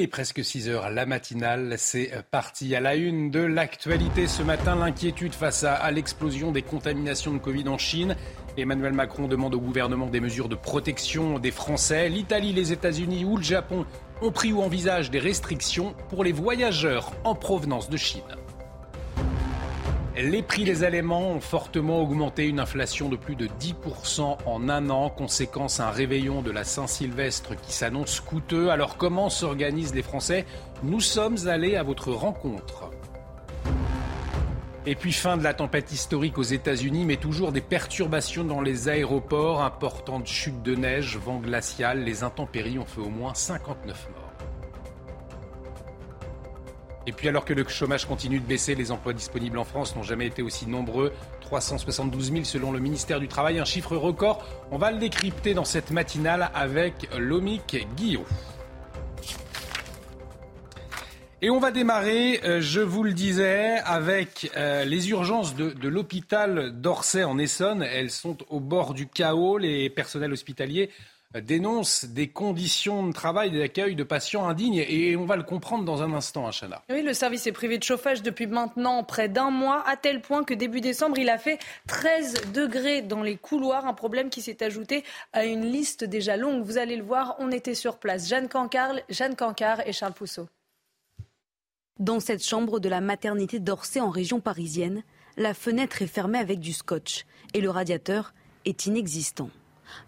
Il est presque 6 heures, la matinale, c'est parti à la une de l'actualité ce matin. L'inquiétude face à, l'explosion des contaminations de Covid en Chine. Emmanuel Macron demande au gouvernement des mesures de protection des Français. L'Italie, les États-Unis ou le Japon ont pris ou envisagent des restrictions pour les voyageurs en provenance de Chine. Les prix des aliments ont fortement augmenté, une inflation de plus de 10% en un an, conséquence un réveillon de la Saint-Sylvestre qui s'annonce coûteux. Alors comment s'organisent les Français? Nous sommes allés à votre rencontre. Et puis fin de la tempête historique aux États-Unis, mais toujours des perturbations dans les aéroports, importantes chutes de neige, vent glacial, les intempéries ont fait au moins 59 morts. Et puis alors que le chômage continue de baisser, les emplois disponibles en France n'ont jamais été aussi nombreux. 372 000 selon le ministère du Travail, un chiffre record. On va le décrypter dans cette matinale avec Lomic Guillaume. Et on va démarrer, euh, je vous le disais, avec euh, les urgences de, de l'hôpital d'Orsay en Essonne. Elles sont au bord du chaos. Les personnels hospitaliers dénonce des conditions de travail et d'accueil de patients indignes. Et on va le comprendre dans un instant, hein, Chana. Oui, le service est privé de chauffage depuis maintenant près d'un mois, à tel point que début décembre, il a fait 13 degrés dans les couloirs. Un problème qui s'est ajouté à une liste déjà longue. Vous allez le voir, on était sur place. Jeanne Cancard, Jeanne Cancard et Charles Pousseau. Dans cette chambre de la maternité d'Orsay en région parisienne, la fenêtre est fermée avec du scotch et le radiateur est inexistant.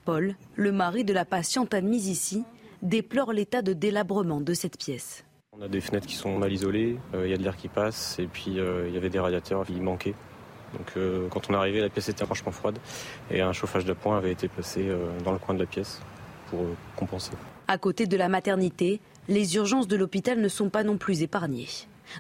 Paul, le mari de la patiente admise ici, déplore l'état de délabrement de cette pièce. On a des fenêtres qui sont mal isolées, euh, il y a de l'air qui passe et puis euh, il y avait des radiateurs qui manquaient. Donc euh, quand on est arrivé, la pièce était franchement froide et un chauffage de poing avait été placé dans le coin de la pièce pour compenser. À côté de la maternité, les urgences de l'hôpital ne sont pas non plus épargnées.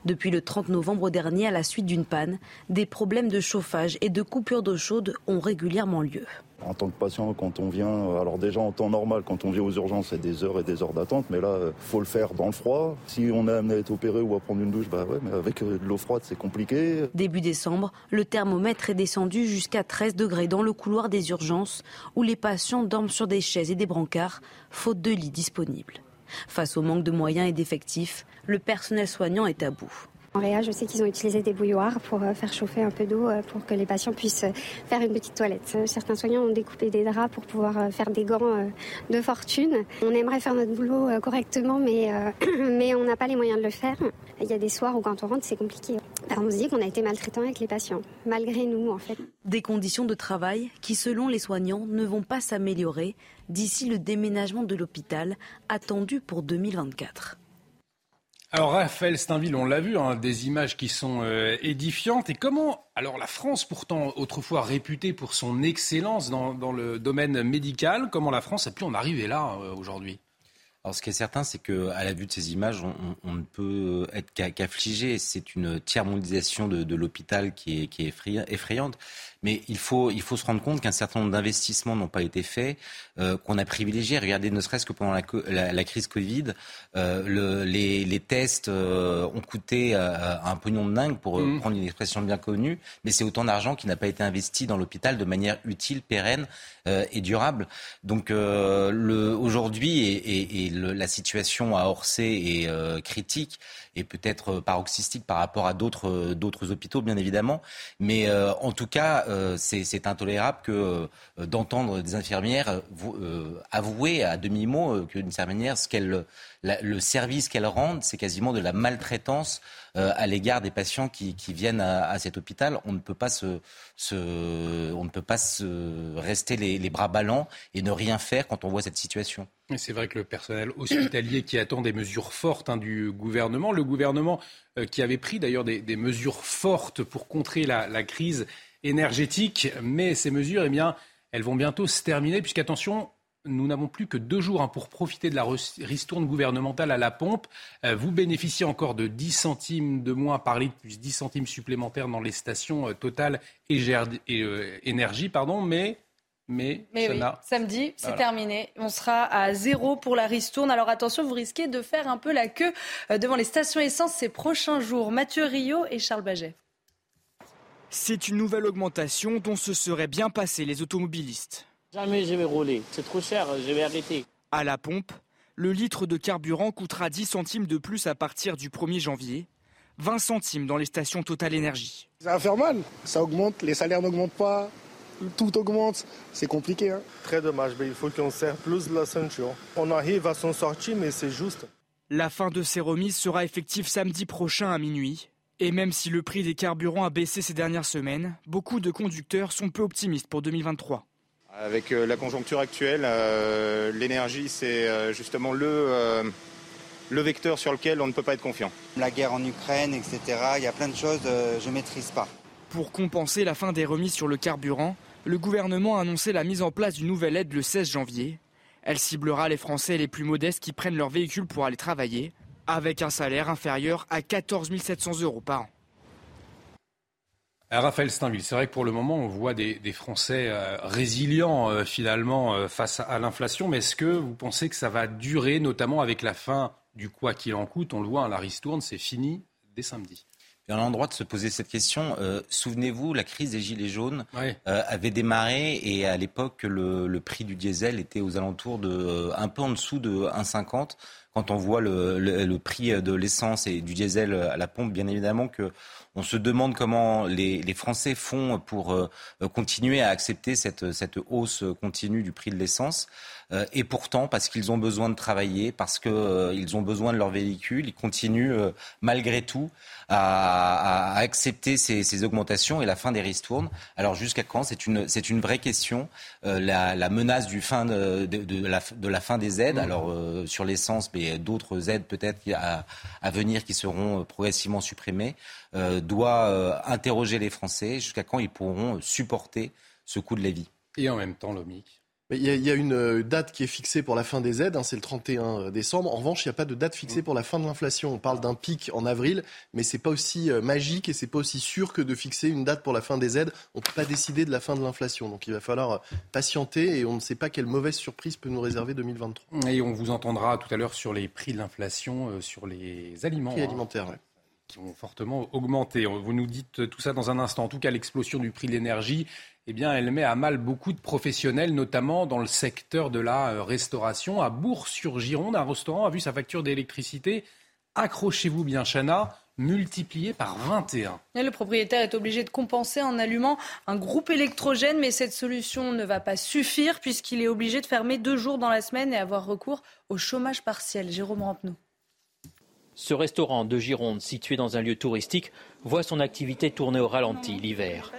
Depuis le 30 novembre dernier, à la suite d'une panne, des problèmes de chauffage et de coupure d'eau chaude ont régulièrement lieu. En tant que patient, quand on vient, euh, alors déjà en temps normal, quand on vient aux urgences, c'est des heures et des heures d'attente, mais là, il euh, faut le faire dans le froid. Si on est amené à être opéré ou à prendre une douche, bah ouais, mais avec euh, de l'eau froide, c'est compliqué. Début décembre, le thermomètre est descendu jusqu'à 13 degrés dans le couloir des urgences, où les patients dorment sur des chaises et des brancards, faute de lits disponibles. Face au manque de moyens et d'effectifs, le personnel soignant est à bout. En Réa, je sais qu'ils ont utilisé des bouilloires pour euh, faire chauffer un peu d'eau euh, pour que les patients puissent euh, faire une petite toilette. Certains soignants ont découpé des draps pour pouvoir faire des gants de fortune. On aimerait faire notre boulot correctement, mais, mais on n'a pas les moyens de le faire. Il y a des soirs où quand on rentre, c'est compliqué. on se dit qu'on a été maltraitant avec les patients, malgré nous en fait. Des conditions de travail qui, selon les soignants, ne vont pas s'améliorer d'ici le déménagement de l'hôpital attendu pour 2024. Alors Raphaël Steinville, on l'a vu, hein, des images qui sont euh, édifiantes. Et comment, alors la France, pourtant autrefois réputée pour son excellence dans, le domaine médical, comment la France a pu en arriver là euh, aujourd'hui? Alors, ce qui est certain, c'est qu'à la vue de ces images, on, ne peut être qu'affligé. C'est une tiers-mondialisation de, l'hôpital qui est, qui est effrayante. Mais il faut, il faut se rendre compte qu'un certain nombre d'investissements n'ont pas été faits, euh, qu'on a privilégié. Regardez, ne serait-ce que pendant la, la, crise Covid, euh, le, les, les, tests euh, ont coûté euh, un pognon de dingue, pour mmh. prendre une expression bien connue, mais c'est autant d'argent qui n'a pas été investi dans l'hôpital de manière utile, pérenne euh, et durable. Donc aujourd'hui, et, et, et la situation à Orsay est critique et peut-être paroxystique par rapport à d'autres d'autres hôpitaux, bien évidemment. Mais en tout cas, euh, c'est intolérable que euh, d'entendre des infirmières euh, avouer à demi-mot qu'une infirmière, ce le service qu'elles rendent, c'est quasiment de la maltraitance à l'égard des patients qui, viennent à, cet hôpital. On ne peut pas se, on ne peut pas se rester les, bras ballants et ne rien faire quand on voit cette situation. C'est vrai que le personnel hospitalier qui attend des mesures fortes hein, du gouvernement, le gouvernement qui avait pris d'ailleurs des, mesures fortes pour contrer la crise énergétique. Mais ces mesures, eh bien, elles vont bientôt se terminer, puisqu'attention, nous n'avons plus que deux jours hein, pour profiter de la ristourne gouvernementale à la pompe. Euh, vous bénéficiez encore de 10 centimes de moins par litre, plus 10 centimes supplémentaires dans les stations euh, Total et, euh, Énergie. Pardon, mais mais, mais oui, samedi, c'est terminé. On sera à zéro pour la ristourne. Alors attention, vous risquez de faire un peu la queue devant les stations essence ces prochains jours. Mathieu Rio et Charles Baget. C'est une nouvelle augmentation dont se seraient bien passés les automobilistes. Jamais je vais rouler, c'est trop cher, je vais arrêter. À la pompe, le litre de carburant coûtera 10 centimes de plus à partir du 1er janvier, 20 centimes dans les stations Total Énergie. Ça va faire mal, ça augmente, les salaires n'augmentent pas, tout augmente, c'est compliqué. Hein. Très dommage, mais il faut qu'on serre plus la ceinture. On arrive à s'en sortir, mais c'est juste. La fin de ces remises sera effective samedi prochain à minuit. Et même si le prix des carburants a baissé ces dernières semaines, beaucoup de conducteurs sont peu optimistes pour 2023. Avec euh, la conjoncture actuelle, euh, l'énergie, c'est euh, justement le, le vecteur sur lequel on ne peut pas être confiant. La guerre en Ukraine, etc., il y a plein de choses, je ne maîtrise pas. Pour compenser la fin des remises sur le carburant, le gouvernement a annoncé la mise en place d'une nouvelle aide le 16 janvier. Elle ciblera les Français les plus modestes qui prennent leur véhicule pour aller travailler, avec un salaire inférieur à 14 700 euros par an. Euh, Raphaël Steinville, c'est vrai que pour le moment, on voit des, Français euh, résilients euh, finalement face à, l'inflation, mais est-ce que vous pensez que ça va durer, notamment avec la fin du quoi qu'il en coûte? On le voit, hein, la ristourne, c'est fini dès samedi. Il y a un endroit de se poser cette question. Souvenez-vous, la crise des Gilets jaunes avait démarré et à l'époque, le, le, prix du diesel était aux alentours de un peu en dessous de 1,50 quand on voit le, le, prix de l'essence et du diesel à la pompe, bien évidemment que on se demande comment les, Français font pour euh, continuer à accepter cette hausse continue du prix de l'essence. Euh, et pourtant, parce qu'ils ont besoin de travailler, parce qu'ils euh, ont besoin de leur véhicule, ils continuent malgré tout à, à accepter ces, ces, augmentations et la fin des ristournes. Alors jusqu'à quand? C'est une, c'est une vraie question. La, la, menace du fin de, de, de, la, de, la, fin des aides, mmh. alors sur l'essence, mais d'autres aides peut-être à, à, venir qui seront progressivement supprimées. Euh, doit euh, interroger les Français jusqu'à quand ils pourront supporter ce coût de la vie? Et en même temps, l'OMIC il y, a, une euh, date qui est fixée pour la fin des aides, hein, c'est le 31 décembre. En revanche, il n'y a pas de date fixée pour la fin de l'inflation. On parle d'un pic en avril, mais c'est pas aussi magique et c'est pas aussi sûr que de fixer une date pour la fin des aides. On ne peut pas décider de la fin de l'inflation. Donc il va falloir patienter et on ne sait pas quelle mauvaise surprise peut nous réserver 2023. Et on vous entendra tout à l'heure sur les prix de l'inflation, sur les aliments. Prix hein. alimentaires, qui ont fortement augmenté. Vous nous dites tout ça dans un instant. En tout cas, l'explosion du prix de l'énergie, eh bien, elle met à mal beaucoup de professionnels, notamment dans le secteur de la euh, restauration. À Bourg-sur-Gironde, un restaurant a vu sa facture d'électricité, accrochez-vous bien, Chana, multipliée par 21. le propriétaire est obligé de compenser en allumant un groupe électrogène, mais cette solution ne va pas suffire puisqu'il est obligé de fermer deux jours dans la semaine et avoir recours au chômage partiel. Jérôme Rampenou. Ce restaurant de Gironde, situé dans un lieu touristique, voit son activité tourner au ralenti l'hiver.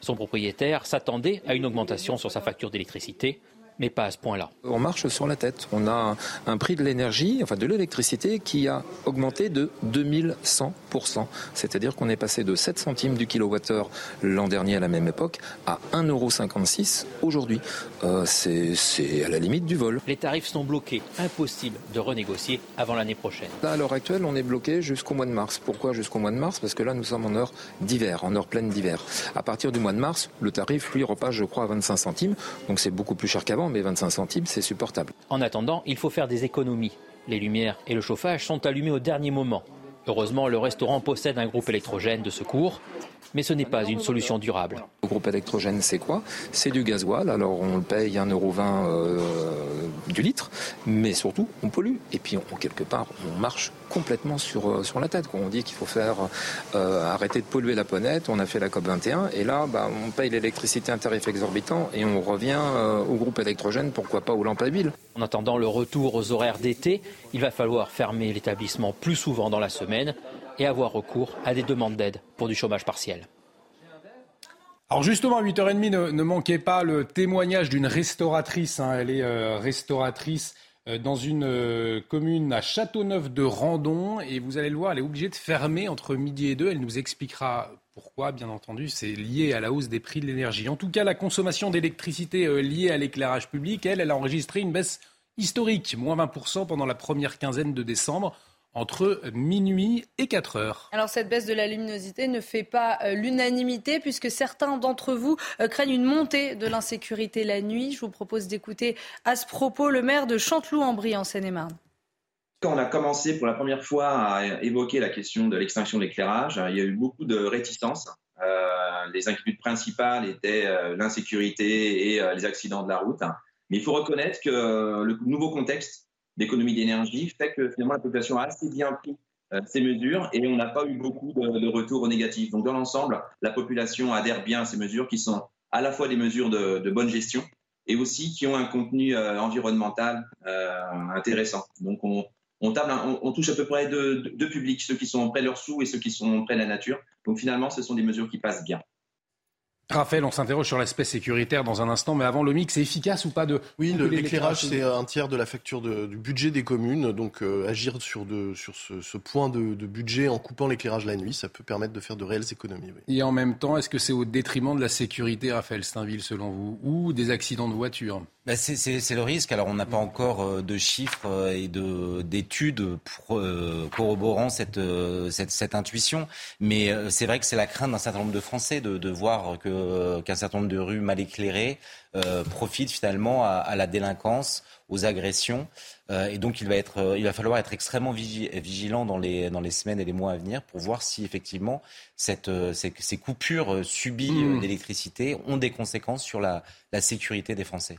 Son propriétaire s'attendait à une augmentation sur sa facture d'électricité mais pas à ce point-là. On marche sur la tête. On a un, prix de l'énergie, enfin de l'électricité, qui a augmenté de 2100%. C'est-à-dire qu'on est passé de 7 centimes du kilowattheure l'an dernier à la même époque à 1,56€ aujourd'hui. Euh, c'est à la limite du vol. Les tarifs sont bloqués. Impossible de renégocier avant l'année prochaine. Là, à l'heure actuelle, on est bloqué jusqu'au mois de mars. Pourquoi jusqu'au mois de mars? Parce que là, nous sommes en heure d'hiver, en heure pleine d'hiver. À partir du mois de mars, le tarif, lui, repasse, je crois, à 25 centimes. Donc c'est beaucoup plus cher qu'avant mais 25 centimes, c'est supportable. En attendant, il faut faire des économies. Les lumières et le chauffage sont allumés au dernier moment. Heureusement, le restaurant possède un groupe électrogène de secours mais ce n'est pas une solution durable. Le groupe électrogène, c'est quoi? C'est du gasoil. Alors on le paye 1,20€ euh, du litre, mais surtout on pollue. Et puis on, quelque part, on marche complètement sur, euh, sur la tête. On dit qu'il faut faire euh, arrêter de polluer la planète, on a fait la COP 21 et là, bah, on paye l'électricité à tarif exorbitant et on revient au groupe électrogène, pourquoi pas aux lampes à huile. En attendant le retour aux horaires d'été, il va falloir fermer l'établissement plus souvent dans la semaine et avoir recours à des demandes d'aide pour du chômage partiel. Alors justement, à 8h30, ne, manquez pas le témoignage d'une restauratrice. Hein. Elle est euh, restauratrice euh, dans une euh, commune à Châteauneuf de Randon. Et vous allez le voir, elle est obligée de fermer entre midi et deux. Elle nous expliquera pourquoi, bien entendu. C'est lié à la hausse des prix de l'énergie. En tout cas, la consommation d'électricité liée à l'éclairage public, elle, elle a enregistré une baisse historique, moins 20% pendant la première quinzaine de décembre entre minuit et 4 heures. Alors cette baisse de la luminosité ne fait pas euh, l'unanimité puisque certains d'entre vous euh, craignent une montée de l'insécurité la nuit. Je vous propose d'écouter à ce propos le maire de Chanteloup-en-Brie en Seine-et-Marne. Quand on a commencé pour la première fois à évoquer la question de l'extinction de l'éclairage, il y a eu beaucoup de réticences. Euh, les inquiétudes principales étaient l'insécurité et les accidents de la route. Mais il faut reconnaître que le nouveau contexte d'économie d'énergie fait que finalement la population a assez bien pris ces mesures et on n'a pas eu beaucoup de, retours négatifs. Donc dans l'ensemble, la population adhère bien à ces mesures qui sont à la fois des mesures de, bonne gestion et aussi qui ont un contenu environnemental intéressant. Donc on, touche à peu près deux, publics, ceux qui sont près de leurs sous et ceux qui sont près de la nature. Donc finalement, ce sont des mesures qui passent bien. Raphaël, on s'interroge sur l'aspect sécuritaire dans un instant, mais avant le mix, c'est efficace ou pas de Oui, l'éclairage, c'est un tiers de la facture du budget des communes. Donc euh, agir sur, de, sur ce, point de, budget en coupant l'éclairage la nuit, ça peut permettre de faire de réelles économies. Et en même temps, est-ce que c'est au détriment de la sécurité, Raphaël Steinville, selon vous, ou des accidents de voiture? Bah, c'est le risque. Alors, on n'a pas encore euh, de chiffres euh, et d'études euh, corroborant cette, cette, cette, intuition, mais c'est vrai que c'est la crainte d'un certain nombre de Français de, de voir qu'un certain nombre de rues mal éclairées profitent finalement à, à, la délinquance, aux agressions. et donc, il va, être, il va falloir être extrêmement vigilant dans les, dans les semaines et les mois à venir pour voir si effectivement cette, ces, ces, coupures subies mmh. d'électricité ont des conséquences sur la, la sécurité des Français.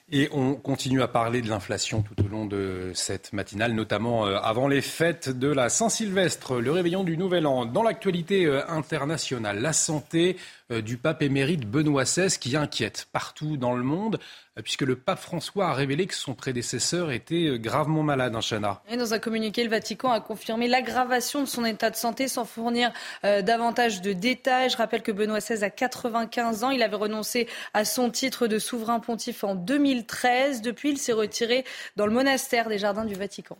Et on continue à parler de l'inflation tout au long de cette matinale, notamment euh, avant les fêtes de la Saint-Sylvestre, le réveillon du Nouvel An. Dans l'actualité euh, internationale, la santé euh, du pape émérite Benoît XVI qui inquiète partout dans le monde, puisque le pape François a révélé que son prédécesseur était gravement malade, hein, Chana. Et dans un communiqué, le Vatican a confirmé l'aggravation de son état de santé sans fournir davantage de détails. Je rappelle que Benoît XVI a 95 ans. Il avait renoncé à son titre de souverain pontife en 2013. Depuis, il s'est retiré dans le monastère des Jardins du Vatican.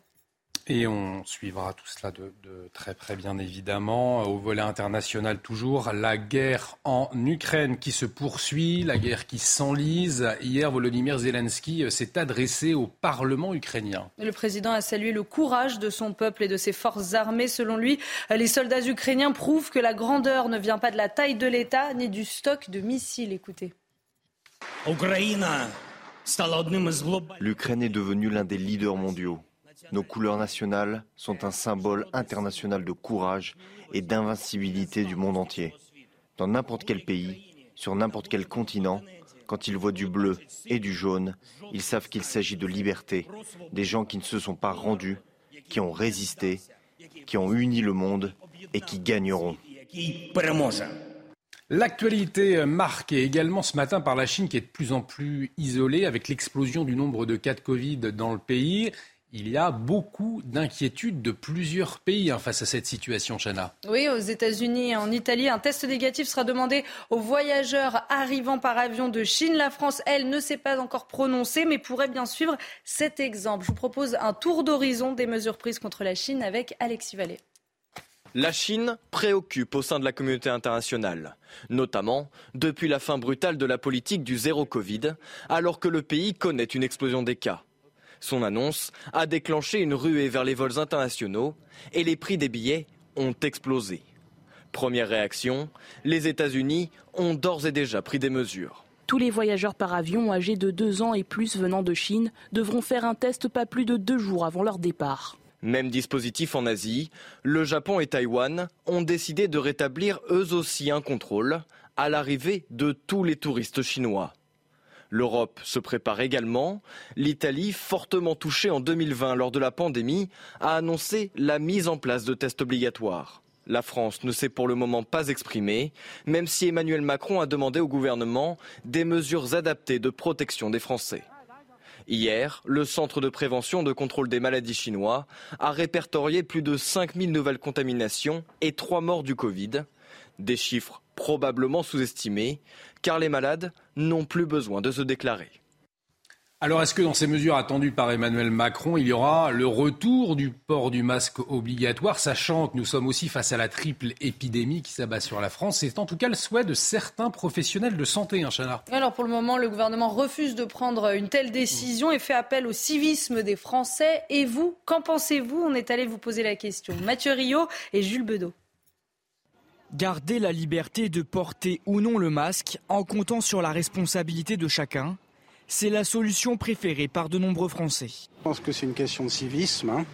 Et on suivra tout cela de, très près, bien évidemment. Au volet international, toujours, la guerre en Ukraine qui se poursuit, la guerre qui s'enlise. Hier, Volodymyr Zelensky s'est adressé au Parlement ukrainien. Le président a salué le courage de son peuple et de ses forces armées. Selon lui, les soldats ukrainiens prouvent que la grandeur ne vient pas de la taille de l'État ni du stock de missiles. Écoutez. L'Ukraine est devenue l'un des leaders mondiaux. Nos couleurs nationales sont un symbole international de courage et d'invincibilité du monde entier. Dans n'importe quel pays, sur n'importe quel continent, quand ils voient du bleu et du jaune, ils savent qu'il s'agit de liberté, des gens qui ne se sont pas rendus, qui ont résisté, qui ont uni le monde et qui gagneront. L'actualité marquée également ce matin par la Chine qui est de plus en plus isolée avec l'explosion du nombre de cas de Covid dans le pays il y a beaucoup d'inquiétudes de plusieurs pays hein, face à cette situation, Chana. Oui, aux États-Unis et en Italie, un test négatif sera demandé aux voyageurs arrivant par avion de Chine. La France, elle, ne s'est pas encore prononcée, mais pourrait bien suivre cet exemple. Je vous propose un tour d'horizon des mesures prises contre la Chine avec Alexis Vallée. La Chine préoccupe au sein de la communauté internationale, notamment depuis la fin brutale de la politique du zéro Covid, alors que le pays connaît une explosion des cas. Son annonce a déclenché une ruée vers les vols internationaux et les prix des billets ont explosé. Première réaction, les États-Unis ont d'ores et déjà pris des mesures. Tous les voyageurs par avion âgés de 2 ans et plus venant de Chine devront faire un test pas plus de deux jours avant leur départ. Même dispositif en Asie, le Japon et Taïwan ont décidé de rétablir eux aussi un contrôle à l'arrivée de tous les touristes chinois. L'Europe se prépare également. L'Italie, fortement touchée en 2020 lors de la pandémie, a annoncé la mise en place de tests obligatoires. La France ne s'est pour le moment pas exprimée, même si Emmanuel Macron a demandé au gouvernement des mesures adaptées de protection des Français. Hier, le Centre de prévention de contrôle des maladies chinois a répertorié plus de 5000 nouvelles contaminations et 3 morts du Covid. Des chiffres probablement sous-estimés, car les malades n'ont plus besoin de se déclarer. Alors, est-ce que dans ces mesures attendues par Emmanuel Macron, il y aura le retour du port du masque obligatoire, sachant que nous sommes aussi face à la triple épidémie qui s'abat sur la France? C'est en tout cas le souhait de certains professionnels de santé, hein, Chana. Alors, pour le moment, le gouvernement refuse de prendre une telle décision et fait appel au civisme des Français. Et vous, qu'en pensez-vous? On est allé vous poser la question. Mathieu Rio et Jules Bedeau. Garder la liberté de porter ou non le masque en comptant sur la responsabilité de chacun, c'est la solution préférée par de nombreux Français. Je pense que c'est une question de civisme. Hein.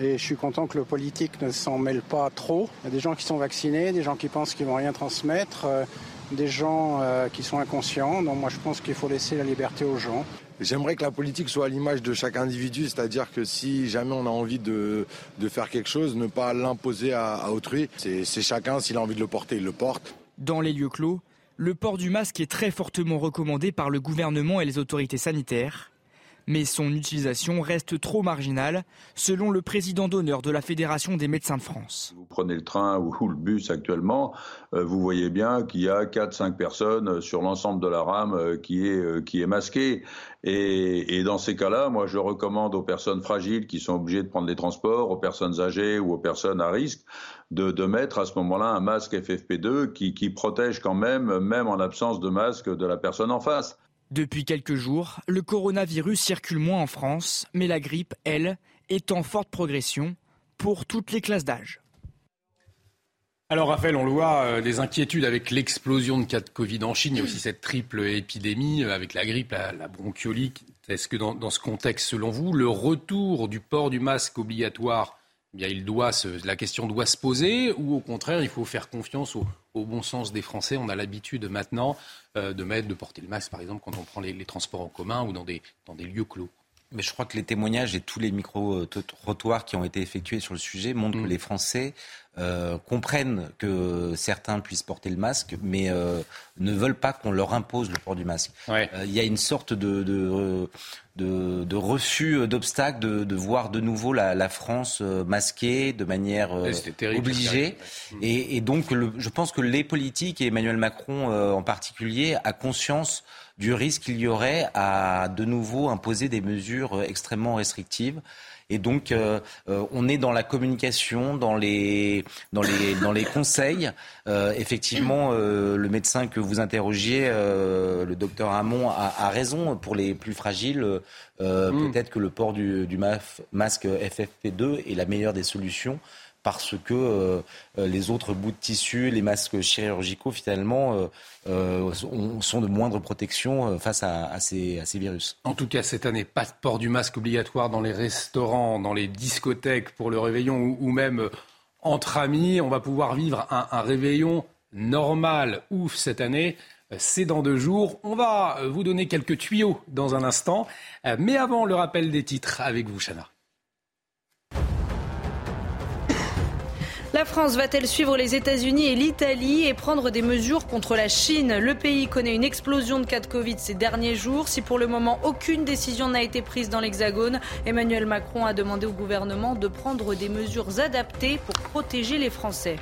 Et je suis content que le politique ne s'en mêle pas trop. Il y a des gens qui sont vaccinés, des gens qui pensent qu'ils vont rien transmettre, euh, des gens euh, qui sont inconscients. Donc moi je pense qu'il faut laisser la liberté aux gens. J'aimerais que la politique soit à l'image de chaque individu, c'est-à-dire que si jamais on a envie de, de faire quelque chose, ne pas l'imposer à, à autrui. C'est chacun, s'il a envie de le porter, il le porte. Dans les lieux clos, le port du masque est très fortement recommandé par le gouvernement et les autorités sanitaires mais son utilisation reste trop marginale, selon le président d'honneur de la Fédération des médecins de France. Vous prenez le train ou le bus actuellement, euh, vous voyez bien qu'il y a 4-5 personnes sur l'ensemble de la rame euh, qui est, euh, qui est masquée. Et, dans ces cas-là, moi je recommande aux personnes fragiles qui sont obligées de prendre les transports, aux personnes âgées ou aux personnes à risque, de, de mettre à ce moment-là un masque FFP2 qui, qui protège quand même, même en absence de masque de la personne en face. Depuis quelques jours, le coronavirus circule moins en France, mais la grippe, elle, est en forte progression pour toutes les classes d'âge. Alors Raphaël, on le voit, euh, des inquiétudes avec l'explosion de cas de Covid en Chine. Il y a aussi cette triple épidémie euh, avec la grippe, la, la bronchiolite. Est-ce que dans, dans, ce contexte, selon vous, le retour du port du masque obligatoire eh bien, il doit se, la question doit se poser ou au contraire, il faut faire confiance au, au bon sens des Français. On a l'habitude maintenant euh, de mettre, de porter le masque, par exemple, quand on prend les, les transports en commun ou dans des, dans des lieux clos. Mais je crois que les témoignages et tous les micro-trottoirs qui ont été effectués sur le sujet montrent mmh. que les Français euh, comprennent que certains puissent porter le masque, mais euh, ne veulent pas qu'on leur impose le port du masque. Ouais. Euh, il y a une sorte de, de, de, de refus, d'obstacle de, de, voir de nouveau la, la France masquée de manière terrible, obligée. Et, et, donc, le, je pense que les politiques et Emmanuel Macron en particulier a conscience du risque qu'il y aurait à de nouveau imposer des mesures extrêmement restrictives. Et donc, euh, euh, on est dans la communication, dans les, dans les, dans les conseils. Euh, effectivement, euh, le médecin que vous interrogiez, euh, le docteur Hamon, a, a, raison. Pour les plus fragiles, mmh. peut-être que le port du, du masque FFP2 est la meilleure des solutions parce que euh, les autres bouts de tissu, les masques chirurgicaux, finalement, euh, euh, sont de moindre protection face à, ces, virus. En tout cas, cette année, pas de port du masque obligatoire dans les restaurants, dans les discothèques pour le réveillon ou, ou même entre amis. On va pouvoir vivre un, un réveillon normal, ouf, cette année. C'est dans deux jours. On va vous donner quelques tuyaux dans un instant. Mais avant, le rappel des titres avec vous, Chana. La France va-t-elle suivre les États-Unis et l'Italie et prendre des mesures contre la Chine? Le pays connaît une explosion de cas de Covid ces derniers jours. Si pour le moment aucune décision n'a été prise dans l'Hexagone, Emmanuel Macron a demandé au gouvernement de prendre des mesures adaptées pour protéger les Français.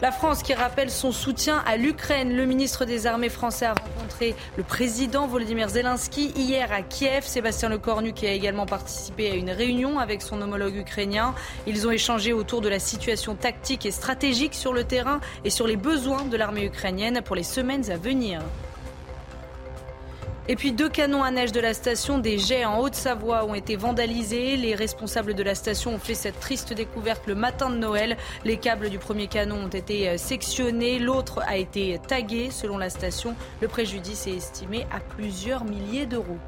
La France qui rappelle son soutien à l'Ukraine. Le ministre des Armées français a rencontré le président Volodymyr Zelensky hier à Kiev. Sébastien Lecornu qui a également participé à une réunion avec son homologue ukrainien. Ils ont échangé autour de la situation tactique et stratégique sur le terrain et sur les besoins de l'armée ukrainienne pour les semaines à venir. Et puis deux canons à neige de la station des Jets en Haute-Savoie ont été vandalisés. Les responsables de la station ont fait cette triste découverte le matin de Noël. Les câbles du premier canon ont été sectionnés, l'autre a été tagué. Selon la station, le préjudice est estimé à plusieurs milliers d'euros.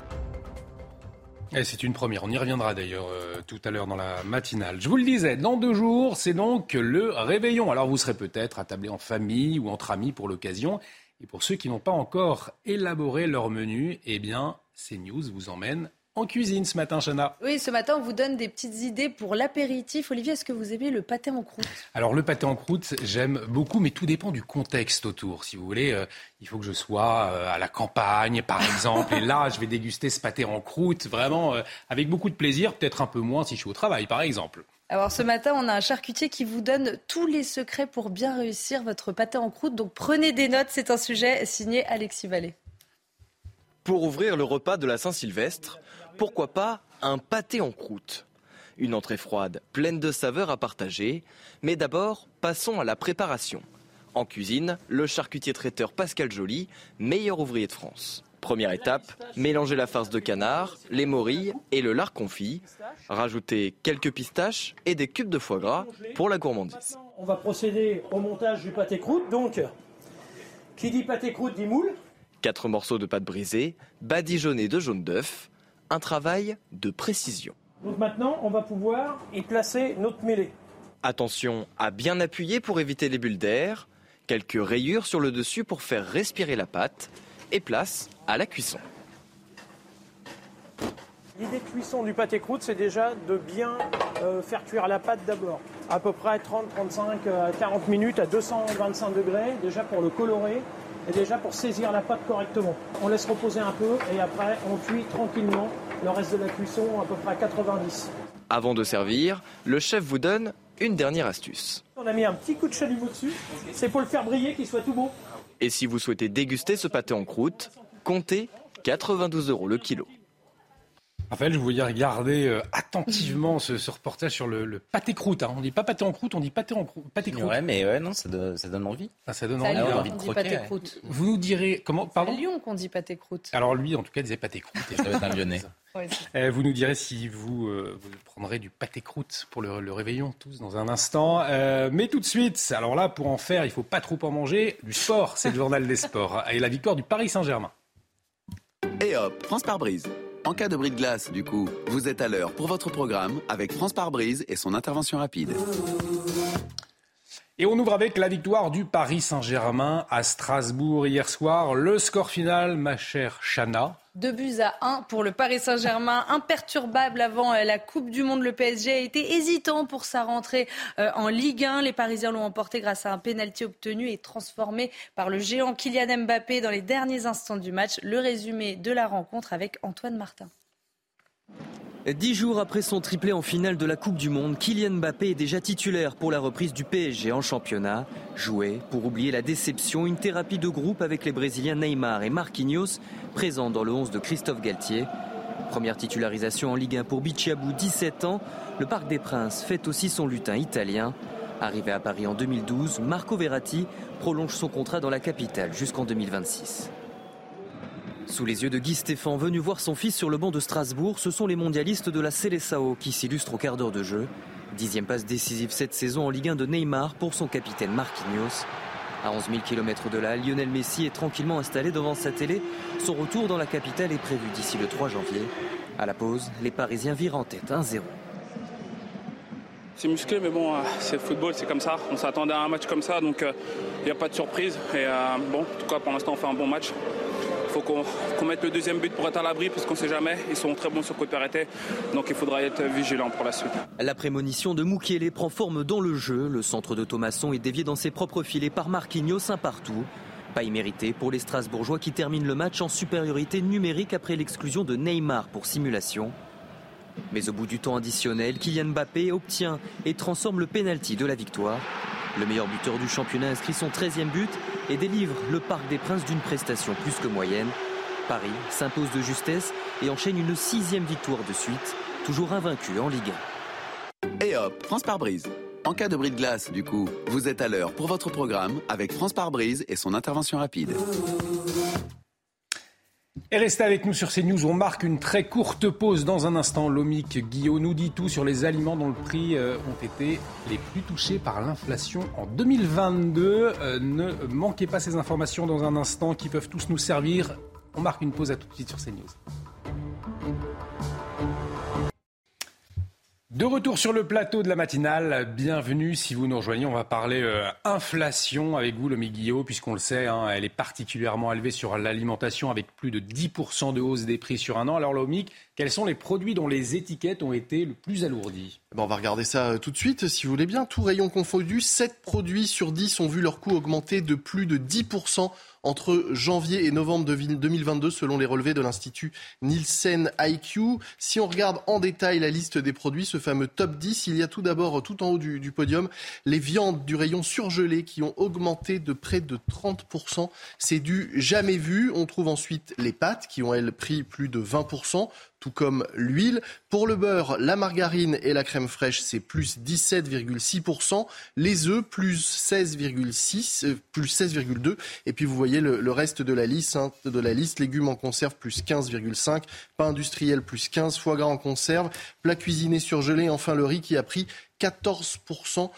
C'est une première. On y reviendra d'ailleurs euh, tout à l'heure dans la matinale. Je vous le disais, dans deux jours, c'est donc le réveillon. Alors vous serez peut-être attablé en famille ou entre amis pour l'occasion. Et pour ceux qui n'ont pas encore élaboré leur menu, eh bien, CNews vous emmène en cuisine ce matin, Chana. Oui, ce matin, on vous donne des petites idées pour l'apéritif. Olivier, est-ce que vous aimez le pâté en croûte? Alors, le pâté en croûte, j'aime beaucoup, mais tout dépend du contexte autour. Si vous voulez, euh, il faut que je sois euh, à la campagne, par exemple. et là, je vais déguster ce pâté en croûte, vraiment euh, avec beaucoup de plaisir, peut-être un peu moins si je suis au travail, par exemple. Alors ce matin, on a un charcutier qui vous donne tous les secrets pour bien réussir votre pâté en croûte. Donc prenez des notes, c'est un sujet signé Alexis Vallée. Pour ouvrir le repas de la Saint-Sylvestre, pourquoi pas un pâté en croûte? Une entrée froide, pleine de saveurs à partager. Mais d'abord, passons à la préparation. En cuisine, le charcutier traiteur Pascal Joly, meilleur ouvrier de France. Première étape, mélanger la farce de canard, les morilles et le lard confit. Rajouter quelques pistaches et des cubes de foie gras pour la gourmandise. On va procéder au montage du pâté croûte. Donc, qui dit pâté croûte dit moule. Quatre morceaux de pâte brisée, badigeonnés de jaune d'œuf. Un travail de précision. Donc maintenant, on va pouvoir y placer notre mêlée. Attention à bien appuyer pour éviter les bulles d'air. Quelques rayures sur le dessus pour faire respirer la pâte et place à la cuisson. L'idée de cuisson du pâté croûte, c'est déjà de bien euh, faire cuire la pâte d'abord. À peu près 30, 35, 40 minutes à 225 degrés, déjà pour le colorer et déjà pour saisir la pâte correctement. On laisse reposer un peu et après on cuit tranquillement le reste de la cuisson à peu près à 90. Avant de servir, le chef vous donne une dernière astuce. On a mis un petit coup de chalumeau dessus, c'est pour le faire briller, qu'il soit tout beau. Et si vous souhaitez déguster ce pâté en croûte, comptez 92 euros le kilo. Raphaël, je voulais regarder euh, attentivement ce, reportage sur le, pâté croûte. Hein. On dit pas pâté en croûte, on dit pâté en croûte. Pâté croûte. Ouais, mais ouais, non, ça, donne envie. Ah, ça donne envie, hein. envie de croquer. croûte. Vous nous direz comment Pardon. C'est Lyon qu'on dit pâté croûte. Alors lui, en tout cas, disait pâté croûte. ça va être un Lyonnais. Euh, vous nous direz si vous, euh, vous prendrez du pâté croûte pour le, réveillon tous dans un instant. mais tout de suite, alors là, pour en faire, il faut pas trop en manger. Du sport, c'est le journal des sports et la victoire du Paris Saint-Germain. Et hop, France par brise. En cas de bris de glace, du coup, vous êtes à l'heure pour votre programme avec France par brise et son intervention rapide. Et on ouvre avec la victoire du Paris Saint-Germain à Strasbourg hier soir. Le score final, ma chère Chana. Deux buts à un pour le Paris Saint-Germain, imperturbable avant euh, la Coupe du Monde. Le PSG a été hésitant pour sa rentrée euh, en Ligue 1. Les Parisiens l'ont emporté grâce à un pénalty obtenu et transformé par le géant Kylian Mbappé dans les derniers instants du match. Le résumé de la rencontre avec Antoine Martin. Dix jours après son triplé en finale de la Coupe du Monde, Kylian Mbappé est déjà titulaire pour la reprise du PSG en championnat. Joué pour oublier la déception, une thérapie de groupe avec les Brésiliens Neymar et Marquinhos, présents dans le 11 de Christophe Galtier. Première titularisation en Ligue 1 pour Bichabou, 17 ans. Le Parc des Princes fait aussi son lutin italien. Arrivé à Paris en 2012, Marco Verratti prolonge son contrat dans la capitale jusqu'en 2026. Sous les yeux de Guy Stéphane, venu voir son fils sur le banc de Strasbourg, ce sont les mondialistes de la Seleção qui s'illustrent au quart d'heure de jeu. Dixième passe décisive cette saison en Ligue 1 de Neymar pour son capitaine Marquinhos. À 11 000 km de là, Lionel Messi est tranquillement installé devant sa télé. Son retour dans la capitale est prévu d'ici le 3 janvier. À la pause, les Parisiens virent en tête 1-0. C'est musclé, mais bon, euh, c'est le football, c'est comme ça. On s'attendait à un match comme ça, donc il euh, n'y a pas de surprise. Et euh, bon, en tout cas, pour l'instant, on fait un bon match. Il faut qu'on mette le deuxième but pour être à l'abri parce qu'on ne sait jamais. Ils sont très bons sur côté arrêté. Donc il faudra être vigilant pour la suite. La prémonition de Moukielé prend forme dans le jeu. Le centre de Thomasson est dévié dans ses propres filets par Marquinhos un partout. Pas immérité pour les Strasbourgeois qui terminent le match en supériorité numérique après l'exclusion de Neymar pour simulation. Mais au bout du temps additionnel, Kylian Mbappé obtient et transforme le pénalty de la victoire. Le meilleur buteur du championnat inscrit son 13e but et délivre le Parc des Princes d'une prestation plus que moyenne. Paris s'impose de justesse et enchaîne une sixième victoire de suite, toujours invaincu en Ligue 1. Et hop, France par brise. En cas de bris de glace, du coup, vous êtes à l'heure pour votre programme avec France par brise et son intervention rapide. Et restez avec nous sur CNews. On marque une très courte pause dans un instant. Lomic Guillaume nous dit tout sur les aliments dont le prix euh, ont été les plus touchés par l'inflation en 2022. Euh, ne manquez pas ces informations dans un instant qui peuvent tous nous servir. On marque une pause à tout de suite sur CNews. De retour sur le plateau de la matinale, bienvenue si vous nous rejoignez. On va parler euh, inflation avec vous, le Guillaume, puisqu'on le sait, hein, elle est particulièrement élevée sur l'alimentation avec plus de 10% de hausse des prix sur un an. Alors, Lomic, quels sont les produits dont les étiquettes ont été le plus alourdies? Ben, On va regarder ça euh, tout de suite, si vous voulez bien. Tout rayon confondu, 7 produits sur 10 ont vu leur coût augmenter de plus de 10% entre janvier et novembre 2022 selon les relevés de l'Institut Nielsen IQ. Si on regarde en détail la liste des produits, ce fameux top 10, il y a tout d'abord tout en haut du, du, podium les viandes du rayon surgelé qui ont augmenté de près de 30%. C'est du jamais vu. On trouve ensuite les pâtes qui ont elles pris plus de 20% tout comme l'huile. Pour le beurre, la margarine et la crème fraîche, c'est plus 17,6%. Les œufs, plus 16,6, euh, plus 16,2. Et puis vous voyez le, reste de la liste, hein, de la liste, légumes en conserve, plus 15,5. Pain industriel, plus 15. Foie gras en conserve. Plat cuisiné surgelé. Enfin le riz qui a pris 14%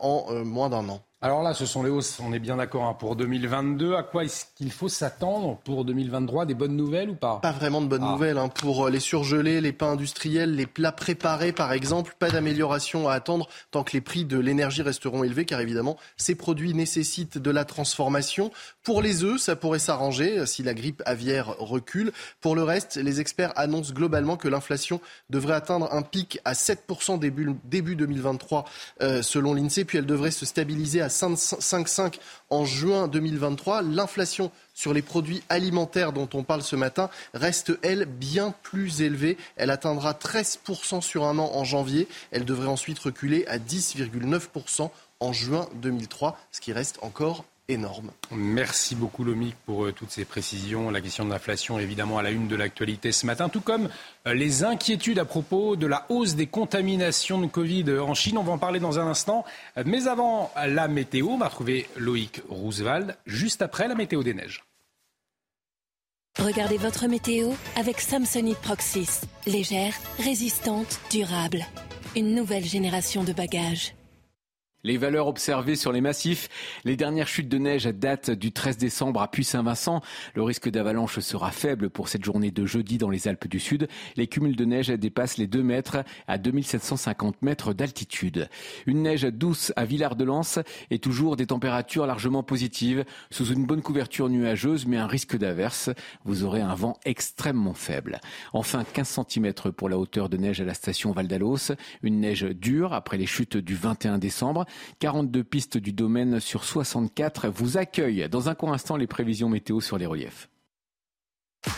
en moins d'un an. Alors là, ce sont les hausses, on est bien d'accord, hein, pour 2022. À quoi est-ce qu'il faut s'attendre pour 2023 Des bonnes nouvelles ou pas? Pas vraiment de bonnes ah. nouvelles. Hein. Pour euh, les surgelés, les pains industriels, les plats préparés par exemple, pas d'amélioration à attendre tant que les prix de l'énergie resteront élevés, car évidemment, ces produits nécessitent de la transformation. Pour les œufs, ça pourrait s'arranger euh, si la grippe aviaire recule. Pour le reste, les experts annoncent globalement que l'inflation devrait atteindre un pic à 7% début, début 2023 euh, selon l'INSEE, puis elle devrait se stabiliser à 5,5 en juin 2023. L'inflation sur les produits alimentaires dont on parle ce matin reste, elle, bien plus élevée. Elle atteindra 13% sur un an en janvier. Elle devrait ensuite reculer à 10,9% en juin 2003, ce qui reste encore énorme. Merci beaucoup Lomic pour euh, toutes ces précisions. La question de l'inflation évidemment à la une de l'actualité ce matin, tout comme euh, les inquiétudes à propos de la hausse des contaminations de Covid en Chine. On va en parler dans un instant. Euh, mais avant la météo, on va retrouver Loïc Roosevelt juste après la météo des neiges. Regardez votre météo avec Samsonite Proxys. Légère, résistante, durable. Une nouvelle génération de bagages. Les valeurs observées sur les massifs, les dernières chutes de neige datent du 13 décembre à Puy-Saint-Vincent. Le risque d'avalanche sera faible pour cette journée de jeudi dans les Alpes du Sud. Les cumuls de neige dépassent les 2 mètres à 2750 mètres d'altitude. Une neige douce à Villard-de-Lans et toujours des températures largement positives sous une bonne couverture nuageuse mais un risque d'averse. Vous aurez un vent extrêmement faible. Enfin, 15 cm pour la hauteur de neige à la station Val d'Alos. Une neige dure après les chutes du 21 décembre. 42 pistes du domaine sur 64 vous accueillent. Dans un court instant, les prévisions météo sur les reliefs.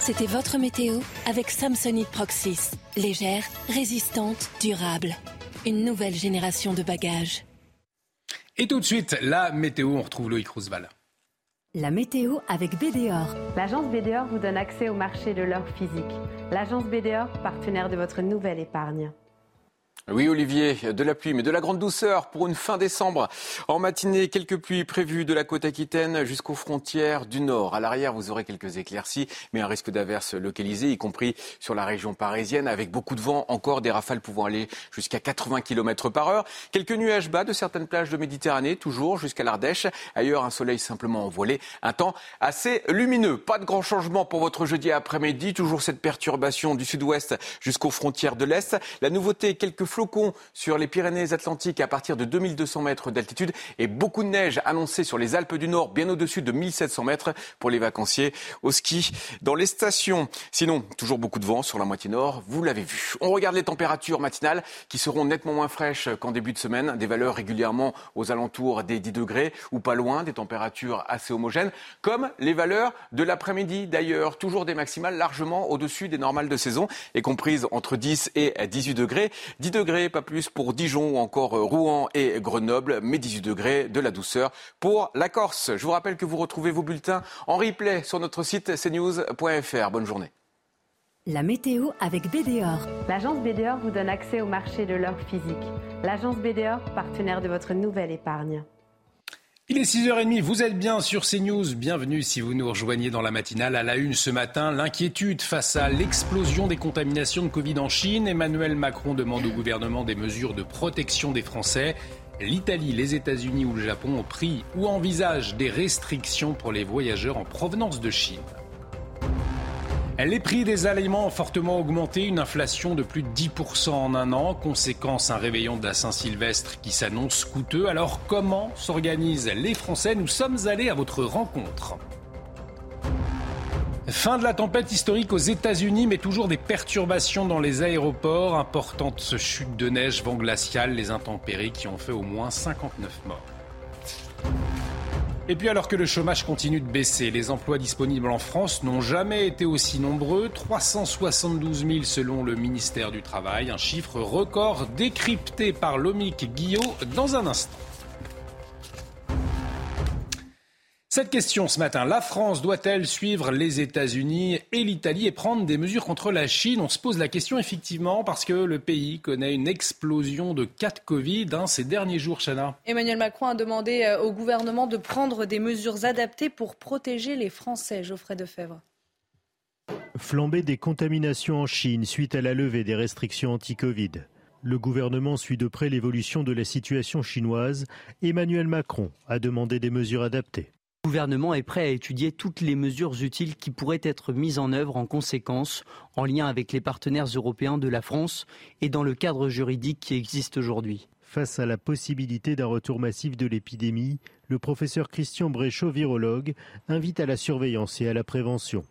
C'était votre météo avec Samsonite Proxys. Légère, résistante, durable. Une nouvelle génération de bagages. Et tout de suite, la météo, on retrouve Loïc Roosevelt. La météo avec BDOR. L'agence BDOR vous donne accès au marché de l'or physique. L'agence BDOR, partenaire de votre nouvelle épargne. Oui, Olivier, de la pluie, mais de la grande douceur pour une fin décembre. En matinée, quelques pluies prévues de la côte aquitaine jusqu'aux frontières du nord. À l'arrière, vous aurez quelques éclaircies, mais un risque d'averse localisé, y compris sur la région parisienne, avec beaucoup de vent, encore des rafales pouvant aller jusqu'à 80 km par heure. Quelques nuages bas de certaines plages de Méditerranée, toujours jusqu'à l'Ardèche. Ailleurs, un soleil simplement envoilé. Un temps assez lumineux. Pas de grand changement pour votre jeudi après-midi. Toujours cette perturbation du sud-ouest jusqu'aux frontières de l'Est. La nouveauté, quelques flocons sur les Pyrénées-Atlantiques à partir de 2200 mètres d'altitude et beaucoup de neige annoncée sur les Alpes du Nord, bien au-dessus de 1700 mètres pour les vacanciers au ski dans les stations. Sinon, toujours beaucoup de vent sur la moitié nord, vous l'avez vu. On regarde les températures matinales qui seront nettement moins fraîches qu'en début de semaine, des valeurs régulièrement aux alentours des 10 degrés ou pas loin, des températures assez homogènes, comme les valeurs de l'après-midi d'ailleurs, toujours des maximales largement au-dessus des normales de saison et comprises entre 10 et 18 degrés. 10 degrés degrés, pas plus pour Dijon ou encore euh, Rouen et Grenoble, mais 18 degrés de la douceur pour la Corse. Je vous rappelle que vous retrouvez vos bulletins en replay sur notre site cnews.fr. Bonne journée. La météo avec BDOR. L'agence BDOR vous donne accès au marché de l'or physique. L'agence BDOR, partenaire de votre nouvelle épargne. Il est 6h30, vous êtes bien sur CNews. Bienvenue si vous nous rejoignez dans la matinale. À la une ce matin, l'inquiétude face à l'explosion des contaminations de Covid en Chine. Emmanuel Macron demande au gouvernement des mesures de protection des Français. L'Italie, les États-Unis ou le Japon ont pris ou envisagent des restrictions pour les voyageurs en provenance de Chine. Les prix des aliments ont fortement augmenté, une inflation de plus de 10% en un an, conséquence un réveillon de la Saint-Sylvestre qui s'annonce coûteux. Alors comment s'organisent les Français? Nous sommes allés à votre rencontre. Fin de la tempête historique aux États-Unis, mais toujours des perturbations dans les aéroports. Importante chute de neige, vent glacial, les intempéries qui ont fait au moins 59 morts. Et puis alors que le chômage continue de baisser, les emplois disponibles en France n'ont jamais été aussi nombreux, 372 000 selon le ministère du Travail, un chiffre record décrypté par Lomic Guillot dans un instant. Cette question ce matin, la France doit-elle suivre les États-Unis et l'Italie et prendre des mesures contre la Chine? On se pose la question effectivement parce que le pays connaît une explosion de cas de Covid hein, ces derniers jours, Chana. Emmanuel Macron a demandé euh, au gouvernement de prendre des mesures adaptées pour protéger les Français. Geoffrey Defebvre. Flambée des contaminations en Chine suite à la levée des restrictions anti-Covid. Le gouvernement suit de près l'évolution de la situation chinoise. Emmanuel Macron a demandé des mesures adaptées. Le gouvernement est prêt à étudier toutes les mesures utiles qui pourraient être mises en œuvre en conséquence, en lien avec les partenaires européens de la France et dans le cadre juridique qui existe aujourd'hui. Face à la possibilité d'un retour massif de l'épidémie, le professeur Christian Bréchot, virologue, invite à la surveillance et à la prévention.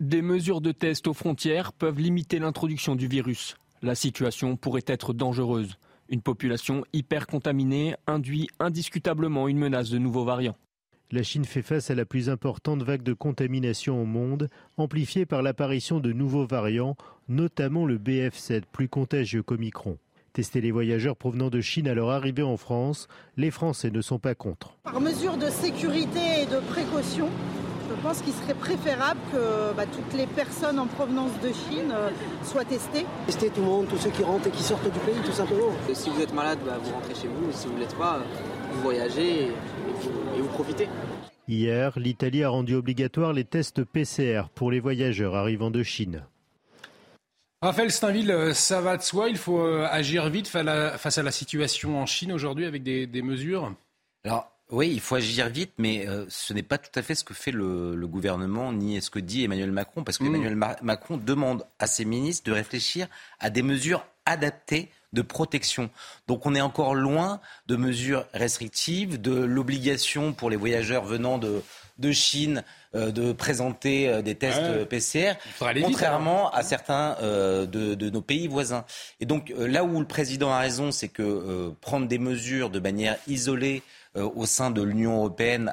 Des mesures de test aux frontières peuvent limiter l'introduction du virus. La situation pourrait être dangereuse. Une population hyper contaminée induit indiscutablement une menace de nouveaux variants. La Chine fait face à la plus importante vague de contamination au monde, amplifiée par l'apparition de nouveaux variants, notamment le BF7, plus contagieux qu'Omicron. Tester les voyageurs provenant de Chine à leur arrivée en France, les Français ne sont pas contre. Par mesure de sécurité et de précaution, je pense qu'il serait préférable que bah, toutes les personnes en provenance de Chine euh, soient testées. Tester tout le monde, tous ceux qui rentrent et qui sortent du pays, tout simplement. Si vous êtes malade, bah, vous rentrez chez vous. Si vous ne l'êtes pas, vous voyagez et et vous profitez. Hier, l'Italie a rendu obligatoire les tests PCR pour les voyageurs arrivant de Chine. Raphaël Steinville, ça va de soi, il faut euh, agir vite face à la situation en Chine aujourd'hui avec des, des mesures? Alors, oui, il faut agir vite, mais euh, ce n'est pas tout à fait ce que fait le, le gouvernement, ni ce que dit Emmanuel Macron, parce qu'Emmanuel Mm. Macron demande à ses ministres de réfléchir à des mesures adaptées de protection. Donc on est encore loin de mesures restrictives, de l'obligation pour les voyageurs venant de, de Chine euh, de présenter euh, des tests Ouais. PCR, vite, contrairement à certains euh, de, de nos pays voisins. Et donc euh, là où le président a raison, c'est que euh, prendre des mesures de manière isolée euh, au sein de l'Union européenne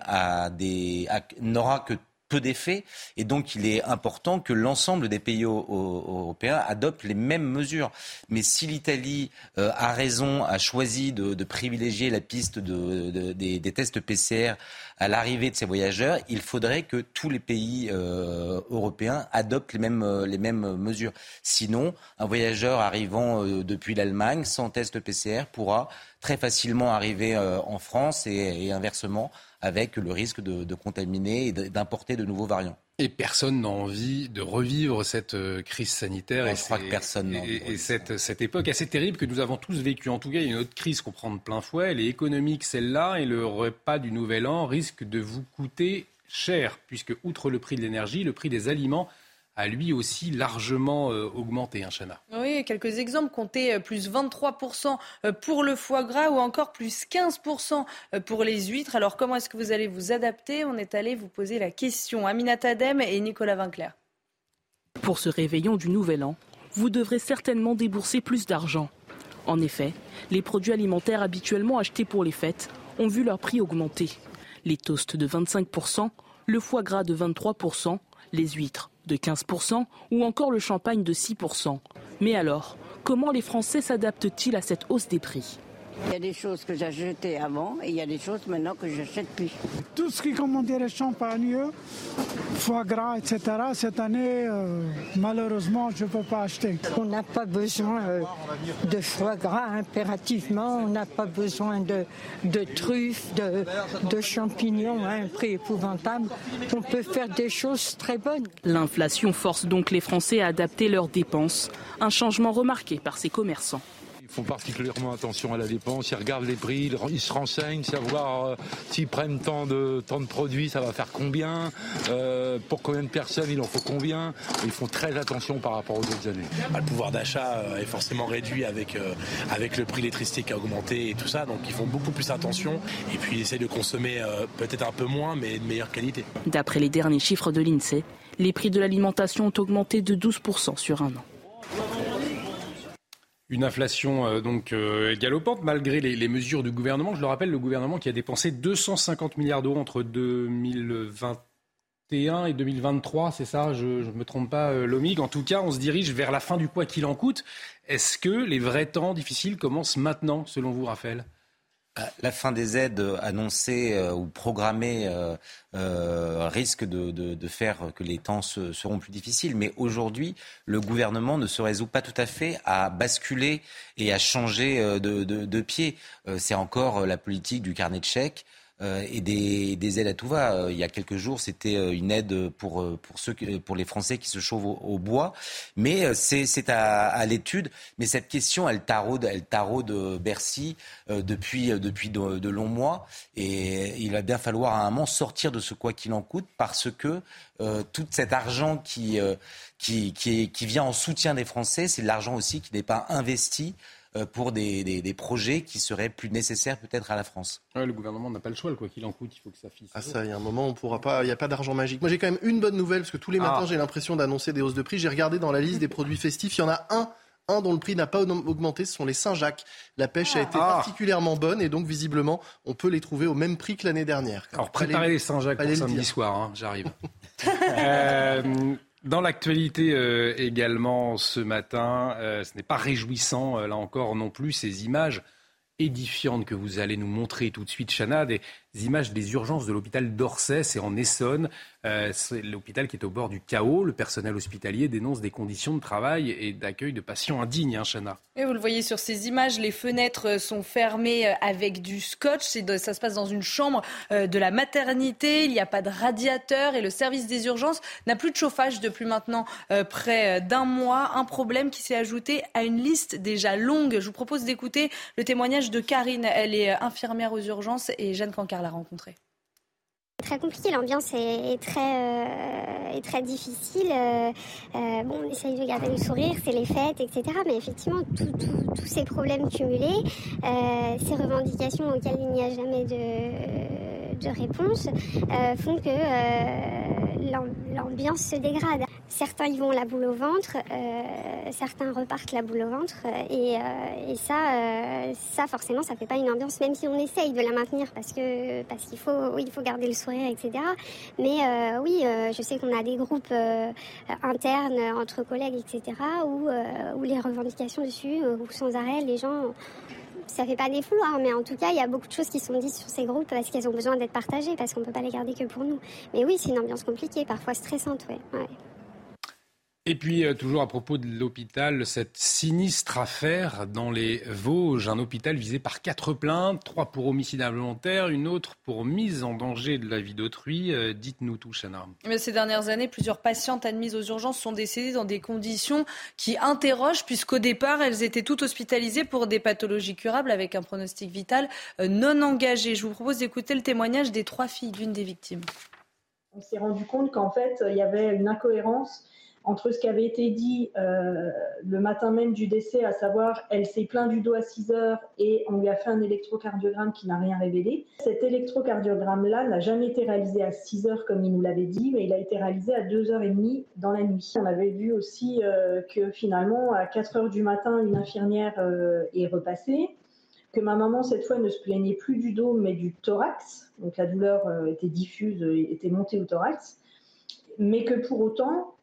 n'aura que peu d'effet et donc il est important que l'ensemble des pays européens adoptent les mêmes mesures. Mais si l'Italie euh, a raison, a choisi de, privilégier la piste de- de- des, des tests PCR à l'arrivée de ces voyageurs, il faudrait que tous les pays euh, européens adoptent les mêmes, euh, les mêmes mesures. Sinon, un voyageur arrivant euh, depuis l'Allemagne sans test PCR pourra très facilement arriver en France et, inversement avec le risque de, contaminer et d'importer de nouveaux variants. Et personne n'a envie de revivre cette euh, crise sanitaire. Et que personne Et, et cette, cette époque assez terrible que nous avons tous vécue. En tout cas, il y a une autre crise qu'on prend de plein fouet. Elle est économique, celle-là, et le repas du Nouvel An risque de vous coûter cher, puisque, outre le prix de l'énergie, le prix des aliments a lui aussi largement euh, augmenté, hein, Chana. Oui, quelques exemples. Comptez euh, plus 23% euh, pour le foie gras ou encore plus 15% euh, pour les huîtres. Alors comment est-ce que vous allez vous adapter? On est allé vous poser la question. Aminata Adem et Nicolas Vinclair. Pour ce réveillon du Nouvel An, vous devrez certainement débourser plus d'argent. En effet, les produits alimentaires habituellement achetés pour les fêtes ont vu leur prix augmenter. Les toasts de 25%, le foie gras de 23%, les huîtres de 15% ou encore le champagne de 6%. Mais alors, comment les Français s'adaptent-ils à cette hausse des prix? Il y a des choses que j'achetais avant et il y a des choses maintenant que j'achète plus. Tout ce qui commandait le champagne, foie gras, etc., cette année, euh, malheureusement, je ne peux pas acheter. On n'a pas besoin euh, de foie gras impérativement, on n'a pas besoin de, de truffes, de, de champignons à un prix épouvantable. On peut faire des choses très bonnes. L'inflation force donc les Français à adapter leurs dépenses, un changement remarqué par ces commerçants. Ils font particulièrement attention à la dépense, ils regardent les prix, ils se renseignent, savoir euh, s'ils prennent tant de, tant de produits, ça va faire combien, euh, pour combien de personnes il en faut combien. Ils font très attention par rapport aux autres années. Bah, le pouvoir d'achat euh, est forcément réduit avec, euh, avec le prix de l'électricité qui a augmenté et tout ça, donc ils font beaucoup plus attention et puis ils essayent de consommer euh, peut-être un peu moins mais de meilleure qualité. D'après les derniers chiffres de l'INSEE, les prix de l'alimentation ont augmenté de 12% sur un an. Une inflation euh, donc euh, galopante malgré les, mesures du gouvernement. Je le rappelle, le gouvernement qui a dépensé 250 milliards d'euros entre 2021 et 2023, c'est ça? Je ne me trompe pas, euh, Lomig. En tout cas, on se dirige vers la fin du quoi qu'il en coûte. Est-ce que les vrais temps difficiles commencent maintenant, selon vous, Raphaël? La fin des aides annoncées euh, ou programmées euh, euh, risque de, faire que les temps se- seront plus difficiles. Mais aujourd'hui, le gouvernement ne se résout pas tout à fait à basculer et à changer euh, de, de- pied. Euh, C'est encore euh, la politique du carnet de chèques. Euh, et des, aides à tout va. Euh, il y a quelques jours, c'était euh, une aide pour, pour, ceux, pour les Français qui se chauffent au, bois. Mais c'est à, à l'étude. Mais cette question, elle taraude, elle taraude Bercy depuis, depuis de, longs mois. Et il va bien falloir à un moment sortir de ce quoi qu'il en coûte parce que tout cet argent qui, qui, qui, qui vient en soutien des Français, c'est de l'argent aussi qui n'est pas investi pour des, projets qui seraient plus nécessaires peut-être à la France. le gouvernement n'a pas le choix, quoi qu'il en coûte, il faut que ça fixe. Ah ça, il y a un moment, on pourra pas, il n'y a pas d'argent magique. Moi j'ai quand même une bonne nouvelle, parce que tous les matins ah. j'ai l'impression d'annoncer des hausses de prix. J'ai regardé dans la liste des produits festifs, il y en a un un dont le prix n'a pas augmenté, ce sont les Saint-Jacques. La pêche a été ah. particulièrement bonne et donc visiblement on peut les trouver au même prix que l'année dernière. Alors préparez les Saint-Jacques pour samedi soir, hein, j'arrive. euh, dans l'actualité euh, également ce matin, euh, ce n'est pas réjouissant euh, là encore non plus ces images édifiantes que vous allez nous montrer tout de suite, Chana, images des urgences de l'hôpital d'Orsay, c'est en Essonne. Euh, c'est l'hôpital qui est au bord du chaos. Le personnel hospitalier dénonce des conditions de travail et d'accueil de patients indignes, hein, Chana. Et vous le voyez sur ces images, les fenêtres sont fermées euh, avec du scotch. Ça se passe dans une chambre euh, de la maternité. Il n'y a pas de radiateur et le service des urgences n'a plus de chauffage depuis maintenant près d'un mois. Un problème qui s'est ajouté à une liste déjà longue. Je vous propose d'écouter le témoignage de Karine. Elle est infirmière aux urgences et Jeanne Cancar l'a rencontrée. Très compliqué, l'ambiance est, très, euh, très difficile. Euh, euh, bon, on essaye de garder le sourire, c'est les fêtes, etc. Mais effectivement, tous ces problèmes cumulés, ces revendications auxquelles il n'y a jamais de, réponse, font que l'ambiance se dégrade. Certains y vont la boule au ventre, certains repartent la boule au ventre. Et, ça, ça, forcément, ça fait pas une ambiance, même si on essaye de la maintenir parce que parce qu'il faut, il faut garder le sourire, etc. Mais oui, je sais qu'on a des groupes internes entre collègues, etc. Où, les revendications dessus, sans arrêt, les gens ça fait pas des fouloirs, mais en tout cas, il y a beaucoup de choses qui sont dites sur ces groupes parce qu'elles ont besoin d'être partagées, parce qu'on peut pas les garder que pour nous. Mais oui, c'est une ambiance compliquée, parfois stressante, ouais. Et puis, euh, toujours à propos de l'hôpital, cette sinistre affaire dans les Vosges, un hôpital visé par quatre plaintes, trois pour homicide involontaire, une autre pour mise en danger de la vie d'autrui. Euh, dites-nous tout, Chana. Mais ces dernières années, plusieurs patientes admises aux urgences sont décédées dans des conditions qui interrogent, puisqu'au départ, elles étaient toutes hospitalisées pour des pathologies curables avec un pronostic vital euh, non engagé. Je vous propose d'écouter le témoignage des trois filles d'une des victimes. On s'est rendu compte qu'en fait, il y avait une incohérence entre ce qui avait été dit euh, le matin même du décès, à savoir elle s'est plaint du dos à 6 heures et on lui a fait un électrocardiogramme qui n'a rien révélé. Cet électrocardiogramme-là n'a jamais été réalisé à 6 heures comme il nous l'avait dit, mais il a été réalisé à 2h30 dans la nuit. On avait vu aussi euh, que finalement, à 4 heures du matin, une infirmière euh, est repassée que ma maman, cette fois, ne se plaignait plus du dos, mais du thorax. Donc la douleur était diffuse, était montée au thorax. Mais que pour autant,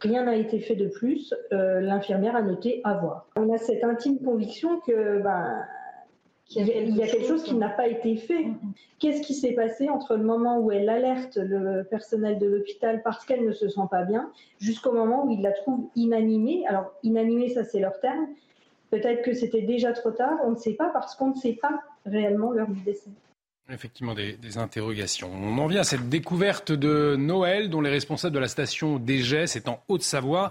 Rien n'a été fait de plus. Euh, l'infirmière a noté avoir. On a cette intime conviction que ben, il y a quelque chose qui n'a pas été fait. Qu'est-ce qui s'est passé entre le moment où elle alerte le personnel de l'hôpital parce qu'elle ne se sent pas bien, jusqu'au moment où il la trouve inanimée? Alors, inanimée, ça c'est leur terme. Peut-être que c'était déjà trop tard, on ne sait pas parce qu'on ne sait pas réellement l'heure du décès. Effectivement, des, interrogations. On en vient à cette découverte de Noël dont les responsables de la station DGS c'est en Haute-Savoie.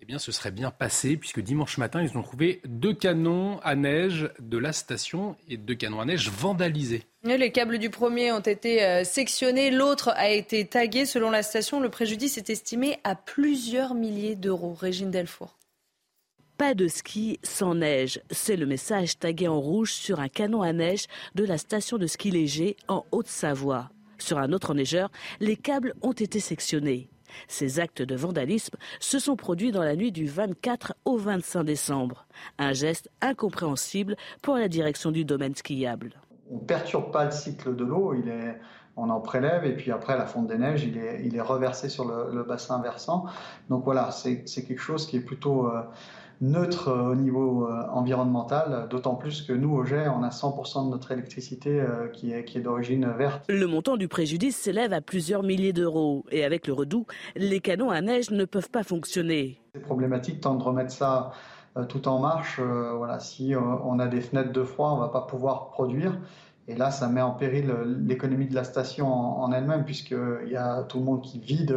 Eh bien, ce serait bien passé puisque dimanche matin, ils ont trouvé deux canons à neige de la station et deux canons à neige vandalisés. Les câbles du premier ont été euh, sectionnés, l'autre a été tagué. Selon la station, le préjudice est estimé à plusieurs milliers d'euros. Régine Delfour. Pas de ski sans neige. C'est le message tagué en rouge sur un canon à neige de la station de ski léger en Haute-Savoie. Sur un autre neigeur, les câbles ont été sectionnés. Ces actes de vandalisme se sont produits dans la nuit du 24 au 25 décembre. Un geste incompréhensible pour la direction du domaine skiable. On ne perturbe pas le cycle de l'eau, on en prélève et puis après la fonte des neiges, il est, reversé sur le, bassin versant. Donc voilà, c'est quelque chose qui est plutôt... Euh, neutre euh, au niveau euh, environnemental, d'autant plus que nous, au GER, on a 100% de notre électricité euh, qui est, qui est d'origine verte. Le montant du préjudice s'élève à plusieurs milliers d'euros. Et avec le redout, les canons à neige ne peuvent pas fonctionner. C'est problématique tant de remettre ça tout en marche. voilà, si on a des fenêtres de froid, on ne va pas pouvoir produire. Et là, ça met en péril l'économie de la station en, elle-même, puisqu'il y a tout le monde qui vide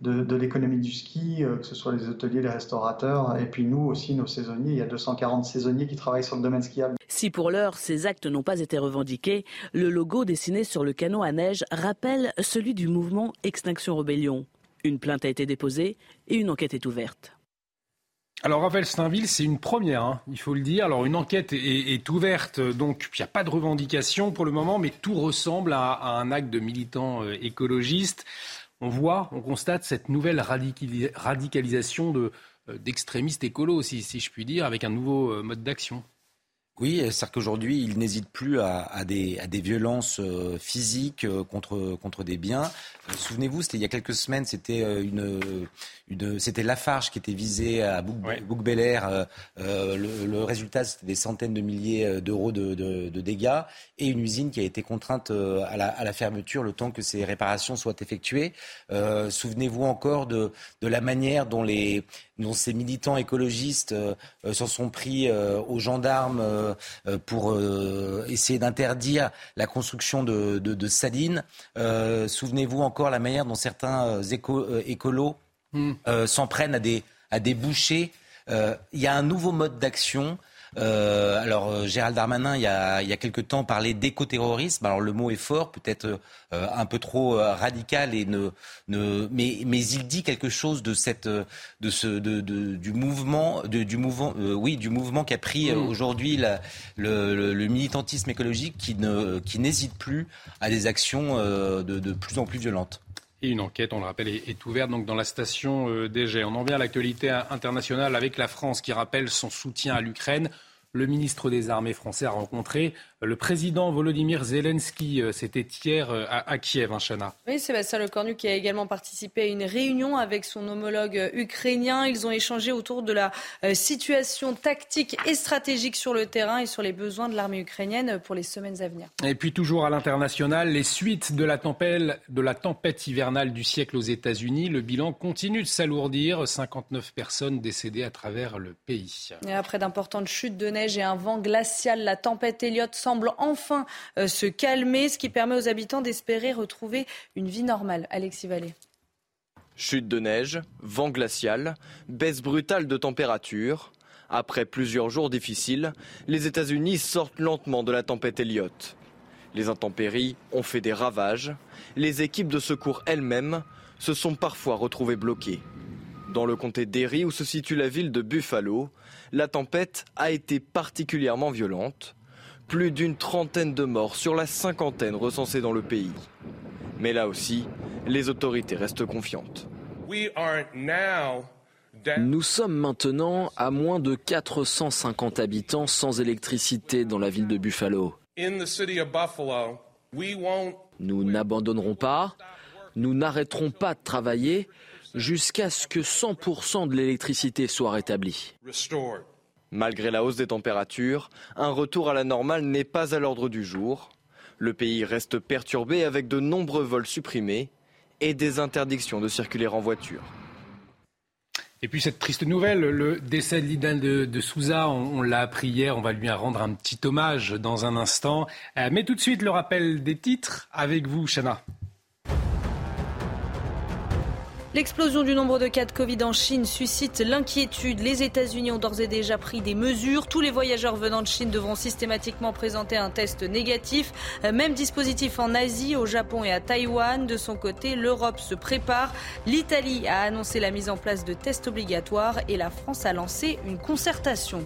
de, l'économie du ski, euh, que ce soit les hôteliers, les restaurateurs, et puis nous aussi, nos saisonniers. Il y a 240 saisonniers qui travaillent sur le domaine skiable. Si pour l'heure ces actes n'ont pas été revendiqués, le logo dessiné sur le canot à neige rappelle celui du mouvement Extinction Rebellion. Une plainte a été déposée et une enquête est ouverte. Alors Raphaël Steinville, c'est une première, hein, il faut le dire. Alors une enquête est, ouverte, donc il n'y a pas de revendication pour le moment, mais tout ressemble à, un acte de militants euh, écologistes on voit, on constate cette nouvelle radicalisation euh, d'extrémistes écolos, si, si je puis dire, avec un nouveau euh, mode d'action. Oui, c'est-à-dire qu'aujourd'hui, il n'hésite plus à, des, violences euh, physiques contre, contre des biens. Souvenez-vous, c'était il y a quelques semaines, c'était une, c'était Lafarge qui était visé à Bouc, euh, euh, le, résultat, c'était des centaines de milliers euh, d'euros de, dégâts et une usine qui a été contrainte à la, fermeture le temps que ces réparations soient effectuées. Souvenez-vous encore de, la manière dont, les, dont ces militants écologistes s'en sont pris aux gendarmes pour essayer d'interdire la construction de, de, salines. Souvenez-vous encore la manière dont certains écolos euh, s'en prennent à des, à des bouchers. Euh, il y a un nouveau mode d'action. Euh, alors Gérald Darmanin, il y a, il y a quelque temps, parlait d'écoterrorisme. Alors le mot est fort, peut-être un peu trop radical, et ne, ne, mais, mais il dit quelque chose de cette, de ce, de, de, du mouvement, du mouvement, oui, du mouvement qui a pris mm. aujourd'hui le, le, le, militantisme écologique, qui n'hésite plus à des actions de, de plus en plus violentes. Et une enquête, on le rappelle, est, ouverte donc dans la station euh. On en vient à l'actualité internationale avec la France qui rappelle son soutien à l'Ukraine. Le ministre des Armées français a rencontré le président Volodymyr Zelensky. Euh, c'était hier euh, à, Kiev, hein, Chana. Oui, Sébastien Lecornu qui a également participé à une réunion avec son homologue ukrainien. Ils ont échangé autour de la euh, situation tactique et stratégique sur le terrain et sur les besoins de l'armée ukrainienne pour les semaines à venir. Et puis toujours à l'international, les suites de la, tempête, de la tempête hivernale du siècle aux États-Unis. Le bilan continue de s'alourdir. 59 personnes décédées à travers le pays. Et après d'importantes chutes de neige et un vent glacial, la tempête Elliott semble enfin euh, se calmer, ce qui permet aux habitants d'espérer retrouver une vie normale. Alexis Vallée. Chute de neige, vent glacial, baisse brutale de température. Après plusieurs jours difficiles, les États-Unis sortent lentement de la tempête Elliott. Les intempéries ont fait des ravages. Les équipes de secours elles-mêmes se sont parfois retrouvées bloquées. Dans le comté d'Erie, où se situe la ville de Buffalo, la tempête a été particulièrement violente plus d'une trentaine de morts sur la cinquantaine recensée dans le pays. Mais là aussi, les autorités restent confiantes. Nous sommes maintenant à moins de 450 habitants sans électricité dans la ville de Buffalo. Nous n'abandonnerons pas, nous n'arrêterons pas de travailler jusqu'à ce que 100% de l'électricité soit rétablie. Malgré la hausse des températures, un retour à la normale n'est pas à l'ordre du jour. Le pays reste perturbé avec de nombreux vols supprimés et des interdictions de circuler en voiture. Et puis cette triste nouvelle, le décès de Lidan de, Souza, on, l'a appris hier, on va lui rendre un petit hommage dans un instant. Euh, mais tout de suite, le rappel des titres avec vous, Chana. L'explosion du nombre de cas de Covid en Chine suscite l'inquiétude. Les États-Unis ont d'ores et déjà pris des mesures. Tous les voyageurs venant de Chine devront systématiquement présenter un test négatif. Même dispositif en Asie, au Japon et à Taïwan. De son côté, l'Europe se prépare. L'Italie a annoncé la mise en place de tests obligatoires et la France a lancé une concertation.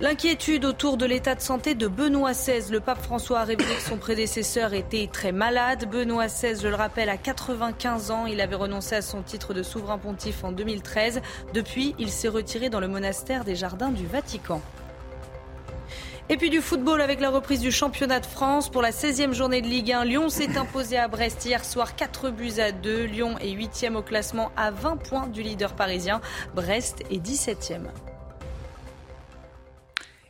L'inquiétude autour de l'état de santé de Benoît XVI. Le pape François a révélé que son prédécesseur était très malade. Benoît XVI, je le rappelle, à 95 ans. Il avait renoncé à son titre de souverain pontife en 2013. Depuis, il s'est retiré dans le monastère des Jardins du Vatican. Et puis du football avec la reprise du championnat de France. Pour la 16e journée de Ligue 1, Lyon s'est imposé à Brest hier soir 4 buts à 2. Lyon est 8e au classement à 20 points du leader parisien. Brest est 17e.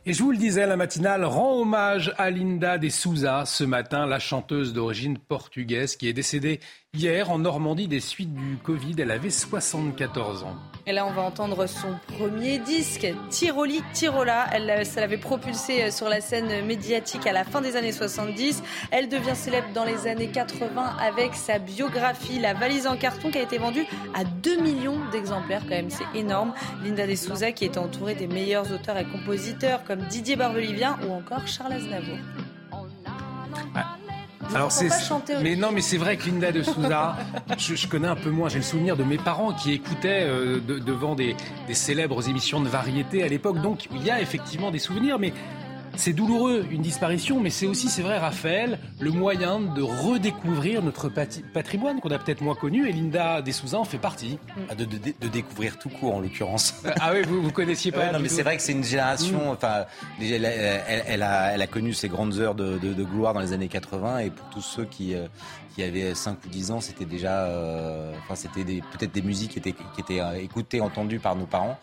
Et je vous le disais, la matinale rend hommage à Linda de Souza ce matin, la chanteuse d'origine portugaise qui est décédée hier en Normandie des suites du Covid. Elle avait 74 ans. Et là, on va entendre son premier disque, Tiroli Tirola. Elle, ça l'avait propulsé euh, sur la scène médiatique à la fin des années 70. Elle devient célèbre dans les années 80 avec sa biographie, La valise en carton, qui a été vendue à 2 millions d'exemplaires, quand même, c'est énorme. Linda De Souza, qui est entourée des meilleurs auteurs et compositeurs comme Didier Barbelivien ou encore Charles Aznavour. Alors c'est mais non mais c'est vrai que Linda de Souza, je, connais un peu moins. J'ai le souvenir de mes parents qui écoutaient euh, devant des, des célèbres émissions de variété à l'époque. Donc il y a effectivement des souvenirs, mais c'est douloureux, une disparition, mais c'est aussi, c'est vrai, Raphaël, le moyen de redécouvrir notre patrimoine qu'on a peut-être moins connu. Et Linda Dessouza en fait partie. Ah, de, découvrir tout court, en l'occurrence. ah oui, vous, vous connaissiez pas. non, mais c'est vrai que c'est une génération. Mm. Enfin, elle, elle, a, elle, a, connu ses grandes heures de, gloire dans les années 80, et pour tous ceux qui, euh, qui avaient 5 ou 10 ans, c'était déjà, euh, enfin, c'était peut-être des musiques qui étaient, qui étaient euh, écoutées, entendues par nos parents.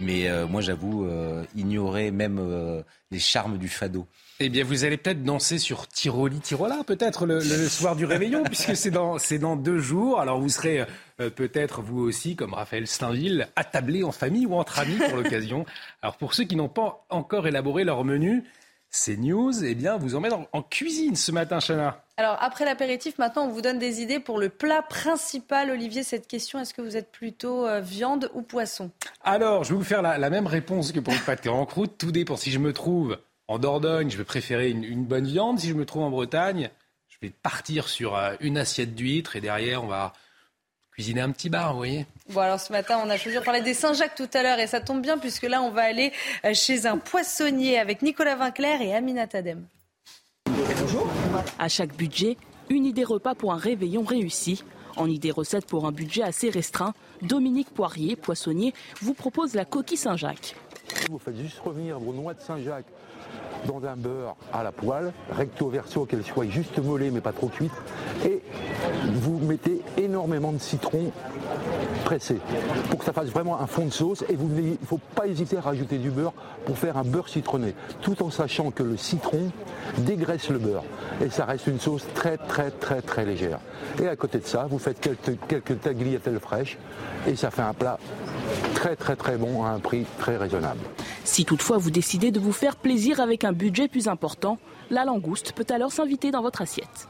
Mais moi, j'avoue, ignorer même les charmes du fado. Eh bien, vous allez peut-être danser sur Tiroli Tirola, peut-être le, soir du réveillon, puisque c'est dans, c'est dans deux jours. Alors, vous serez euh, peut-être, vous aussi, comme Raphaël Steinville, attablé en famille ou entre amis pour l'occasion. Alors, pour ceux qui n'ont pas encore élaboré leur menu, c'est news, eh bien, vous emmène en, en cuisine ce matin, Chana. Alors, après l'apéritif, maintenant, on vous donne des idées pour le plat principal. Olivier, cette question, est-ce que vous êtes plutôt euh, viande ou poisson? Alors, je vais vous faire la, la, même réponse que pour le pâté en croûte. Tout dépend. Si je me trouve en Dordogne, je vais préférer une, bonne viande. Si je me trouve en Bretagne, je vais partir sur euh, une assiette d'huîtres et derrière, on va cuisiner un petit bar, vous voyez. Bon, alors ce matin, on a choisi de parler des Saint-Jacques tout à l'heure et ça tombe bien puisque là, on va aller euh, chez un poissonnier avec Nicolas Vinclair et Amina Tadem. À chaque budget, une idée repas pour un réveillon réussi. En idée recette pour un budget assez restreint, Dominique Poirier, poissonnier, vous propose la coquille Saint-Jacques. Vous faites juste revenir vos de Saint-Jacques dans un beurre à la poêle, recto verso, qu'elle soit juste mollée mais pas trop cuite. Et vous mettez énormément de citron pressé pour que ça fasse vraiment un fond de sauce. Et vous, il ne faut pas hésiter à rajouter du beurre pour faire un beurre citronné, tout en sachant que le citron dégraisse le beurre. Et ça reste une sauce très très très très légère. Et à côté de ça, vous faites quelques, quelques tagliatelles fraîches et ça fait un plat très très très bon à un prix très raisonnable. Si toutefois vous décidez de vous faire plaisir avec un budget plus important, la langouste peut alors s'inviter dans votre assiette.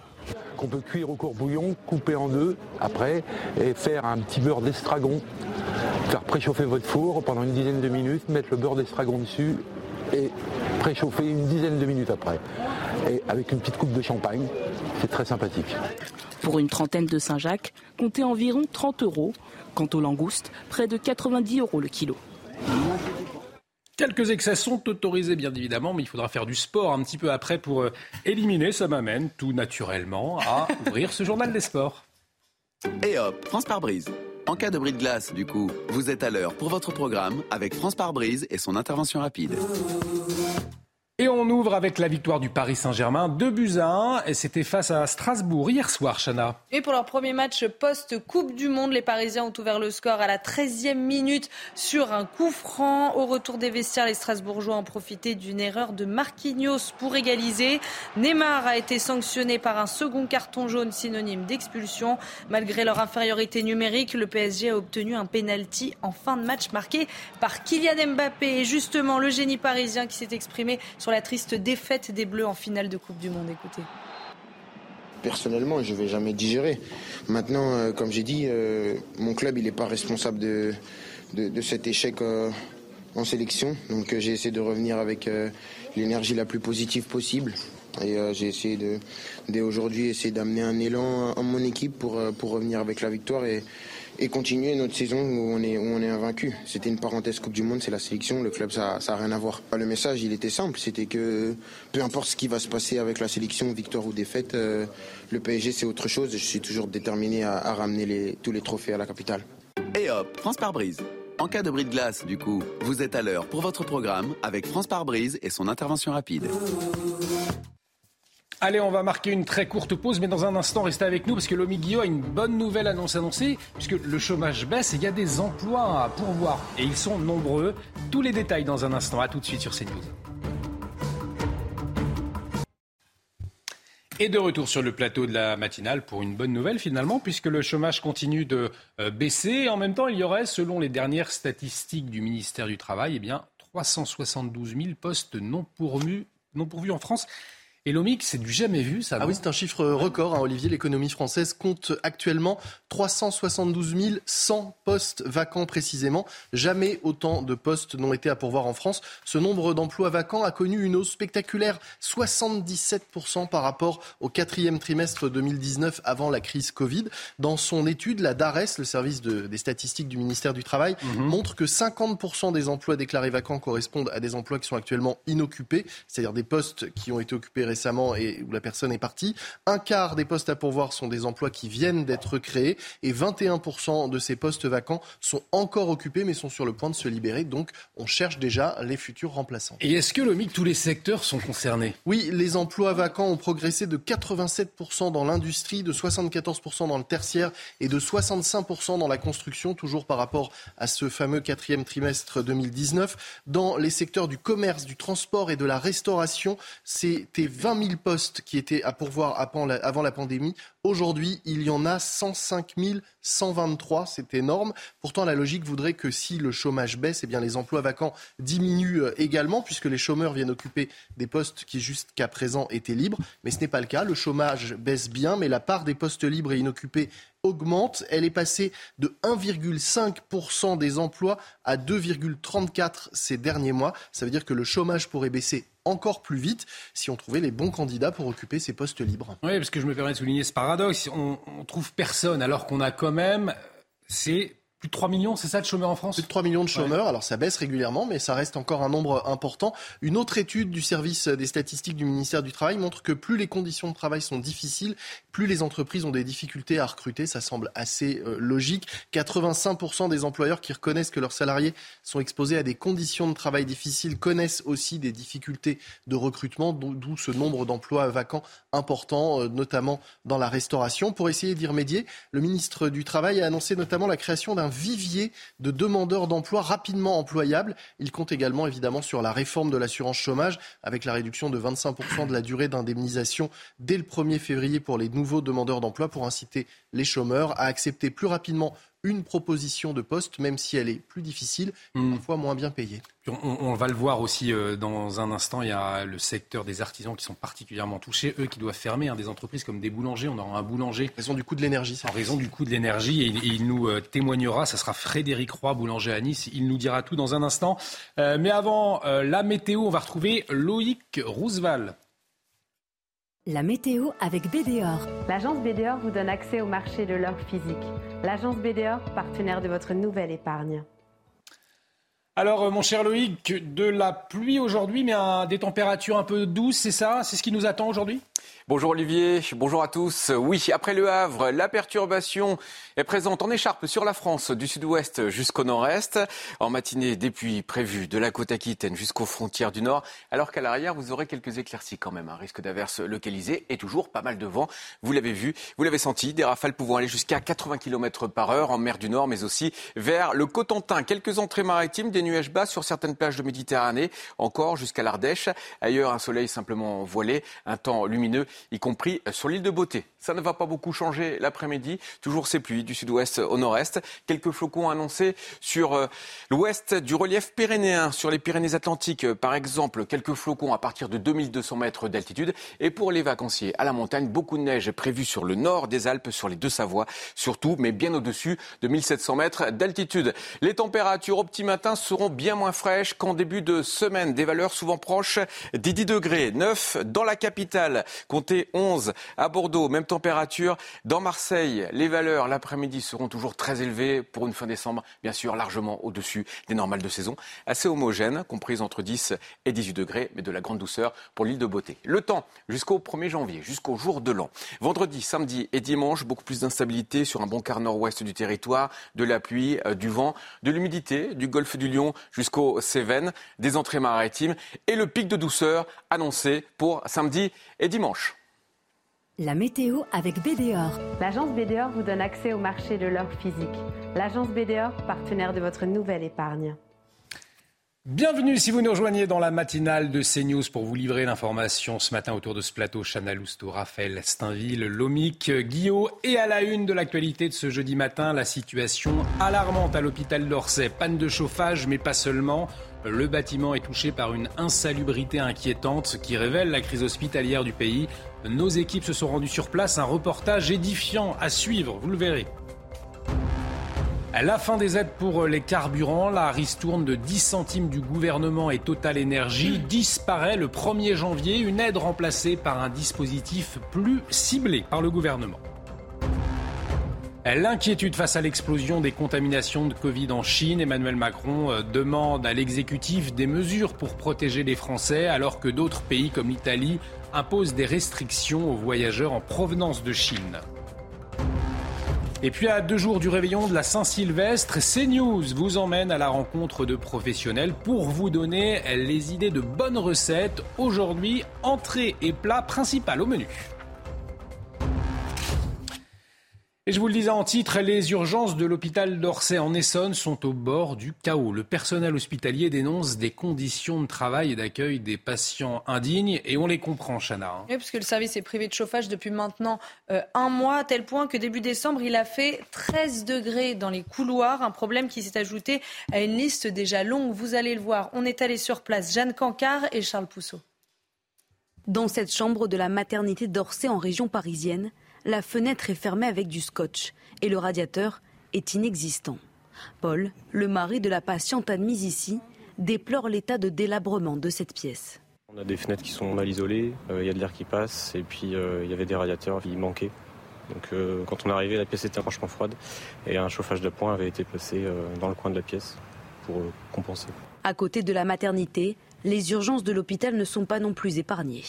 Qu'on peut cuire au bouillon, couper en deux après et faire un petit beurre d'estragon. Faire préchauffer votre four pendant une dizaine de minutes, mettre le beurre d'estragon dessus et préchauffer une dizaine de minutes après. Et avec une petite coupe de champagne, c'est très sympathique. Pour une trentaine de Saint-Jacques, comptez environ 30 euros. Quant aux langoustes, près de 90 euros le kilo. Quelques excès sont autorisés, bien évidemment, mais il faudra faire du sport un petit peu après pour euh, éliminer. Ça m'amène tout naturellement à ouvrir ce journal des sports. Et hop, France par brise. En cas de bris de glace, du coup, vous êtes à l'heure pour votre programme avec France par brise et son intervention rapide. Et on ouvre avec la victoire du Paris Saint-Germain, 2 buts à 1, et c'était face à Strasbourg hier soir, Chana. Et pour leur premier match post-Coupe du Monde, les Parisiens ont ouvert le score à la 13e minute sur un coup franc. Au retour des vestiaires, les Strasbourgeois ont profité d'une erreur de Marquinhos pour égaliser. Neymar a été sanctionné par un second carton jaune synonyme d'expulsion. Malgré leur infériorité numérique, le PSG a obtenu un penalty en fin de match marqué par Kylian Mbappé. Et justement, le génie parisien qui s'est exprimé la triste défaite des Bleus en finale de Coupe du Monde. Écoutez. Personnellement, je ne vais jamais digérer. Maintenant, euh, comme j'ai dit, euh, mon club, il n'est pas responsable de, de, cet échec euh, en sélection. Donc j'ai essayé de revenir avec l'énergie la plus positive possible. Et j'ai essayé dès aujourd'hui, essayer d'amener un élan à mon équipe pour, pour revenir avec la victoire. Et, et continuer notre saison où on est, invaincu. C'était une parenthèse Coupe du Monde, c'est la sélection, le club, ça n'a rien à voir. Le message, il était simple, c'était que peu importe ce qui va se passer avec la sélection, victoire ou défaite, euh, le PSG, c'est autre chose. Je suis toujours déterminé à, ramener tous les trophées à la capitale. Et hop, France par brise. En cas de bris de glace, du coup, vous êtes à l'heure pour votre programme avec France par brise et son intervention rapide. Allez, on va marquer une très courte pause, mais dans un instant, restez avec nous parce que Lomi Guillot a une bonne nouvelle annonce annoncée, puisque le chômage baisse et il y a des emplois à pourvoir. Et ils sont nombreux. Tous les détails dans un instant. À tout de suite sur CNews. Et de retour sur le plateau de la matinale pour une bonne nouvelle finalement, puisque le chômage continue de euh, baisser. En même temps, il y aurait, selon les dernières statistiques du ministère du Travail, eh bien, 372 000 postes non pourvus en France. Et l'OMIC, c'est du jamais vu, ça. Ah oui, c'est un chiffre record. Hein, Olivier, l'économie française compte actuellement 372 100 postes vacants précisément. Jamais autant de postes n'ont été à pourvoir en France. Ce nombre d'emplois vacants a connu une hausse spectaculaire, 77% par rapport au quatrième trimestre 2019 avant la crise Covid. Dans son étude, la DARES, le service des statistiques du ministère du Travail, mhm. montre que 50% des emplois déclarés vacants correspondent à des emplois qui sont actuellement inoccupés, c'est-à-dire des postes qui ont été occupés récemment et où la personne est partie. Un quart des postes à pourvoir sont des emplois qui viennent d'être créés et 21% de ces postes vacants sont encore occupés mais sont sur le point de se libérer. Donc on cherche déjà les futurs remplaçants. Et est-ce que le MIC, tous les secteurs sont concernés? Oui, les emplois vacants ont progressé de 87% dans l'industrie, de 74% dans le tertiaire et de 65% dans la construction, toujours par rapport à ce fameux quatrième trimestre 2019. Dans les secteurs du commerce, du transport et de la restauration, c'était 20 000 postes qui étaient à pourvoir avant la pandémie. Aujourd'hui, il y en a 105 123. C'est énorme. Pourtant, la logique voudrait que si le chômage baisse, eh bien, les emplois vacants diminuent euh, également, puisque les chômeurs viennent occuper des postes qui jusqu'à présent étaient libres. Mais ce n'est pas le cas. Le chômage baisse bien, mais la part des postes libres et inoccupés augmente. Elle est passée de 1,5% des emplois à 2,34% ces derniers mois. Ça veut dire que le chômage pourrait baisser encore plus vite si on trouvait les bons candidats pour occuper ces postes libres. Oui, parce que je me permets de souligner ce paradoxe. On, on trouve personne alors qu'on a quand même, c'est plus de 3 millions, c'est ça, de chômeurs en France Plus de 3 millions de chômeurs. Alors ça baisse régulièrement, mais ça reste encore un nombre important. Une autre étude du service des statistiques du ministère du Travail montre que plus les conditions de travail sont difficiles, plus les entreprises ont des difficultés à recruter. Ça semble assez euh, logique. 85% des employeurs qui reconnaissent que leurs salariés sont exposés à des conditions de travail difficiles connaissent aussi des difficultés de recrutement, d'où ce nombre d'emplois vacants important, euh, notamment dans la restauration. Pour essayer d'y remédier, le ministre du Travail a annoncé notamment la création d'un un vivier de demandeurs d'emploi rapidement employables. Il compte également évidemment sur la réforme de l'assurance chômage avec la réduction de 25% de la durée d'indemnisation dès le 1er février pour les nouveaux demandeurs d'emploi pour inciter les chômeurs à accepter plus rapidement une proposition de poste, même si elle est plus difficile hmm. parfois moins bien payée. On, va le voir aussi euh, dans un instant. Il y a le secteur des artisans qui sont particulièrement touchés, eux qui doivent fermer. Hein, des entreprises comme des boulangers, on aura un boulanger. En raison du coût de l'énergie. En raison du coût de l'énergie. Et, il nous euh, témoignera. Ça sera Frédéric Roy, boulanger à Nice. Il nous dira tout dans un instant. Euh, mais avant la météo, on va retrouver Loïc Roosevelt. La météo avec BDOR. L'agence BDOR vous donne accès au marché de l'or physique. L'agence BDOR, partenaire de votre nouvelle épargne. Alors, euh, mon cher Loïc, de la pluie aujourd'hui, mais des températures un peu douces, c'est ça? C'est ce qui nous attend aujourd'hui? Bonjour Olivier, bonjour à tous. Oui, après le Havre, la perturbation est présente en écharpe sur la France du sud-ouest jusqu'au nord-est. En matinée, des pluies prévues de la côte aquitaine jusqu'aux frontières du nord, alors qu'à l'arrière, vous aurez quelques éclaircies quand même. Un risque d'averse localisé et toujours pas mal de vent. Vous l'avez vu, vous l'avez senti, des rafales pouvant aller jusqu'à 80 km par heure en mer du Nord, mais aussi vers le Cotentin. Quelques entrées maritimes, des nuages bas sur certaines plages de Méditerranée, encore jusqu'à l'Ardèche. Ailleurs, un soleil simplement voilé, un temps lumineux y compris sur l'île de Beauté. Ça ne va pas beaucoup changer l'après-midi. Toujours ces pluies du sud-ouest au nord-est. Quelques flocons annoncés sur euh, l'ouest du relief pyrénéen, sur les Pyrénées-Atlantiques, euh, par exemple. Quelques flocons à partir de 2200 mètres d'altitude. Et pour les vacanciers à la montagne, beaucoup de neige prévue sur le nord des Alpes, sur les deux Savoies, surtout, mais bien au-dessus de 1700 mètres d'altitude. Les températures au petit matin seront bien moins fraîches qu'en début de semaine. Des valeurs souvent proches des 10 degrés. 9 dans la capitale. 11 à Bordeaux. Même température. Dans Marseille, les valeurs l'après-midi seront toujours très élevées pour une fin décembre, bien sûr largement au-dessus des normales de saison. Assez homogène, comprise entre 10 et 18 degrés, mais de la grande douceur pour l'île de Beauté. Le temps jusqu'au 1er janvier, jusqu'au jour de l'an. Vendredi, samedi et dimanche, beaucoup plus d'instabilité sur un bon quart nord-ouest du territoire, de la pluie, euh, du vent, de l'humidité, du golfe du Lion jusqu'aux Cévennes, des entrées maritimes et le pic de douceur annoncé pour samedi et dimanche. La météo avec BDOR. L'agence BDOR vous donne accès au marché de l'or physique. L'agence BDOR, partenaire de votre nouvelle épargne. Bienvenue si vous nous rejoignez dans la matinale de CNews pour vous livrer l'information ce matin autour de ce plateau. Chana Lousteau, Raphaël Steinville, Lomic, Guillaume et à la une de l'actualité de ce jeudi matin, la situation alarmante à l'hôpital d'Orsay. Panne de chauffage, mais pas seulement. Le bâtiment est touché par une insalubrité inquiétante qui révèle la crise hospitalière du pays. Nos équipes se sont rendues sur place. Un reportage édifiant à suivre, vous le verrez. La fin des aides pour les carburants, la ristourne de 10 centimes du gouvernement et Total Énergie disparaît le 1er janvier, une aide remplacée par un dispositif plus ciblé par le gouvernement. L'inquiétude face à l'explosion des contaminations de Covid en Chine, Emmanuel Macron euh, demande à l'exécutif des mesures pour protéger les Français alors que d'autres pays comme l'Italie imposent des restrictions aux voyageurs en provenance de Chine. Et puis à deux jours du réveillon de la Saint-Sylvestre, CNews vous emmène à la rencontre de professionnels pour vous donner les idées de bonnes recettes. Aujourd'hui, entrée et plat principal au menu. Et je vous le disais en titre, les urgences de l'hôpital d'Orsay en Essonne sont au bord du chaos. Le personnel hospitalier dénonce des conditions de travail et d'accueil des patients indignes et on les comprend, Chana. Hein. Oui, puisque le service est privé de chauffage depuis maintenant euh, un mois, à tel point que début décembre, il a fait 13 degrés dans les couloirs, un problème qui s'est ajouté à une liste déjà longue. Vous allez le voir, on est allé sur place, Jeanne Cancard et Charles Pousseau. Dans cette chambre de la maternité d'Orsay en région parisienne, la fenêtre est fermée avec du scotch et le radiateur est inexistant. Paul, le mari de la patiente admise ici, déplore l'état de délabrement de cette pièce. On a des fenêtres qui sont mal isolées, euh, il y a de l'air qui passe et puis euh, il y avait des radiateurs qui manquaient. Donc euh, quand on est arrivé, la pièce était franchement froide et un chauffage de poing avait été placé dans le coin de la pièce pour compenser. À côté de la maternité, les urgences de l'hôpital ne sont pas non plus épargnées.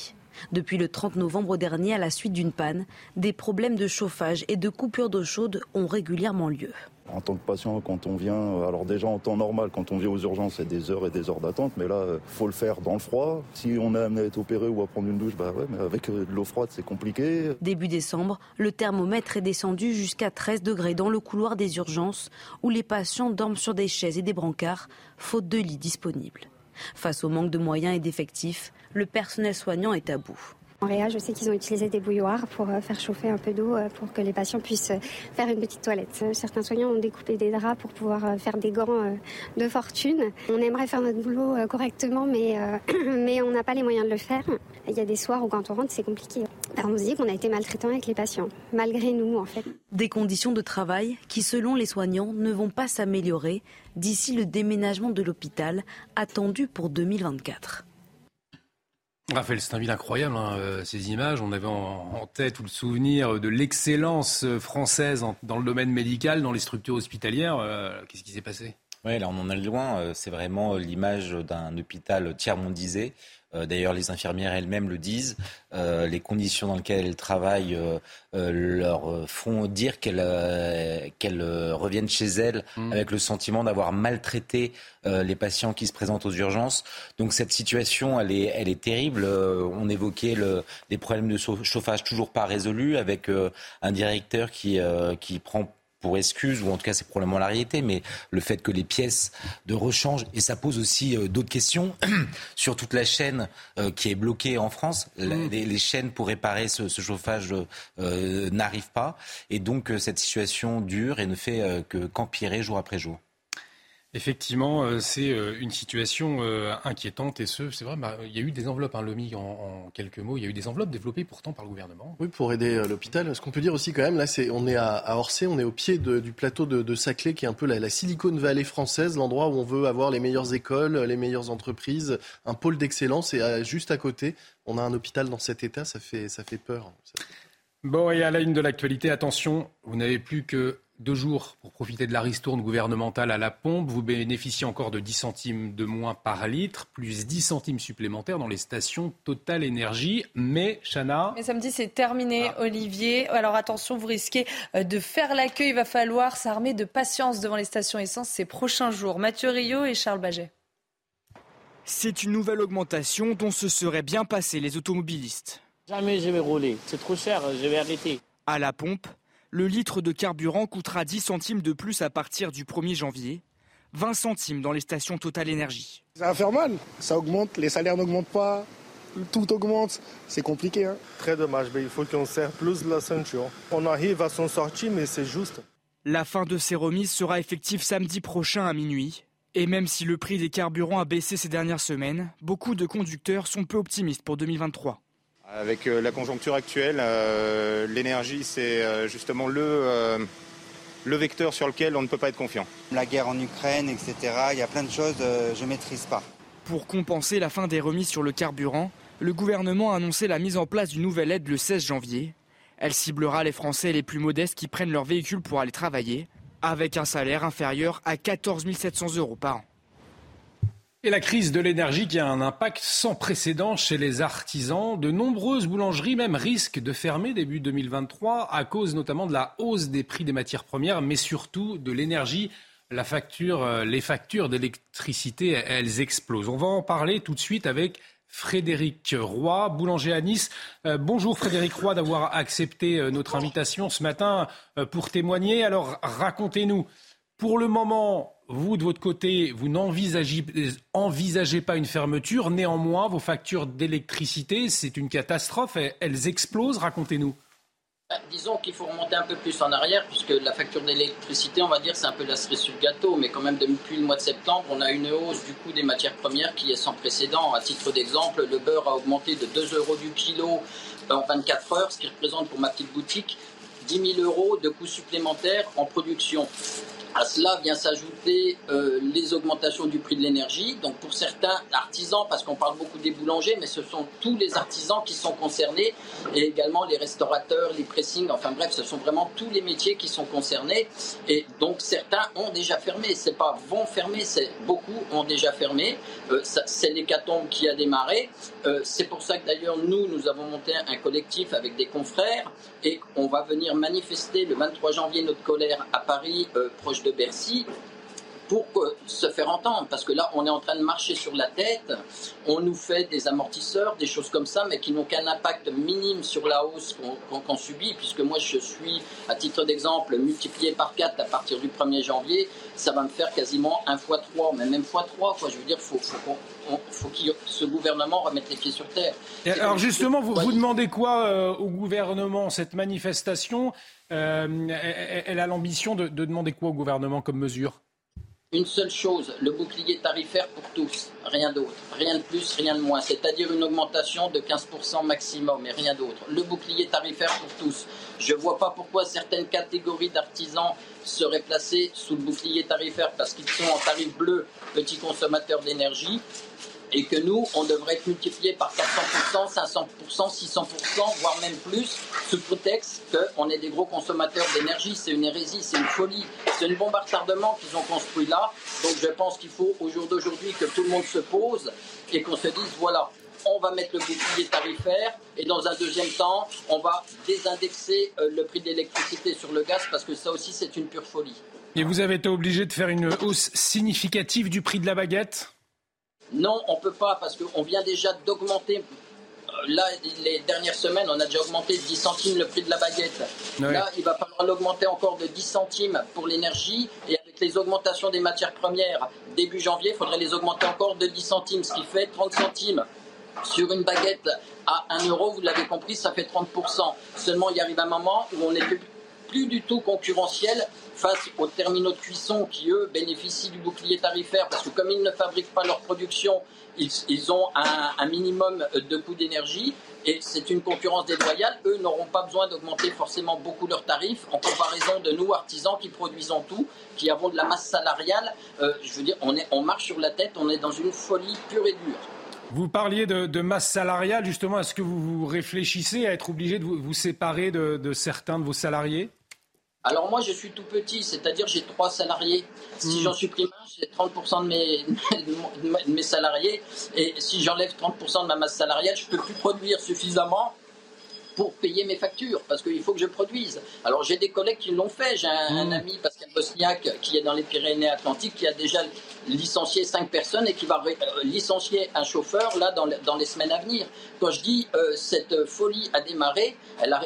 Depuis le 30 novembre dernier, à la suite d'une panne, des problèmes de chauffage et de coupure d'eau chaude ont régulièrement lieu. En tant que patient, quand on vient, alors déjà en temps normal, quand on vient aux urgences, c'est des heures et des heures d'attente, mais là, il euh, faut le faire dans le froid. Si on est amené à être opéré ou à prendre une douche, bah ouais, mais avec euh, de l'eau froide, c'est compliqué. Début décembre, le thermomètre est descendu jusqu'à 13 degrés dans le couloir des urgences, où les patients dorment sur des chaises et des brancards, faute de lits disponibles. Face au manque de moyens et d'effectifs, le personnel soignant est à bout. En Réa, je sais qu'ils ont utilisé des bouilloires pour euh, faire chauffer un peu d'eau euh, pour que les patients puissent euh, faire une petite toilette. Certains soignants ont découpé des draps pour pouvoir faire des gants de fortune. On aimerait faire notre boulot correctement, mais, mais on n'a pas les moyens de le faire. Il y a des soirs où quand on rentre, c'est compliqué. on se dit qu'on a été maltraitant avec les patients, malgré nous en fait. Des conditions de travail qui, selon les soignants, ne vont pas s'améliorer d'ici le déménagement de l'hôpital attendu pour 2024. Raphaël, c'est un ville incroyable, hein, euh, ces images. On avait en, tête tout le souvenir de l'excellence française dans le domaine médical, dans les structures hospitalières. Euh, qu'est-ce qui s'est passé? Oui, là, on en est loin. Euh, c'est vraiment l'image d'un hôpital tiers-mondisé d'ailleurs, les infirmières elles-mêmes le disent. Euh, les conditions dans lesquelles elles travaillent euh, leur font dire qu'elles reviennent chez elles mmh. avec le sentiment d'avoir maltraité les patients qui se présentent aux urgences. Donc cette situation, elle est, elle est terrible. on évoquait le, des problèmes de chauffage toujours pas résolus avec un directeur qui, qui prend pour excuse, ou en tout cas c'est probablement la réalité, mais le fait que les pièces de rechange, et ça pose aussi euh, d'autres questions sur toute la chaîne euh, qui est bloquée en France, mm. les, chaînes pour réparer ce, chauffage euh, n'arrivent pas, et donc cette situation dure et ne fait que qu'empirer jour après jour. Effectivement, euh, c'est euh, une situation euh, inquiétante et ce, c'est vrai, bah, il y a eu des enveloppes, hein, Lomi, en, quelques mots, il y a eu des enveloppes développées pourtant par le gouvernement. Oui, pour aider l'hôpital. Ce qu'on peut dire aussi quand même, là, c'est on est à, Orsay, on est au pied du plateau de, Saclay, qui est un peu la, la Silicon Valley française, l'endroit où on veut avoir les meilleures écoles, les meilleures entreprises, un pôle d'excellence, et juste à côté, on a un hôpital dans cet état, ça fait, ça fait peur. Bon, et à la une de l'actualité, attention, vous n'avez plus que deux jours pour profiter de la ristourne gouvernementale à la pompe. Vous bénéficiez encore de 10 centimes de moins par litre, plus 10 centimes supplémentaires dans les stations Total Énergie. Mais, Chana. Mais samedi, c'est terminé, ah. Olivier. Alors attention, vous risquez euh, de faire l'accueil. Il va falloir s'armer de patience devant les stations essence ces prochains jours. Mathieu Rio et Charles Baget. C'est une nouvelle augmentation dont se seraient bien passés les automobilistes. Jamais je vais rouler. C'est trop cher, je vais arrêter. À la pompe, le litre de carburant coûtera 10 centimes de plus à partir du 1er janvier, 20 centimes dans les stations Total Énergie. Ça va faire mal, ça augmente, les salaires n'augmentent pas, tout augmente, c'est compliqué. Hein. Très dommage, mais il faut qu'on serre plus la ceinture. On arrive à s'en sortir, mais c'est juste. La fin de ces remises sera effective samedi prochain à minuit. Et même si le prix des carburants a baissé ces dernières semaines, beaucoup de conducteurs sont peu optimistes pour 2023. Avec euh, la conjoncture actuelle, euh, l'énergie, c'est euh, justement le, le vecteur sur lequel on ne peut pas être confiant. La guerre en Ukraine, etc., il y a plein de choses que je ne maîtrise pas. Pour compenser la fin des remises sur le carburant, le gouvernement a annoncé la mise en place d'une nouvelle aide le 16 janvier. Elle ciblera les Français les plus modestes qui prennent leur véhicule pour aller travailler, avec un salaire inférieur à 14 700 euros par an. Et la crise de l'énergie qui a un impact sans précédent chez les artisans. De nombreuses boulangeries même risquent de fermer début 2023 à cause notamment de la hausse des prix des matières premières, mais surtout de l'énergie. La facture, euh, les factures d'électricité, elles explosent. On va en parler tout de suite avec Frédéric Roy, boulanger à Nice. Euh, bonjour Frédéric Roy d'avoir accepté euh, notre invitation ce matin pour témoigner. Alors racontez-nous, pour le moment, vous, de votre côté, vous n'envisagez pas une fermeture. Néanmoins, vos factures d'électricité, c'est une catastrophe. Elles explosent. Racontez-nous. Bah, disons qu'il faut remonter un peu plus en arrière, puisque la facture d'électricité, on va dire, c'est un peu la cerise sur le gâteau. Mais quand même, depuis le mois de septembre, on a une hausse du coût des matières premières qui est sans précédent. À titre d'exemple, le beurre a augmenté de 2 euros du kilo en 24 heures, ce qui représente pour ma petite boutique 10 000 euros de coûts supplémentaires en production. À cela vient s'ajouter euh, les augmentations du prix de l'énergie. Donc pour certains artisans, parce qu'on parle beaucoup des boulangers, mais ce sont tous les artisans qui sont concernés, et également les restaurateurs, les pressings, enfin bref, ce sont vraiment tous les métiers qui sont concernés. Et donc certains ont déjà fermé. C'est pas vont fermer, c'est beaucoup ont déjà fermé. Euh, c'est l'hécatombe qui a démarré. Euh, c'est pour ça que d'ailleurs nous, nous avons monté un collectif avec des confrères et on va venir manifester le 23 janvier notre colère à Paris, proche de de Bercy pour se faire entendre, parce que là, on est en train de marcher sur la tête, on nous fait des amortisseurs, des choses comme ça, mais qui n'ont qu'un impact minime sur la hausse qu'on subit, puisque moi, je suis, à titre d'exemple, multiplié par 4 à partir du 1er janvier, ça va me faire quasiment 1 fois 3, mais même fois 3, quoi. Je veux dire, il faut, faut, que ce gouvernement remette les pieds sur terre. alors justement, vous, vous, demandez quoi euh, au gouvernement Cette manifestation, euh, elle a l'ambition de, demander quoi au gouvernement comme mesure? Une seule chose, le bouclier tarifaire pour tous, rien d'autre, rien de plus, rien de moins, c'est-à-dire une augmentation de 15% maximum et rien d'autre. Le bouclier tarifaire pour tous. Je ne vois pas pourquoi certaines catégories d'artisans seraient placées sous le bouclier tarifaire parce qu'ils sont en tarif bleu, petits consommateurs d'énergie, et que nous, on devrait être par 400%, 500%, 600%, voire même plus, sous prétexte qu'on est des gros consommateurs d'énergie. C'est une hérésie, c'est une folie, c'est une bombe à retardement qu'ils ont construit là. Donc je pense qu'il faut au jour d'aujourd'hui que tout le monde se pose et qu'on se dise, voilà, on va mettre le bouclier tarifaire et dans un deuxième temps, on va désindexer euh, le prix de l'électricité sur le gaz parce que ça aussi, c'est une pure folie. Et vous avez été obligé de faire une hausse significative du prix de la baguette? Non, on ne peut pas parce qu'on vient déjà d'augmenter. Euh, là, les dernières semaines, on a déjà augmenté de 10 centimes le prix de la baguette. Là, il va falloir l'augmenter encore de 10 centimes pour l'énergie. Et avec les augmentations des matières premières, début janvier, il faudrait les augmenter encore de 10 centimes, ce qui fait 30 centimes. Sur une baguette à 1 euro, vous l'avez compris, ça fait 30%. Seulement, il arrive un moment où on n'est plus du tout concurrentiel face aux terminaux de cuisson qui, eux, bénéficient du bouclier tarifaire parce que comme ils ne fabriquent pas leur production, ils, ont un, minimum de coût d'énergie et c'est une concurrence déloyale. Eux n'auront pas besoin d'augmenter forcément beaucoup leurs tarifs en comparaison de nous, artisans, qui produisons tout, qui avons de la masse salariale. Euh, je veux dire, on, est, on marche sur la tête, on est dans une folie pure et dure. Vous parliez de, masse salariale, justement. Est-ce que vous, réfléchissez à être obligé de vous, séparer de certains de vos salariés? Alors moi, je suis tout petit, c'est-à-dire j'ai trois salariés. Si hmm. j'en supprime un, j'ai 30% de mes, de mes salariés. Et si j'enlève 30% de ma masse salariale, je ne peux plus produire suffisamment pour payer mes factures, parce qu'il faut que je produise. Alors j'ai des collègues qui l'ont fait. J'ai un, hmm. ami, Pascal Bosniak, qui est dans les Pyrénées-Atlantiques, qui a déjà licencier cinq personnes et qui va licencier un chauffeur là dans, dans, les semaines à venir. Quand je dis cette folie a démarré,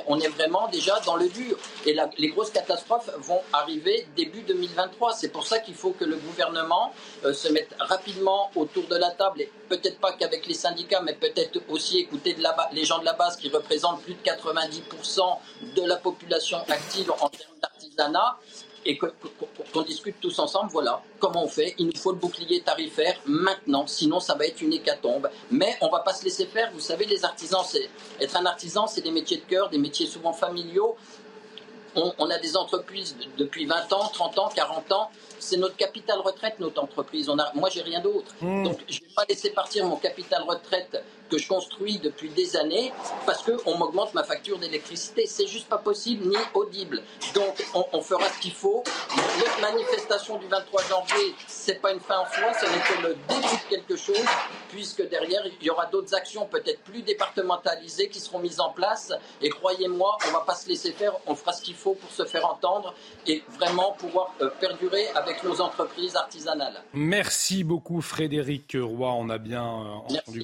on est vraiment déjà dans le dur. Et les grosses catastrophes vont arriver début 2023. C'est pour ça qu'il faut que le gouvernement se mette rapidement autour de la table, et peut-être pas qu'avec les syndicats, mais peut-être aussi écouter les gens de la base qui représentent plus de 90% de la population active en termes d'artisanat et qu'on discute tous ensemble, voilà, comment on fait? Il nous faut le bouclier tarifaire maintenant, sinon ça va être une hécatombe. Mais on va pas se laisser faire. Vous savez, les artisans, c'est être un artisan, c'est des métiers de cœur, des métiers souvent familiaux. On, on, a des entreprises depuis 20 ans, 30 ans, 40 ans c'est notre capital retraite, notre entreprise. On a, moi, j'ai rien d'autre. Hmm. Donc, je ne vais pas laisser partir mon capital retraite que je construis depuis des années parce qu'on m'augmente ma facture d'électricité. C'est juste pas possible ni audible. Donc, on, fera ce qu'il faut. Notre manifestation du 23 janvier, c'est pas une fin en soi, ce n'est que le début de quelque chose, puisque derrière, il y aura d'autres actions peut-être plus départementalisées qui seront mises en place. Et croyez-moi, on va pas se laisser faire. On fera ce qu'il faut pour se faire entendre et vraiment pouvoir euh, perdurer avec nos entreprises artisanales. Merci beaucoup Frédéric Roy. On a bien euh, entendu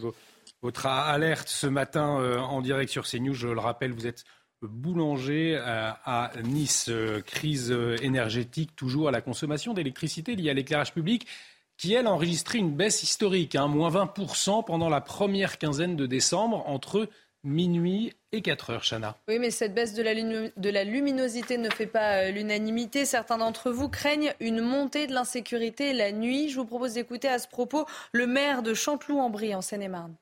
votre alerte ce matin euh, en direct sur CNews. Je le rappelle, vous êtes boulanger euh, à Nice. crise énergétique toujours à la consommation d'électricité liée à l'éclairage public qui, elle, a enregistré une baisse historique, hein, moins 20% pendant la première quinzaine de décembre entre minuit et 4 heures, Chana. Oui, mais cette baisse de la, luminosité ne fait pas euh, l'unanimité. Certains d'entre vous craignent une montée de l'insécurité la nuit. Je vous propose d'écouter à ce propos le maire de Chanteloup-en-Brie, en Seine-et-Marne.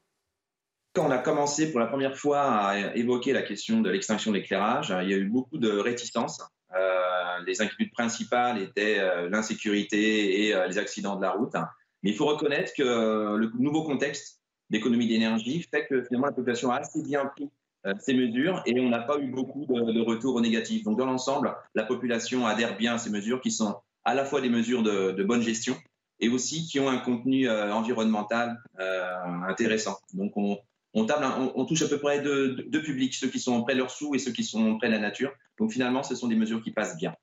Quand on a commencé pour la première fois à évoquer la question de l'extinction de l'éclairage, il y a eu beaucoup de réticences. Euh, les inquiétudes principales étaient euh, l'insécurité et les accidents de la route. Mais il faut reconnaître que le nouveau contexte d'économie d'énergie fait que finalement la population a assez bien pris euh, ces mesures et on n'a pas eu beaucoup de, retours négatifs. Donc dans l'ensemble, la population adhère bien à ces mesures qui sont à la fois des mesures de, bonne gestion et aussi qui ont un contenu euh, environnemental euh, intéressant. Donc on, table, on, touche à peu près deux, deux publics, ceux qui sont près de leurs sous et ceux qui sont près de la nature. Donc finalement, ce sont des mesures qui passent bien.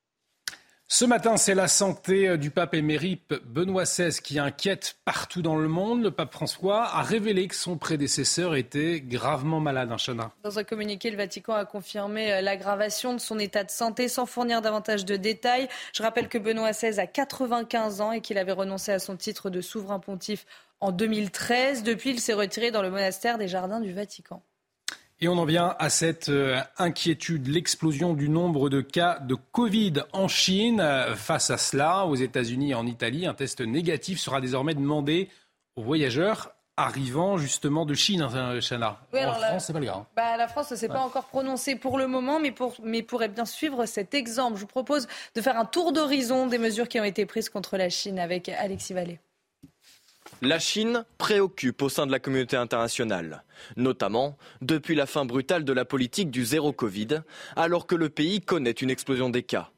Ce matin, c'est la santé euh, du pape émérite Benoît XVI qui inquiète partout dans le monde. Le pape François a révélé que son prédécesseur était gravement malade, un chana. Dans un communiqué, le Vatican a confirmé euh, l'aggravation de son état de santé sans fournir davantage de détails. Je rappelle que Benoît XVI a 95 ans et qu'il avait renoncé à son titre de souverain pontife en 2013. Depuis, il s'est retiré dans le monastère des Jardins du Vatican. Et on en vient à cette euh, inquiétude, l'explosion du nombre de cas de Covid en Chine. Face à cela, aux États-Unis et en Italie, un test négatif sera désormais demandé aux voyageurs arrivant justement de Chine, hein, Chana. en France, c'est pas le cas. Hein. Bah, la France ne s'est pas encore prononcée pour le moment, mais, pour, mais pourrait bien suivre cet exemple. Je vous propose de faire un tour d'horizon des mesures qui ont été prises contre la Chine avec Alexis Vallée. La Chine préoccupe au sein de la communauté internationale, notamment depuis la fin brutale de la politique du zéro Covid, alors que le pays connaît une explosion des cas.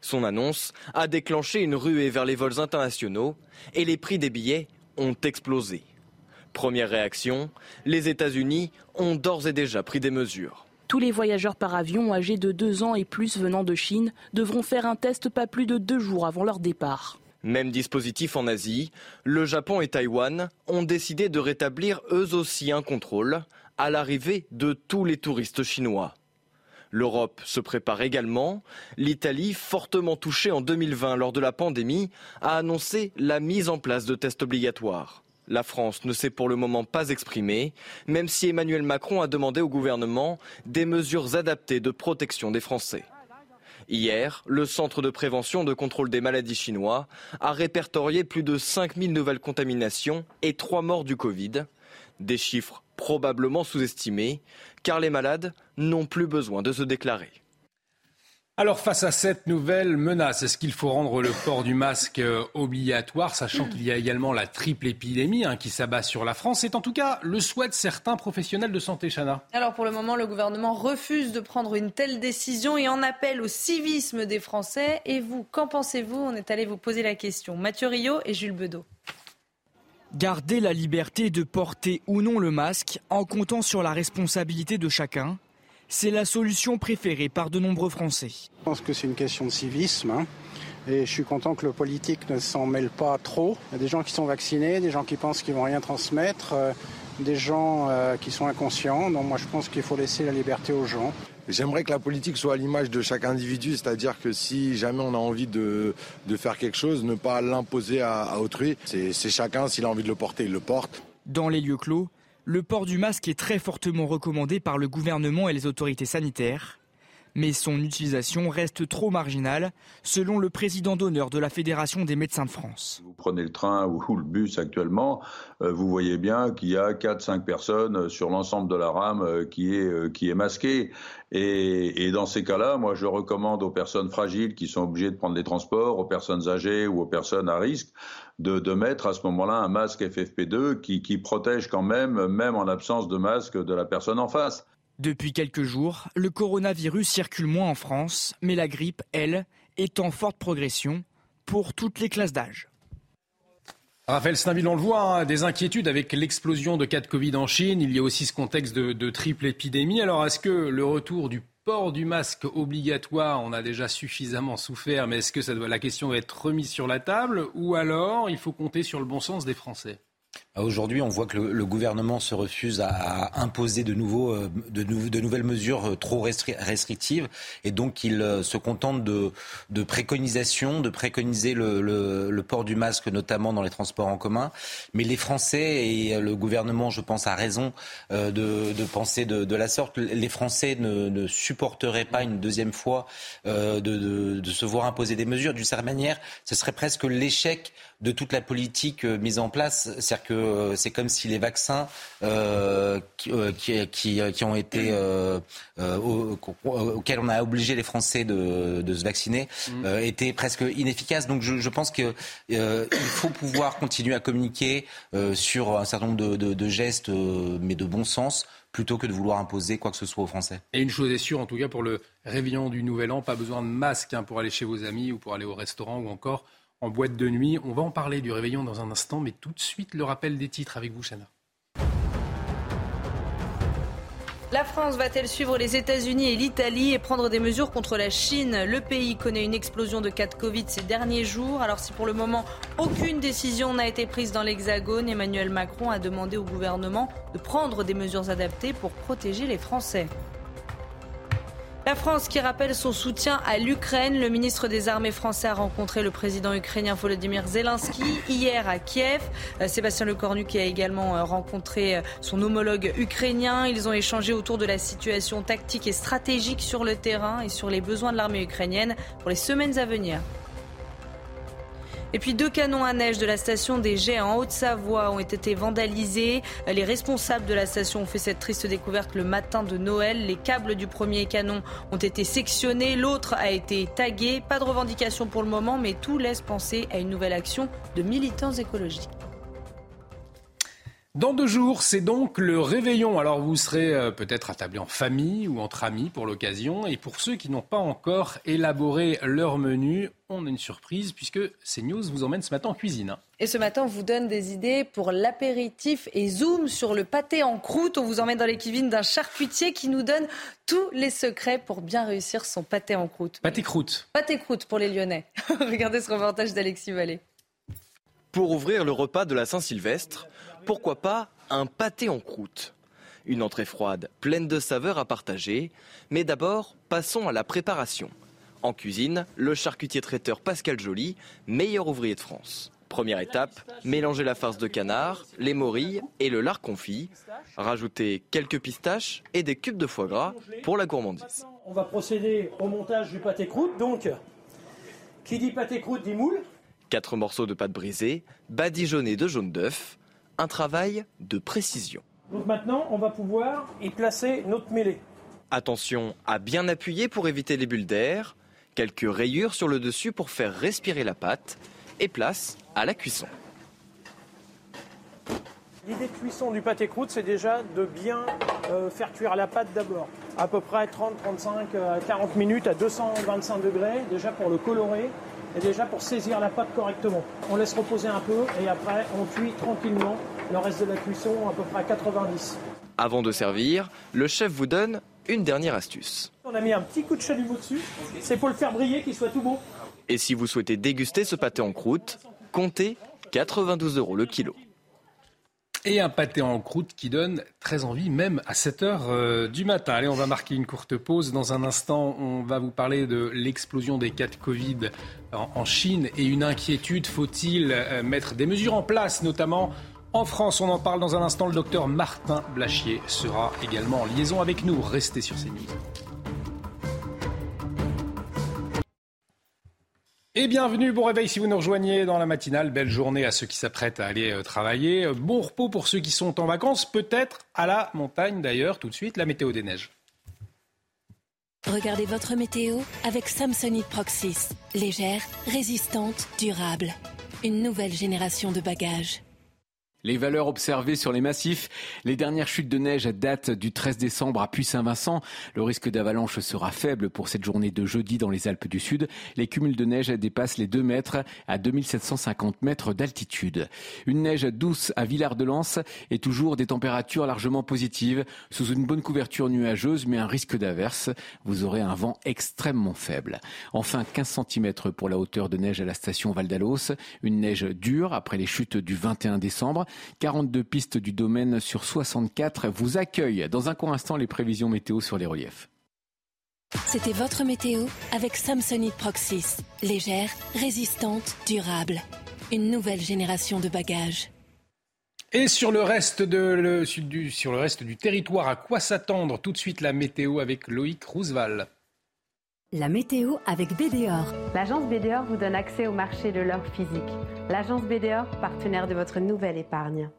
Son annonce a déclenché une ruée vers les vols internationaux et les prix des billets ont explosé. Première réaction, les États-Unis ont d'ores et déjà pris des mesures. Tous les voyageurs par avion âgés de 2 ans et plus venant de Chine devront faire un test pas plus de deux jours avant leur départ. Même dispositif en Asie, le Japon et Taïwan ont décidé de rétablir eux aussi un contrôle à l'arrivée de tous les touristes chinois. L'Europe se prépare également. L'Italie, fortement touchée en 2020 lors de la pandémie, a annoncé la mise en place de tests obligatoires. La France ne s'est pour le moment pas exprimée, même si Emmanuel Macron a demandé au gouvernement des mesures adaptées de protection des Français. Hier, le Centre de prévention de contrôle des maladies chinois a répertorié plus de 5000 nouvelles contaminations et 3 morts du Covid. Des chiffres probablement sous-estimés, car les malades n'ont plus besoin de se déclarer. Alors face à cette nouvelle menace, est-ce qu'il faut rendre le port du masque euh, obligatoire, sachant qu'il y a également la triple épidémie hein, qui s'abat sur la France? C'est en tout cas le souhait de certains professionnels de santé, Chana. Alors pour le moment, le gouvernement refuse de prendre une telle décision et en appelle au civisme des Français. Et vous, qu'en pensez-vous? On est allé vous poser la question. Mathieu Rio et Jules Bedeau. Garder la liberté de porter ou non le masque en comptant sur la responsabilité de chacun c'est la solution préférée par de nombreux Français. Je pense que c'est une question de civisme. Hein. Et je suis content que le politique ne s'en mêle pas trop. Il y a des gens qui sont vaccinés, des gens qui pensent qu'ils vont rien transmettre, euh, des gens euh, qui sont inconscients. Donc moi je pense qu'il faut laisser la liberté aux gens. J'aimerais que la politique soit à l'image de chaque individu, c'est-à-dire que si jamais on a envie de, de faire quelque chose, ne pas l'imposer à, à autrui. C'est chacun, s'il a envie de le porter, il le porte. Dans les lieux clos, le port du masque est très fortement recommandé par le gouvernement et les autorités sanitaires mais son utilisation reste trop marginale, selon le président d'honneur de la Fédération des médecins de France. Vous prenez le train ou le bus actuellement, euh, vous voyez bien qu'il y a 4-5 personnes sur l'ensemble de la rame euh, qui est, euh, qui est masquée. Et, dans ces cas-là, moi je recommande aux personnes fragiles qui sont obligées de prendre les transports, aux personnes âgées ou aux personnes à risque, de, mettre à ce moment-là un masque FFP2 qui, qui protège quand même, même en absence de masque, de la personne en face. Depuis quelques jours, le coronavirus circule moins en France, mais la grippe, elle, est en forte progression pour toutes les classes d'âge. Raphaël Stainville, on le voit, hein, des inquiétudes avec l'explosion de cas de Covid en Chine. Il y a aussi ce contexte de, triple épidémie. Alors, est-ce que le retour du port du masque obligatoire, on a déjà suffisamment souffert, mais est-ce que la question doit être remise sur la table? Ou alors il faut compter sur le bon sens des Français? Aujourd'hui, on voit que le, gouvernement se refuse à, imposer de, nouveaux, euh, de, nouvelles mesures euh, trop restrictives et donc il euh, se contente de, préconisations, de préconiser le, port du masque, notamment dans les transports en commun. Mais les Français et le gouvernement, je pense, a raison de, penser de, la sorte. Les Français ne, ne supporteraient pas une deuxième fois de, de, se voir imposer des mesures. D'une certaine manière, ce serait presque l'échec de toute la politique mise en place. C'est-à-dire que euh, c'est comme si les vaccins euh, euh, qui, qui, ont été auxquels on a obligé les Français de, se vacciner mmh. étaient presque inefficaces. Donc je, pense qu'il faut pouvoir continuer à communiquer sur un certain nombre de, gestes, mais de bon sens plutôt que de vouloir imposer quoi que ce soit aux Français. Et une chose est sûre, en tout cas pour le réveillon du Nouvel An, pas besoin de masque hein, pour aller chez vos amis ou pour aller au restaurant ou encore en boîte de nuit. On va en parler du réveillon dans un instant, mais tout de suite le rappel des titres avec vous, Chana. La France va-t-elle suivre les États-Unis et l'Italie et prendre des mesures contre la Chine? Le pays connaît une explosion de cas de Covid ces derniers jours. Alors si pour le moment aucune décision n'a été prise dans l'Hexagone, Emmanuel Macron a demandé au gouvernement de prendre des mesures adaptées pour protéger les Français. La France qui rappelle son soutien à l'Ukraine. Le ministre des Armées français a rencontré le président ukrainien Volodymyr Zelensky hier à Kiev. Euh, Sébastien Lecornu qui a également euh, rencontré euh, son homologue ukrainien. Ils ont échangé autour de la situation tactique et stratégique sur le terrain et sur les besoins de l'armée ukrainienne pour les semaines à venir. Et puis deux canons à neige de la station des Gets en Haute-Savoie ont été vandalisés. Les responsables de la station ont fait cette triste découverte le matin de Noël. Les câbles du premier canon ont été sectionnés, l'autre a été tagué. Pas de revendication pour le moment, mais tout laisse penser à une nouvelle action de militants écologiques. Dans deux jours, c'est donc le réveillon. Alors vous serez euh, peut-être attablé en famille ou entre amis pour l'occasion. Et pour ceux qui n'ont pas encore élaboré leur menu, on a une surprise puisque CNews vous emmène ce matin en cuisine. Et ce matin, on vous donne des idées pour l'apéritif et zoom sur le pâté en croûte. On vous emmène dans les cuisines d'un charcutier qui nous donne tous les secrets pour bien réussir son pâté en croûte. Pâté croûte. Pâté croûte pour les Lyonnais. Regardez ce reportage d'Alexis Vallée. Pour ouvrir le repas de la Saint-Sylvestre, pourquoi pas un pâté en croûte Une entrée froide, pleine de saveurs à partager. Mais d'abord, passons à la préparation. En cuisine, le charcutier traiteur Pascal Joly, meilleur ouvrier de France. Première étape, mélanger la farce de canard, les morilles et le lard confit. Rajouter quelques pistaches et des cubes de foie gras pour la gourmandise. On va procéder au montage du pâté croûte. Donc, qui dit pâté croûte dit moule. Quatre morceaux de pâte brisée, badigeonnés de jaune d'œuf, un travail de précision. Donc maintenant, on va pouvoir y placer notre mêlée. Attention à bien appuyer pour éviter les bulles d'air, quelques rayures sur le dessus pour faire respirer la pâte et place à la cuisson. L'idée de cuisson du pâté croûte, c'est déjà de bien euh, faire cuire la pâte d'abord. À peu près 30, 35, 40 minutes à 225 degrés, déjà pour le colorer et déjà pour saisir la pâte correctement. On laisse reposer un peu et après on cuit tranquillement le reste de la cuisson à peu près à 90. Avant de servir, le chef vous donne une dernière astuce. On a mis un petit coup de chalumeau dessus, c'est pour le faire briller, qu'il soit tout beau. Et si vous souhaitez déguster ce pâté en croûte, comptez 92 euros le kilo. Et un pâté en croûte qui donne très envie, même à 7 heures euh, du matin. Allez, on va marquer une courte pause. Dans un instant, on va vous parler de l'explosion des cas de Covid en, Chine et une inquiétude. Faut-il euh, mettre des mesures en place, notamment en France? On en parle dans un instant. Le docteur Martin Blachier sera également en liaison avec nous. Restez sur CNews. Et bienvenue, bon réveil si vous nous rejoignez dans la matinale. Belle journée à ceux qui s'apprêtent à aller euh, travailler. Bon repos pour ceux qui sont en vacances, peut-être à la montagne d'ailleurs. Tout de suite, la météo des neiges. Regardez votre météo avec Samsonite Proxys. Légère, résistante, durable. Une nouvelle génération de bagages. Les valeurs observées sur les massifs, les dernières chutes de neige datent du 13 décembre à Puy-Saint-Vincent. Le risque d'avalanche sera faible pour cette journée de jeudi dans les Alpes du Sud. Les cumuls de neige dépassent les 2 mètres à 2750 mètres d'altitude. Une neige douce à Villard-de-Lans et toujours des températures largement positives sous une bonne couverture nuageuse mais un risque d'averse. Vous aurez un vent extrêmement faible. Enfin, 15 cm pour la hauteur de neige à la station Val d'Alos. Une neige dure après les chutes du 21 décembre. 42 pistes du domaine sur 64 vous accueillent. Dans un court instant, les prévisions météo sur les reliefs. C'était votre météo avec Samsonite Proxys. Légère, résistante, durable. Une nouvelle génération de bagages. Et sur le, reste de du, sur le reste du territoire, à quoi s'attendre? Tout de suite la météo avec Loïc Roosevelt. La météo avec BDOR. L'agence BDOR vous donne accès au marché de l'or physique. L'agence BDOR, partenaire de votre nouvelle épargne.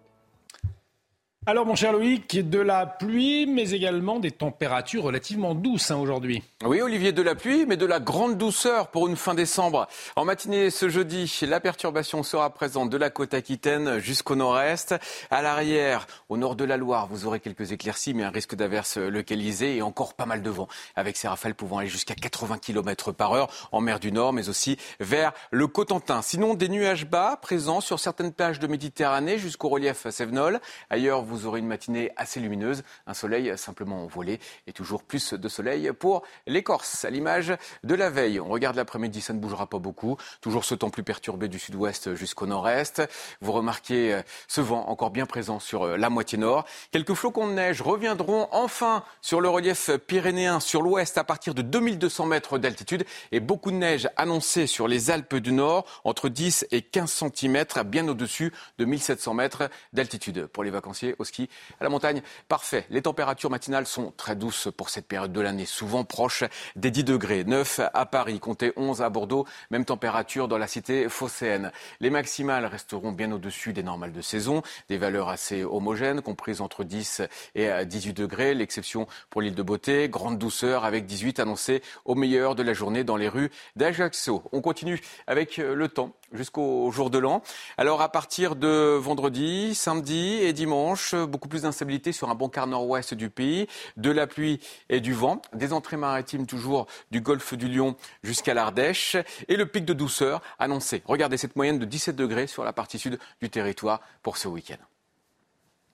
Alors, mon cher Loïc, de la pluie, mais également des températures relativement douces hein, aujourd'hui. Oui, Olivier, de la pluie, mais de la grande douceur pour une fin décembre. En matinée ce jeudi, la perturbation sera présente de la côte aquitaine jusqu'au nord-est. À l'arrière, au nord de la Loire, vous aurez quelques éclaircies, mais un risque d'averse localisé et encore pas mal de vent, avec ces rafales pouvant aller jusqu'à 80 km par heure en mer du Nord, mais aussi vers le Cotentin. Sinon, des nuages bas présents sur certaines plages de Méditerranée jusqu'au relief Sévenol. Ailleurs, vous vous aurez une matinée assez lumineuse, un soleil simplement envolé et toujours plus de soleil pour les Corses. À l'image de la veille, on regarde l'après-midi, ça ne bougera pas beaucoup. Toujours ce temps plus perturbé du sud-ouest jusqu'au nord-est. Vous remarquez euh, ce vent encore bien présent sur euh, la moitié nord. Quelques flocons de neige reviendront enfin sur le relief pyrénéen sur l'ouest à partir de 2200 mètres d'altitude et beaucoup de neige annoncée sur les Alpes du Nord entre 10 et 15 cm bien au-dessus de 1700 mètres d'altitude. Pour les vacanciers au ski à la montagne, parfait. Les températures matinales sont très douces pour cette période de l'année, souvent proches des 10 degrés. 9 à Paris, comptez 11 à Bordeaux, même température dans la cité phocéenne. Les maximales resteront bien au-dessus des normales de saison, des valeurs assez homogènes, comprises entre 10 et 18 degrés, l'exception pour l'île de Beauté, grande douceur avec 18 annoncés au meilleur de la journée dans les rues d'Ajaccio. On continue avec le temps jusqu'au jour de l'an. Alors à partir de vendredi, samedi et dimanche, beaucoup plus d'instabilité sur un bon quart nord-ouest du pays, de la pluie et du vent, des entrées maritimes toujours du golfe du Lion jusqu'à l'Ardèche et le pic de douceur annoncé. Regardez cette moyenne de 17 degrés sur la partie sud du territoire pour ce week-end.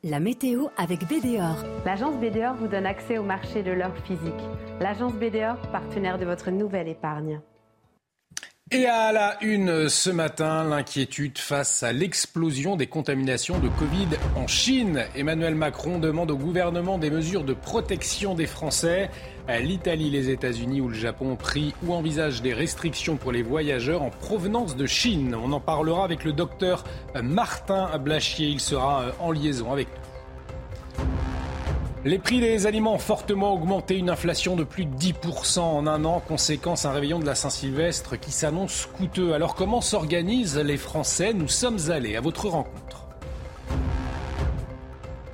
La météo avec BDOR. L'agence BDOR vous donne accès au marché de l'or physique. L'agence BDOR, partenaire de votre nouvelle épargne. Et à la une ce matin, l'inquiétude face à l'explosion des contaminations de Covid en Chine. Emmanuel Macron demande au gouvernement des mesures de protection des Français. L'Italie, les États-Unis ou le Japon ont pris ou envisagent des restrictions pour les voyageurs en provenance de Chine. On en parlera avec le docteur Martin Blachier. Il sera en liaison avec nous. Les prix des aliments ont fortement augmenté, une inflation de plus de 10% en un an, conséquence un réveillon de la Saint-Sylvestre qui s'annonce coûteux. Alors comment s'organisent les Français? Nous sommes allés à votre rencontre.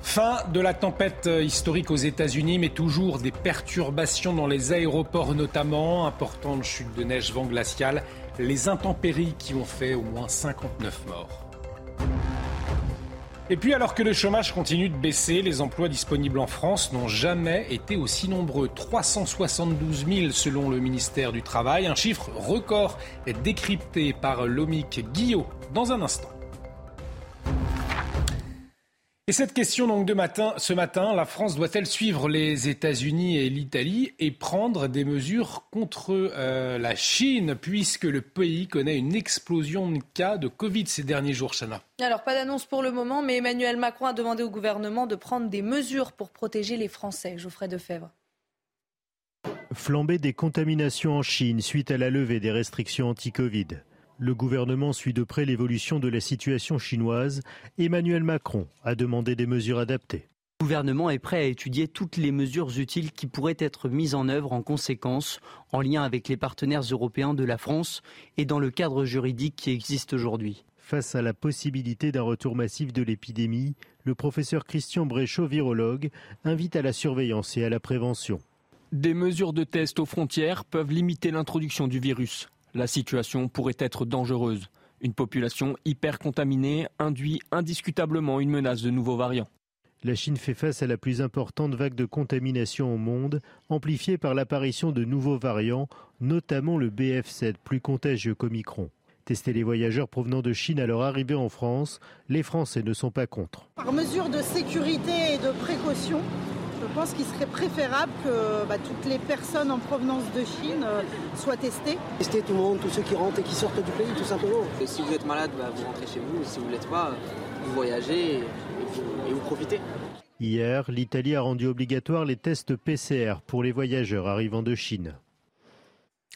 Fin de la tempête historique aux États-Unis, mais toujours des perturbations dans les aéroports notamment, importante chute de neige, vent glacial, les intempéries qui ont fait au moins 59 morts. Et puis alors que le chômage continue de baisser, les emplois disponibles en France n'ont jamais été aussi nombreux. 372 000 selon le ministère du Travail, un chiffre record est décrypté par Lomic Guillot dans un instant. Et cette question donc de matin, ce matin, la France doit-elle suivre les États-Unis et l'Italie et prendre des mesures contre euh, la Chine puisque le pays connaît une explosion de cas de Covid ces derniers jours, Chana? Alors pas d'annonce pour le moment, mais Emmanuel Macron a demandé au gouvernement de prendre des mesures pour protéger les Français. Geoffrey Defebvre. Flambée des contaminations en Chine suite à la levée des restrictions anti-Covid. Le gouvernement suit de près l'évolution de la situation chinoise. Emmanuel Macron a demandé des mesures adaptées. Le gouvernement est prêt à étudier toutes les mesures utiles qui pourraient être mises en œuvre en conséquence, en lien avec les partenaires européens de la France et dans le cadre juridique qui existe aujourd'hui. Face à la possibilité d'un retour massif de l'épidémie, le professeur Christian Bréchot, virologue, invite à la surveillance et à la prévention. Des mesures de test aux frontières peuvent limiter l'introduction du virus. La situation pourrait être dangereuse. Une population hyper contaminée induit indiscutablement une menace de nouveaux variants. La Chine fait face à la plus importante vague de contamination au monde, amplifiée par l'apparition de nouveaux variants, notamment le BF7, plus contagieux qu'Omicron. Tester les voyageurs provenant de Chine à leur arrivée en France, les Français ne sont pas contre. Par mesure de sécurité et de précaution, pense qu'il serait préférable que bah, toutes les personnes en provenance de Chine euh, soient testées. Tester tout le monde, tous ceux qui rentrent et qui sortent du pays, tout simplement. si vous êtes malade, bah, vous rentrez chez vous. Si vous ne l'êtes pas, vous voyagez et vous profitez. Hier, l'Italie a rendu obligatoire les tests PCR pour les voyageurs arrivant de Chine.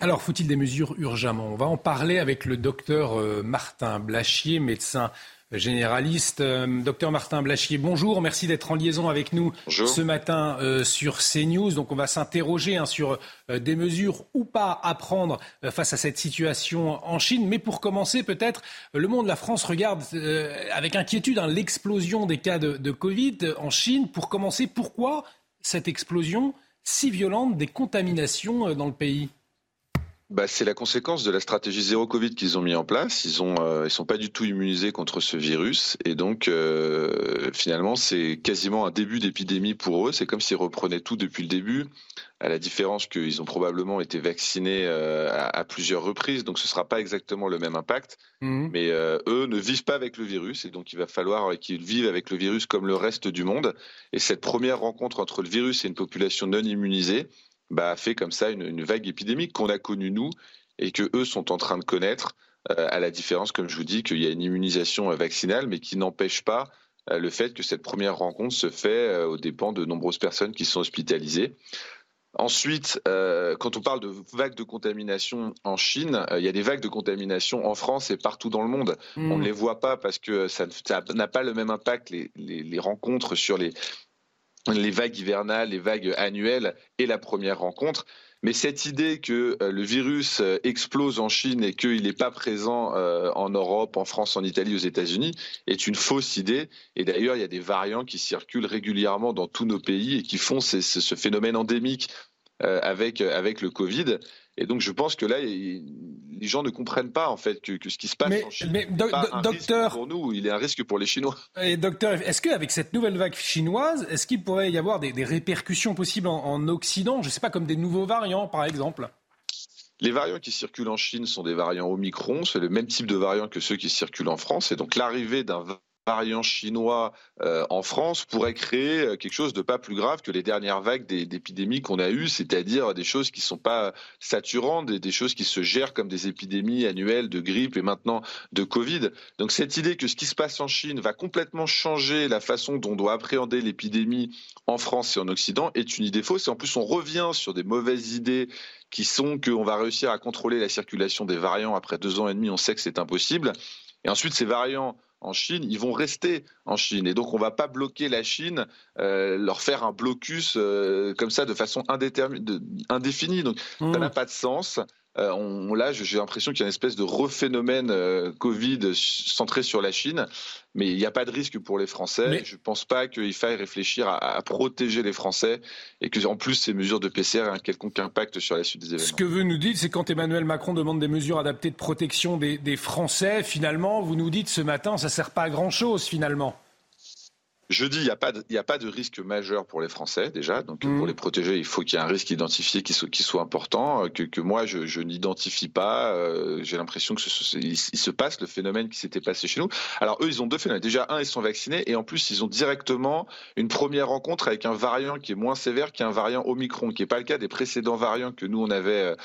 Alors, faut-il des mesures urgemment? On va en parler avec le docteur euh, Martin Blachier, médecin généraliste. Euh, docteur Martin Blachier, bonjour. Merci d'être en liaison avec nous ce matin euh, sur CNews. Donc, on va s'interroger hein, sur euh, des mesures ou pas à prendre face à cette situation en Chine. Mais pour commencer, peut-être, le monde, la France regarde avec inquiétude hein, l'explosion des cas de, de Covid en Chine. Pour commencer, pourquoi cette explosion si violente des contaminations dans le pays? Bah, c'est la conséquence de la stratégie zéro Covid qu'ils ont mis en place. Ils ont, euh, sont pas du tout immunisés contre ce virus, et donc euh, finalement c'est quasiment un début d'épidémie pour eux. C'est comme s'ils reprenaient tout depuis le début, à la différence qu'ils ont probablement été vaccinés euh, à, plusieurs reprises, donc ce sera pas exactement le même impact. Mmh. Mais eux ne vivent pas avec le virus, et donc il va falloir qu'ils vivent avec le virus comme le reste du monde. Et cette première rencontre entre le virus et une population non immunisée bah, a fait comme ça une, vague épidémique qu'on a connue nous et que eux sont en train de connaître, euh, à la différence, comme je vous dis, qu'il y a une immunisation euh, vaccinale, mais qui n'empêche pas euh, le fait que cette première rencontre se fait aux dépens de nombreuses personnes qui sont hospitalisées. Ensuite, quand on parle de vagues de contamination en Chine, il y a des vagues de contamination en France et partout dans le monde. Mmh. On ne les voit pas parce que ça n'a pas le même impact, les, les rencontres sur les, les vagues hivernales, les vagues annuelles et la première rencontre. Mais cette idée que euh, le virus euh, explose en Chine et qu'il n'est pas présent euh, en Europe, en France, en Italie, aux États-Unis est une fausse idée. Et d'ailleurs, il y a des variants qui circulent régulièrement dans tous nos pays et qui font ce phénomène endémique avec, avec le Covid. Et donc je pense que là, les gens ne comprennent pas en fait que, ce qui se passe en Chine mais pas un docteur, risque pour nous, il est un risque pour les Chinois. Et docteur, est-ce qu'avec cette nouvelle vague chinoise, est-ce qu'il pourrait y avoir des, répercussions possibles en, Occident? Je ne sais pas, comme des nouveaux variants par exemple les variants qui circulent en Chine sont des variants Omicron, c'est le même type de variants que ceux qui circulent en France. Et donc l'arrivée d'un variant chinois euh, en France pourrait créer euh, quelque chose de pas plus grave que les dernières vagues d'épidémies qu'on a eues, c'est-à-dire des choses qui sont pas saturantes, des, des, choses qui se gèrent comme des épidémies annuelles de grippe et maintenant de Covid. Donc cette idée que ce qui se passe en Chine va complètement changer la façon dont on doit appréhender l'épidémie en France et en Occident est une idée fausse. Et en plus, on revient sur des mauvaises idées qui sont qu'on va réussir à contrôler la circulation des variants après deux ans et demi. On sait que c'est impossible. Et ensuite, ces variants en Chine, ils vont rester en Chine. Et donc, on ne va pas bloquer la Chine, euh, leur faire un blocus euh, comme ça de façon indéfinie. Donc, ça mmh. n'a pas de sens. Euh, on, là, j'ai l'impression qu'il y a une espèce de rephénomène euh, Covid centré sur la Chine, mais il n'y a pas de risque pour les Français. Je ne pense pas qu'il faille réfléchir à, protéger les Français et que, en plus, ces mesures de PCR aient un quelconque impact sur la suite des événements. Ce que vous nous dites, c'est quand Emmanuel Macron demande des mesures adaptées de protection des, des Français, finalement, vous nous dites ce matin, ça ne sert pas à grand-chose, finalement. Je dis, il n'y a, pas de, a pas de risque majeur pour les Français, déjà. Donc, Mmh. pour les protéger, il faut qu'il y ait un risque identifié qui soit, qui soit important, euh, que, que moi, je, je n'identifie pas. Euh, J'ai l'impression que ce, ce- il, il se passe le phénomène qui s'était passé chez nous. Alors, eux, ils ont deux phénomènes. Déjà, un, ils sont vaccinés, et en plus, ils ont directement une première rencontre avec un variant qui est moins sévère qu'un variant Omicron, qui n'est pas le cas des précédents variants que nous, on avait. euh, euh,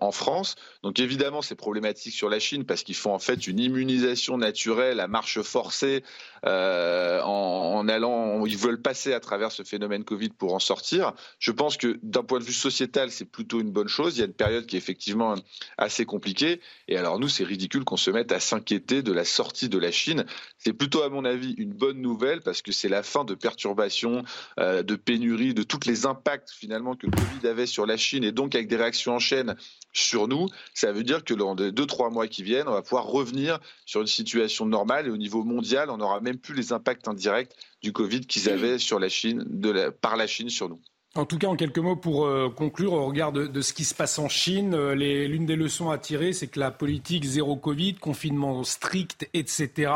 en France. Donc évidemment, c'est problématique sur la Chine parce qu'ils font en fait une immunisation naturelle à marche forcée euh, en, en allant, ils veulent passer à travers ce phénomène Covid pour en sortir. Je pense que d'un point de vue sociétal, c'est plutôt une bonne chose. Il y a une période qui est effectivement assez compliquée. Et alors nous, c'est ridicule qu'on se mette à s'inquiéter de la sortie de la Chine. C'est plutôt, à mon avis, une bonne nouvelle parce que c'est la fin de perturbations, euh, de pénuries, de tous les impacts finalement que le Covid avait sur la Chine et donc avec des réactions en chaîne sur nous. Ça veut dire que dans les deux, trois mois qui viennent, on va pouvoir revenir sur une situation normale et au niveau mondial, on n'aura même plus les impacts indirects du Covid qu'ils avaient sur la Chine, de la- par la Chine sur nous. En tout cas, en quelques mots pour euh, conclure, au regard de, de ce qui se passe en Chine, euh, l'une des leçons à tirer, c'est que la politique zéro Covid, confinement strict, etc.,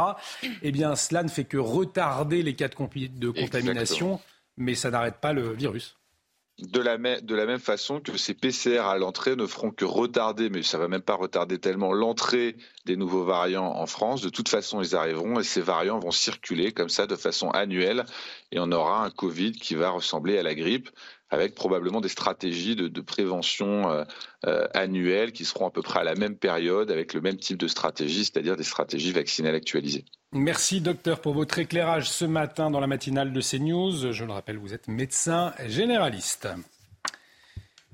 eh bien, cela ne fait que retarder les cas de, de contamination, mais ça n'arrête pas le virus. De la, même, façon que ces PCR à l'entrée ne feront que retarder, mais ça va même pas retarder tellement l'entrée des nouveaux variants en France. De toute façon, ils arriveront et ces variants vont circuler comme ça de façon annuelle et on aura un Covid qui va ressembler à la grippe avec probablement des stratégies de, prévention euh, euh, annuelles qui seront à peu près à la même période avec le même type de stratégie, c'est-à-dire des stratégies vaccinales actualisées. Merci docteur pour votre éclairage ce matin dans la matinale de CNews. Je le rappelle, vous êtes médecin généraliste.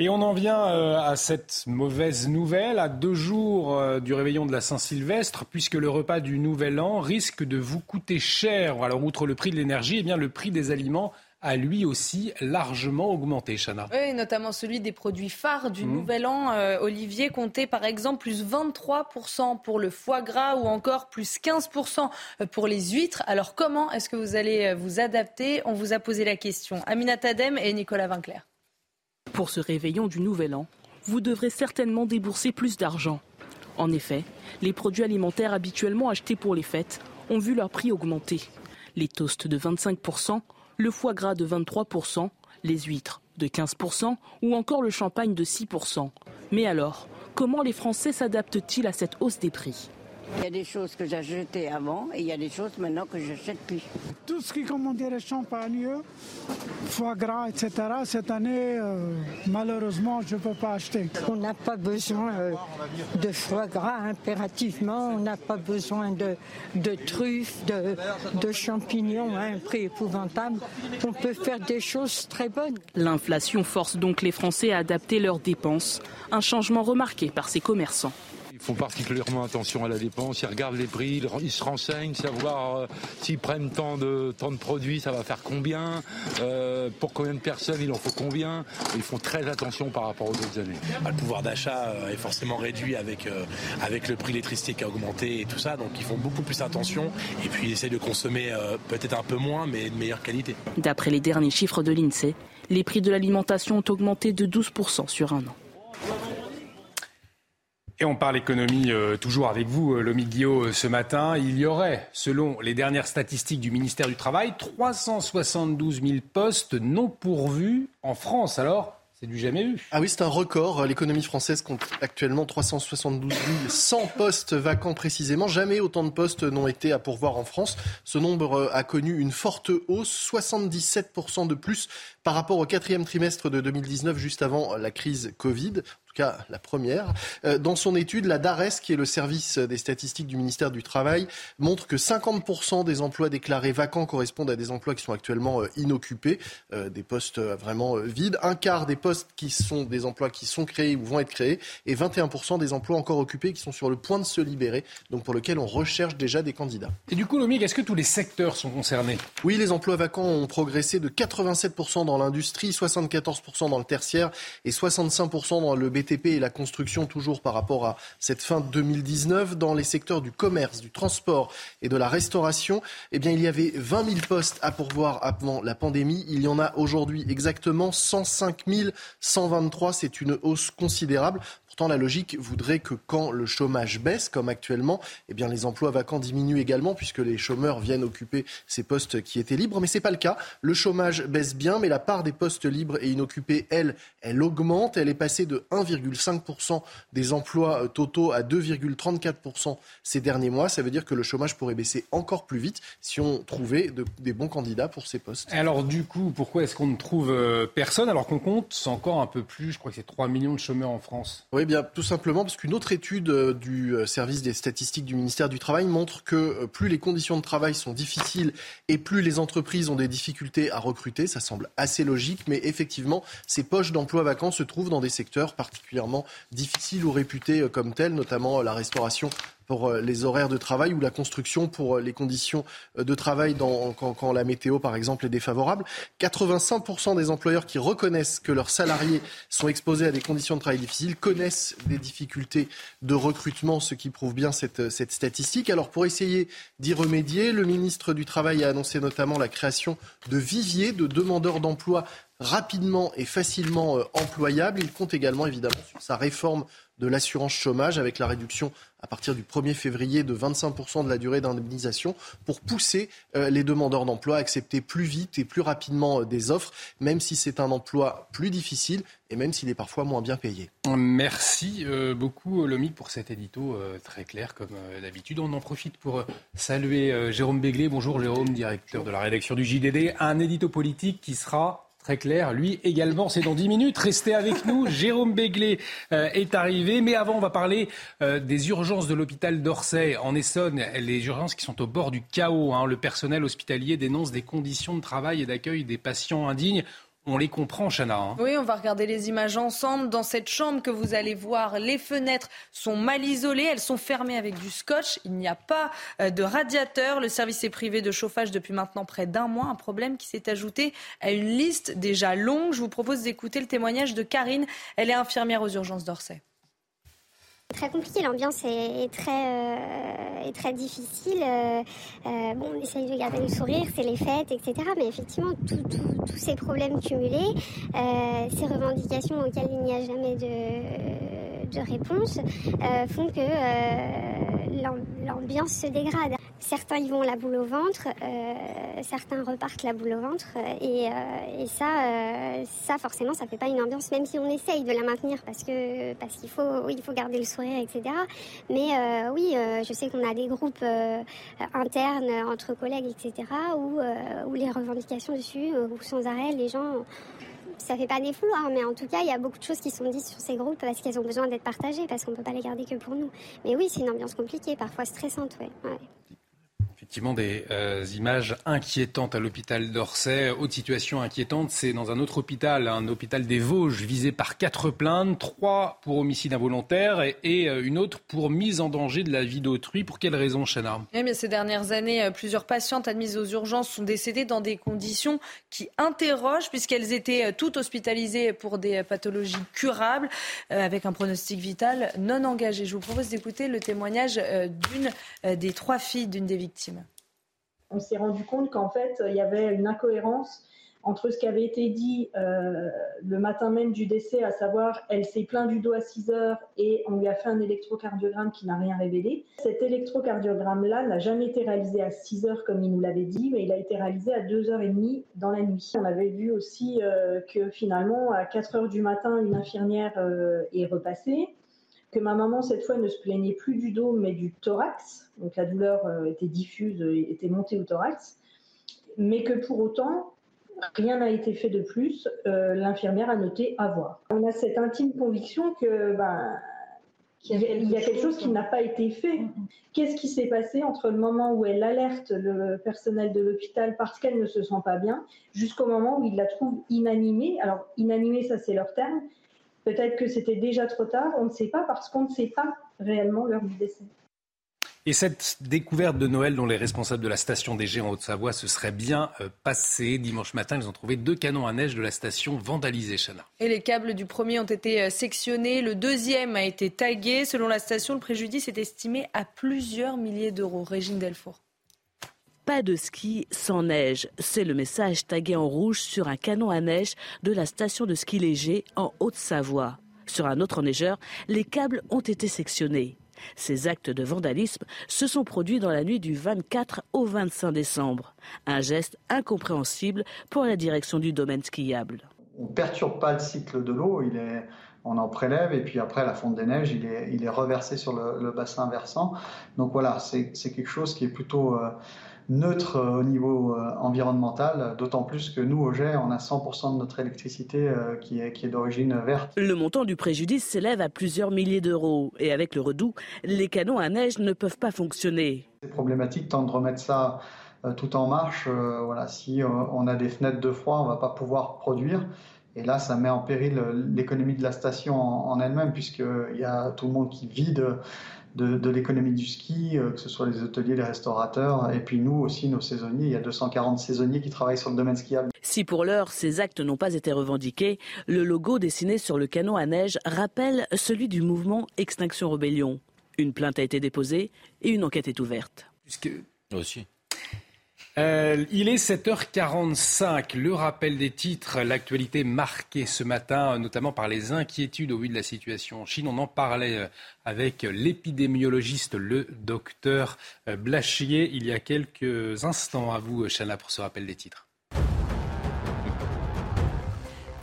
Et on en vient euh, à cette mauvaise nouvelle, à deux jours du réveillon de la Saint-Sylvestre, puisque le repas du Nouvel An risque de vous coûter cher. Alors, outre le prix de l'énergie, eh bien, le prix des aliments a lui aussi largement augmenté, Chana. Oui, notamment celui des produits phares du Mmh. Nouvel An. Euh, Olivier comptait par exemple plus 23% pour le foie gras ou encore plus 15% pour les huîtres. Alors comment est-ce que vous allez euh, vous adapter? On vous a posé la question. Amina Tadem et Nicolas Vinclair. Pour ce réveillon du Nouvel An, vous devrez certainement débourser plus d'argent. En effet, les produits alimentaires habituellement achetés pour les fêtes ont vu leur prix augmenter. Les toasts de 25%, le foie gras de 23%, les huîtres de 15% ou encore le champagne de 6%. Mais alors, comment les Français s'adaptent-ils à cette hausse des prix? Il y a des choses que j'achetais avant et il y a des choses maintenant que j'achète plus. Tout ce qui comment dire champagne, foie gras, etc. Cette année, euh, malheureusement, je ne peux pas acheter. On n'a pas besoin euh, de foie gras impérativement, on n'a pas besoin de, de truffes, de, de champignons à un prix épouvantable. On peut faire des choses très bonnes. L'inflation force donc les Français à adapter leurs dépenses, un changement remarqué par ces commerçants. Ils font particulièrement attention à la dépense, ils regardent les prix, ils- se renseignent, savoir euh, s'ils prennent tant de, tant de produits, ça va faire combien, euh, pour combien de personnes il en faut combien. Ils font très attention par rapport aux autres années. Bah, le pouvoir d'achat euh, est forcément réduit avec, euh, avec le prix de l'électricité qui a augmenté et tout ça. Donc ils font beaucoup plus attention et puis ils essaient de consommer euh, peut-être un peu moins mais de meilleure qualité. D'après les derniers chiffres de l'INSEE, les prix de l'alimentation ont augmenté de 12% sur un an. Et on parle économie euh, toujours avec vous, euh, Lomi Guillot, euh, ce matin. Il y aurait, selon les dernières statistiques du ministère du Travail, 372 000 postes non pourvus en France. Alors, c'est du jamais vu. Ah oui, c'est un record. L'économie française compte actuellement 372 100 postes vacants précisément. Jamais autant de postes n'ont été à pourvoir en France. Ce nombre a connu une forte hausse, 77% de plus par rapport au quatrième trimestre de 2019, juste avant la crise Covid. Tout cas, la première. Euh, Dans son étude, la DARES, qui est le service des statistiques du ministère du Travail, montre que 50% des emplois déclarés vacants correspondent à des emplois qui sont actuellement euh, inoccupés, euh, des postes vraiment vides. Un quart des postes qui sont des emplois qui sont créés ou vont être créés, et 21% des emplois encore occupés qui sont sur le point de se libérer, donc pour lesquels on recherche déjà des candidats. Et du coup, Lomi, est-ce que tous les secteurs sont concernés? Oui, les emplois vacants ont progressé de 87% dans l'industrie, 74% dans le tertiaire et 65% dans le BTP et la construction, toujours par rapport à cette fin 2019. Dans les secteurs du commerce, du transport et de la restauration, eh il y avait 20 000 postes à pourvoir avant la pandémie. Il y en a aujourd'hui exactement 105 123. C'est une hausse considérable. Pour Pourtant, la logique voudrait que quand le chômage baisse, comme actuellement, eh bien, les emplois vacants diminuent également, puisque les chômeurs viennent occuper ces postes qui étaient libres. Mais ce n'est pas le cas. Le chômage baisse bien, mais la part des postes libres et inoccupés, elle, elle augmente. Elle est passée de 1,5% des emplois totaux à 2,34% ces derniers mois. Ça veut dire que le chômage pourrait baisser encore plus vite si on trouvait des bons candidats pour ces postes. Alors du coup, pourquoi est-ce qu'on ne trouve euh, personne alors qu'on compte encore un peu plus Je crois que c'est 3 millions de chômeurs en France? Oui, bien tout simplement parce qu'une autre étude euh, du euh, service des statistiques du ministère du Travail montre que plus les conditions de travail sont difficiles et plus les entreprises ont des difficultés à recruter. Ça semble assez logique, mais effectivement, ces poches d'emplois vacants se trouvent dans des secteurs particulièrement difficiles ou réputés comme tels, notamment la restauration pour euh, les horaires de travail ou la construction pour euh, les conditions euh, de travail quand, la météo, par exemple, est défavorable. 85% des employeurs qui reconnaissent que leurs salariés sont exposés à des conditions de travail difficiles connaissent des difficultés de recrutement, ce qui prouve bien cette, cette statistique. Alors, pour essayer d'y remédier, le ministre du Travail a annoncé notamment la création de viviers de demandeurs d'emploi rapidement et facilement employables. Il compte également, évidemment, sur sa réforme de l'assurance chômage avec la réduction à partir du 1er février de 25% de la durée d'indemnisation pour pousser euh, les demandeurs d'emploi à accepter plus vite et plus rapidement euh, des offres, même si c'est un emploi plus difficile et même s'il est parfois moins bien payé. Merci euh, beaucoup Lomic pour cet édito très clair comme d'habitude. On en profite pour saluer Jérôme Béglé. Bonjour Jérôme, directeur de la rédaction du JDD. Un édito politique qui sera Très clair, lui également, c'est dans 10 minutes. Restez avec nous, Jérôme Béglé euh, est arrivé. Mais avant, on va parler euh, des urgences de l'hôpital d'Orsay en Essonne, les urgences qui sont au bord du chaos. Hein. Le personnel hospitalier dénonce des conditions de travail et d'accueil des patients indignes. On les comprend, Chana. Hein. Oui, on va regarder les images ensemble. Dans cette chambre que vous allez voir, les fenêtres sont mal isolées. Elles sont fermées avec du scotch. Il n'y a pas euh, de radiateur. Le service est privé de chauffage depuis maintenant près d'un mois. Un problème qui s'est ajouté à une liste déjà longue. Je vous propose d'écouter le témoignage de Karine. Elle est infirmière aux urgences d'Orsay. Très compliqué, l'ambiance est, très, euh, très difficile. Euh, euh, bon, on essaye de garder le sourire, c'est les fêtes, etc. Mais effectivement, tous ces problèmes cumulés, ces revendications auxquelles il n'y a jamais de, de réponse, font que l'ambiance se dégrade. Certains y vont la boule au ventre, certains repartent la boule au ventre. Et, ça, euh, ça, forcément, ça fait pas une ambiance, même si on essaye de la maintenir parce que parce qu'il faut, il faut garder le sourire, etc. Mais oui, je sais qu'on a des groupes internes entre collègues, etc. Où, les revendications dessus, sans arrêt, les gens ça fait pas des hein, mais en tout cas, il y a beaucoup de choses qui sont dites sur ces groupes parce qu'elles ont besoin d'être partagées, parce qu'on peut pas les garder que pour nous. Mais oui, c'est une ambiance compliquée, parfois stressante, ouais effectivement des euh, images inquiétantes à l'hôpital d'Orsay. Autre situation inquiétante, c'est dans un autre hôpital, un hôpital des Vosges, visé par quatre plaintes, trois pour homicide involontaire et, euh, une autre pour mise en danger de la vie d'autrui. Pour quelle raison, Chana? Eh bien, Ces dernières années, euh, plusieurs patientes admises aux urgences sont décédées dans des conditions qui interrogent, puisqu'elles étaient toutes hospitalisées pour des pathologies curables, avec un pronostic vital non engagé. Je vous propose d'écouter le témoignage d'une des trois filles d'une des victimes on s'est rendu compte qu'en fait, il y avait une incohérence entre ce qui avait été dit euh, le matin même du décès, à savoir elle s'est plaint du dos à 6 heures et on lui a fait un électrocardiogramme qui n'a rien révélé. Cet électrocardiogramme-là n'a jamais été réalisé à 6 heures comme il nous l'avait dit, mais il a été réalisé à 2h30 dans la nuit. On avait vu aussi euh, que finalement, à 4 heures du matin, une infirmière euh, est repassée que ma maman, cette fois, ne se plaignait plus du dos, mais du thorax. Donc la douleur euh, était diffuse, euh, était montée au thorax. Mais que pour autant, rien n'a été fait de plus. Euh, l'infirmière a noté avoir. On a cette intime conviction que ben, il y a quelque chose qui n'a pas été fait. Qu'est-ce qui s'est passé entre le moment où elle alerte le personnel de l'hôpital parce qu'elle ne se sent pas bien, jusqu'au moment où il la trouve inanimée? Alors, inanimée, ça c'est leur terme, Peut-être que c'était déjà trop tard, on ne sait pas parce qu'on ne sait pas réellement l'heure du décès. Et cette découverte de Noël dont les responsables de la station des en Haute-Savoie se seraient bien euh, passés. Dimanche matin, ils ont trouvé deux canons à neige de la station vandalisés, Chana. Et les câbles du premier ont été euh, sectionnés. Le deuxième a été tagué. Selon la station, le préjudice est estimé à plusieurs milliers d'euros. Régine Delfour. Pas de ski sans neige. C'est le message tagué en rouge sur un canon à neige de la station de ski léger en Haute-Savoie. Sur un autre enneigeur, les câbles ont été sectionnés. Ces actes de vandalisme se sont produits dans la nuit du 24 au 25 décembre. Un geste incompréhensible pour la direction du domaine skiable. On ne perturbe pas le cycle de l'eau, on en prélève et puis après la fonte des neiges, il est, reversé sur le, bassin versant. Donc voilà, c'est quelque chose qui est plutôt... Euh, neutre euh, au niveau euh, environnemental, d'autant plus que nous, au GER, on a 100% de notre électricité euh, qui est, qui est d'origine verte. Le montant du préjudice s'élève à plusieurs milliers d'euros. Et avec le redout, les canons à neige ne peuvent pas fonctionner. C'est problématique tant de remettre ça tout en marche. voilà, si on a des fenêtres de froid, on ne va pas pouvoir produire. Et là, ça met en péril l'économie de la station en elle-même, puisqu'il y a tout le monde qui vide de, l'économie du ski, euh, que ce soit les hôteliers, les restaurateurs, et puis nous aussi, nos saisonniers. Il y a 240 saisonniers qui travaillent sur le domaine skiable. Si pour l'heure ces actes n'ont pas été revendiqués, le logo dessiné sur le canon à neige rappelle celui du mouvement Extinction Rebellion. Une plainte a été déposée et une enquête est ouverte. Puisque... Aussi. Euh, il est 7h45. Le rappel des titres, l'actualité marquée ce matin, notamment par les inquiétudes au vu de la situation en Chine. On en parlait euh, avec l'épidémiologiste, le docteur euh, Blachier, il y a quelques instants. À vous, Chana, pour ce rappel des titres.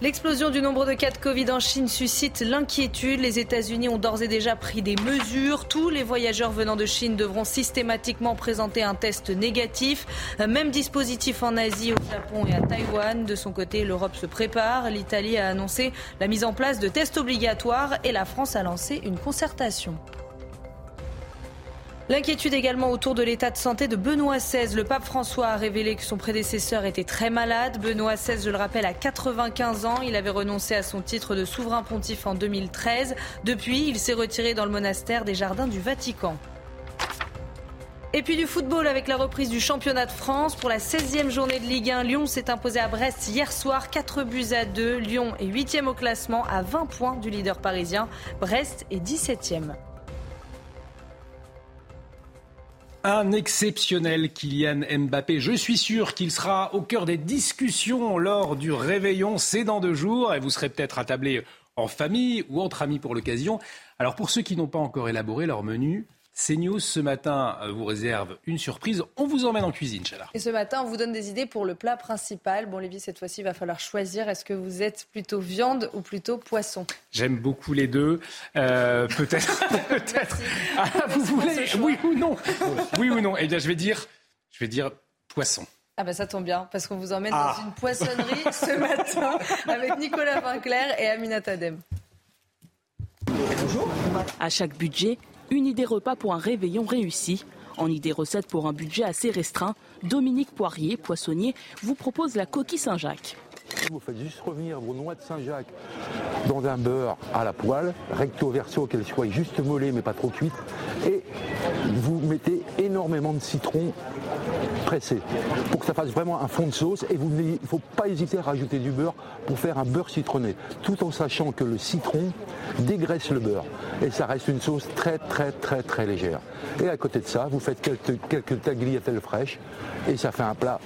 L'explosion du nombre de cas de Covid en Chine suscite l'inquiétude. Les États-Unis ont d'ores et déjà pris des mesures. Tous les voyageurs venant de Chine devront systématiquement présenter un test négatif. Même dispositif en Asie, au Japon et à Taïwan. De son côté, l'Europe se prépare. L'Italie a annoncé la mise en place de tests obligatoires et la France a lancé une concertation. L'inquiétude également autour de l'état de santé de Benoît XVI. Le pape François a révélé que son prédécesseur était très malade. Benoît XVI, je le rappelle, a 95 ans. Il avait renoncé à son titre de souverain pontife en 2013. Depuis, il s'est retiré dans le monastère des Jardins du Vatican. Et puis du football avec la reprise du championnat de France. Pour la 16e journée de Ligue 1, Lyon s'est imposé à Brest hier soir 4 buts à 2. Lyon est 8e au classement à 20 points du leader parisien. Brest est 17e. Un exceptionnel Kylian Mbappé. Je suis sûr qu'il sera au cœur des discussions lors du réveillon. C'est dans deux jours et vous serez peut-être attablé en famille ou entre amis pour l'occasion. Alors pour ceux qui n'ont pas encore élaboré leur menu, CNews ce matin euh, vous réserve une surprise. On vous emmène en cuisine, Chala. Et ce matin, on vous donne des idées pour le plat principal. Bon, Lévi, cette fois-ci, il va falloir choisir. Est-ce que vous êtes plutôt viande ou plutôt poisson? J'aime beaucoup les deux. Euh, peut-être. peut-être. Ah, vous voulez Oui ou non? Oui ou non Eh bien, je vais dire, je vais dire poisson. Ah ben ça tombe bien, parce qu'on vous emmène dans ah. une poissonnerie ce matin avec Nicolas Vinclair et Aminata Tadem. À chaque budget, une idée repas pour un réveillon réussi. En idée recette pour un budget assez restreint, Dominique Poirier, poissonnier, vous propose la coquille Saint-Jacques. Vous faites juste revenir vos noix de Saint-Jacques dans un beurre à la poêle, recto verso, qu'elle soit juste mollée mais pas trop cuite, et vous mettez énormément de citron pressé pour que ça fasse vraiment un fond de sauce. Et il ne faut pas hésiter à rajouter du beurre pour faire un beurre citronné, tout en sachant que le citron dégraisse le beurre et ça reste une sauce très très très très légère. Et à côté de ça, vous faites quelques, quelques tagliatelles fraîches et ça fait un plat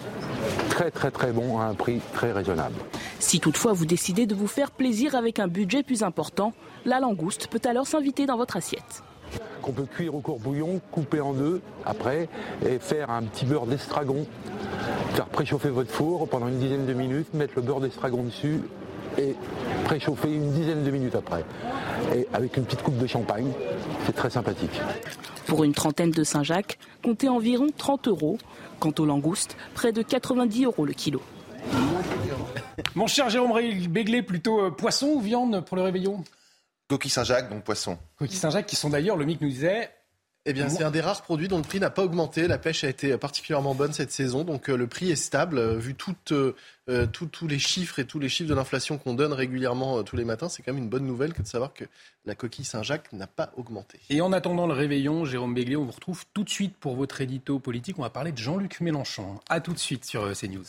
très très très bon à un prix très raisonnable. Si toutefois vous décidez de vous faire plaisir avec un budget plus important, la langouste peut alors s'inviter dans votre assiette qu'on peut cuire au bouillon, couper en deux après et faire un petit beurre d'estragon, faire préchauffer votre four pendant une dizaine de minutes, mettre le beurre d'estragon dessus et préchauffer une dizaine de minutes après. Et avec une petite coupe de champagne, c'est très sympathique. Pour une trentaine de Saint-Jacques, comptez environ 30 euros. Quant aux langoustes, près de 90 euros le kilo. Mon cher Jérôme Béglé, plutôt euh, poisson ou viande pour le réveillon? Coquille Saint-Jacques, donc poisson. Coquille Saint-Jacques qui sont d'ailleurs, le MIC nous disait, eh bien, c'est un des rares produits dont le prix n'a pas augmenté. La pêche a été particulièrement bonne cette saison, donc euh, le prix est stable. Euh, vu euh, tous les chiffres et tous les chiffres de l'inflation qu'on donne régulièrement tous les matins, c'est quand même une bonne nouvelle que de savoir que la coquille Saint-Jacques n'a pas augmenté. Et en attendant le réveillon, Jérôme Béglé, on vous retrouve tout de suite pour votre édito politique. On va parler de Jean-Luc Mélenchon. A tout de suite sur CNews.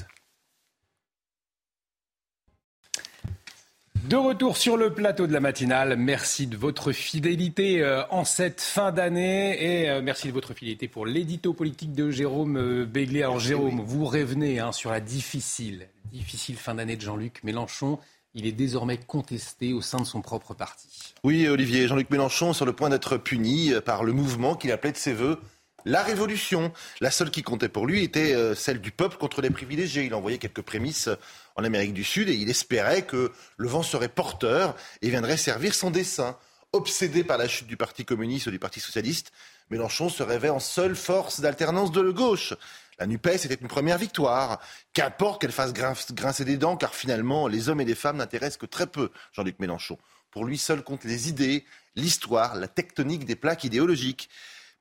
De retour sur le plateau de la matinale, merci de votre fidélité euh, en cette fin d'année et euh, merci de votre fidélité pour l'édito politique de Jérôme euh, Béglé. Alors Jérôme, vous revenez hein, sur la difficile, difficile fin d'année de Jean-Luc Mélenchon. il est désormais contesté au sein de son propre parti. Oui, Olivier, Jean-Luc Mélenchon est sur le point d'être puni par le mouvement qu'il appelait de ses voeux la révolution. La seule qui comptait pour lui était celle du peuple contre les privilégiés. Il envoyait quelques prémices en Amérique du Sud et il espérait que le vent serait porteur et viendrait servir son dessein. Obsédé par la chute du Parti communiste et du Parti socialiste, Mélenchon se rêvait en seule force d'alternance de gauche. La NUPES était une première victoire. Qu'importe qu'elle fasse grincer des dents, car finalement, les hommes et les femmes n'intéressent que très peu Jean-Luc Mélenchon. Pour lui, seul comptent les idées, l'histoire, la tectonique des plaques idéologiques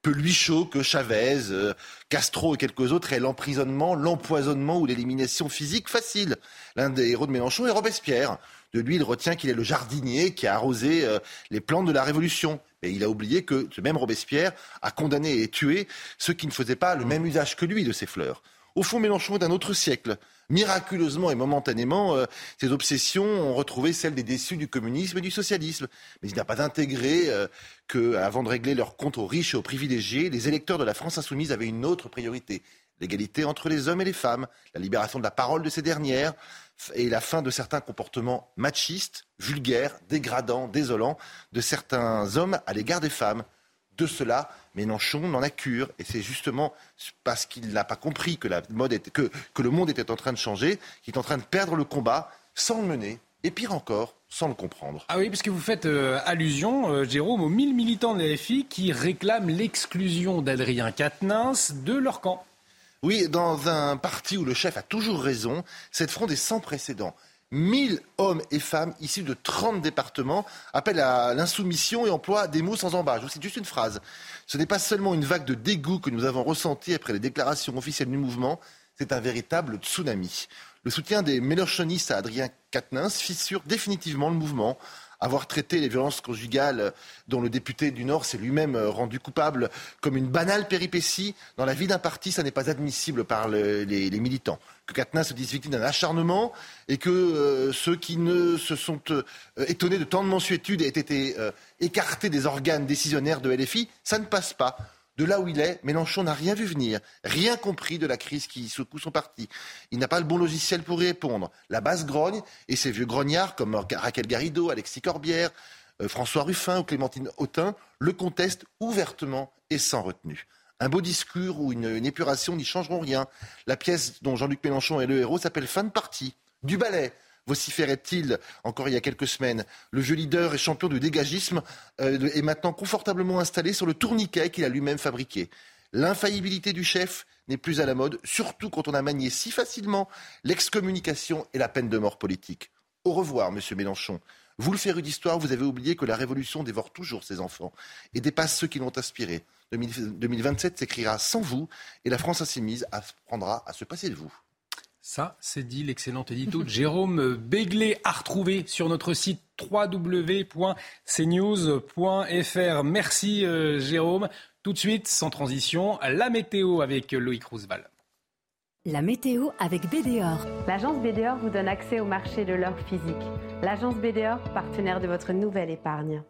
peu lui chaud que Chavez, euh, Castro et quelques autres aient l'emprisonnement, l'empoisonnement ou l'élimination physique facile. L'un des héros de Mélenchon est Robespierre. De lui, il retient qu'il est le jardinier qui a arrosé euh, les plantes de la Révolution. Et il a oublié que ce même Robespierre a condamné et tué ceux qui ne faisaient pas le même usage que lui de ces fleurs. Au fond, Mélenchon est d'un autre siècle. Miraculeusement et momentanément, euh, ses obsessions ont retrouvé celles des déçus du communisme et du socialisme. Mais il n'a pas intégré euh, que, avant de régler leurs comptes aux riches et aux privilégiés, les électeurs de la France insoumise avaient une autre priorité l'égalité entre les hommes et les femmes, la libération de la parole de ces dernières et la fin de certains comportements machistes, vulgaires, dégradants, désolants de certains hommes à l'égard des femmes de cela, Mélenchon n'en a cure. Et c'est justement parce qu'il n'a pas compris que, la mode était, que, que le monde était en train de changer qu'il est en train de perdre le combat sans le mener. Et pire encore, sans le comprendre. Ah oui, parce que vous faites euh, allusion, euh, Jérôme, aux 1000 militants de la FI qui réclament l'exclusion d'Adrien Quatennens de leur camp. Oui, dans un parti où le chef a toujours raison, cette fronde est sans précédent. 1000 hommes et femmes issus de 30 départements appellent à l'insoumission et emploient des mots sans embâche. C'est juste une phrase. Ce n'est pas seulement une vague de dégoût que nous avons ressentie après les déclarations officielles du mouvement, c'est un véritable tsunami. Le soutien des Mélenchonistes à Adrien Quatennens fissure définitivement le mouvement avoir traité les violences conjugales dont le député du Nord s'est lui-même euh, rendu coupable comme une banale péripétie dans la vie d'un parti, ça n'est pas admissible par les, militants. Que Katna se dise victime d'un acharnement et que euh, ceux qui ne se sont euh, étonnés de tant de mensuétude aient été écartés des organes décisionnaires de LFI, ça ne passe pas. De là où il est, Mélenchon n'a rien vu venir, rien compris de la crise qui secoue son parti. Il n'a pas le bon logiciel pour y répondre. La base grogne et ces vieux grognards comme Raquel Garrido, Alexis Corbière, euh, François Ruffin ou Clémentine Autain le contestent ouvertement et sans retenue. Un beau discours ou une, une épuration n'y changeront rien. La pièce dont Jean-Luc Mélenchon est le héros s'appelle Fin de partie. Du ballet, vociférait-il encore il y a quelques semaines? Le vieux leader et champion du dégagisme euh, est maintenant confortablement installé sur le tourniquet qu'il a lui-même fabriqué. L'infaillibilité du chef n'est plus à la mode, surtout quand on a manié si facilement l'excommunication et la peine de mort politique. Au revoir, monsieur Mélenchon. Vous, le féru d'histoire, vous avez oublié que la révolution dévore toujours ses enfants et dépasse ceux qui l'ont inspiré. 2027 s'écrira sans vous et la France insoumise apprendra à se passer de vous. Ça, c'est dit l'excellent édito de Jérôme Béglé à retrouver sur notre site www.cnews.fr. Merci euh, Jérôme. Tout de suite, sans transition, la météo avec Loïc Roosevelt. La météo avec BDOR. L'agence BDOR vous donne accès au marché de l'or physique. L'agence BDOR, partenaire de votre nouvelle épargne.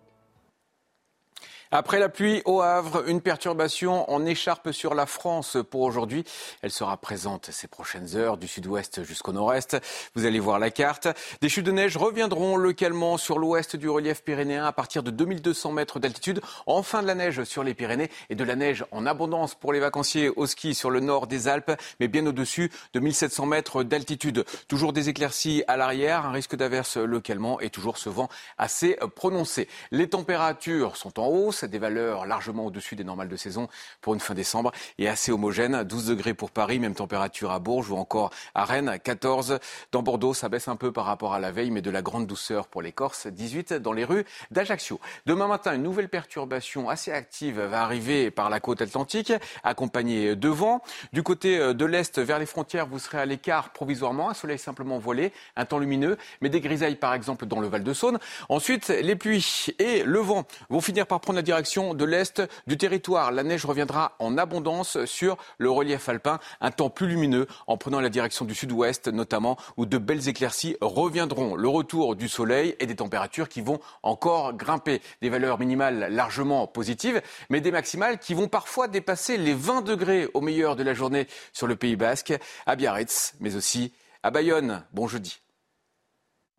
Après la pluie au Havre, une perturbation en écharpe sur la France pour aujourd'hui. Elle sera présente ces prochaines heures du sud-ouest jusqu'au nord-est. Vous allez voir la carte. Des chutes de neige reviendront localement sur l'ouest du relief pyrénéen à partir de 2200 mètres d'altitude. Enfin de la neige sur les Pyrénées et de la neige en abondance pour les vacanciers au ski sur le nord des Alpes, mais bien au-dessus de 1700 mètres d'altitude. Toujours des éclaircies à l'arrière, un risque d'averse localement et toujours ce vent assez prononcé. Les températures sont en hausse des valeurs largement au-dessus des normales de saison pour une fin décembre et assez homogène. 12 degrés pour Paris, même température à Bourges ou encore à Rennes, 14. Dans Bordeaux, ça baisse un peu par rapport à la veille, mais de la grande douceur pour les Corses, 18 dans les rues d'Ajaccio. Demain matin, une nouvelle perturbation assez active va arriver par la côte atlantique, accompagnée de vent. Du côté de l'est, vers les frontières, vous serez à l'écart provisoirement, un soleil simplement voilé, un temps lumineux, mais des grisailles par exemple dans le Val de Saône. Ensuite, les pluies et le vent vont finir par prendre la direction de l'est du territoire. La neige reviendra en abondance sur le relief alpin. Un temps plus lumineux en prenant la direction du sud-ouest, notamment, où de belles éclaircies reviendront. Le retour du soleil et des températures qui vont encore grimper. Des valeurs minimales largement positives, mais des maximales qui vont parfois dépasser les 20 degrés au meilleur de la journée sur le Pays basque, à Biarritz, mais aussi à Bayonne. Bon jeudi.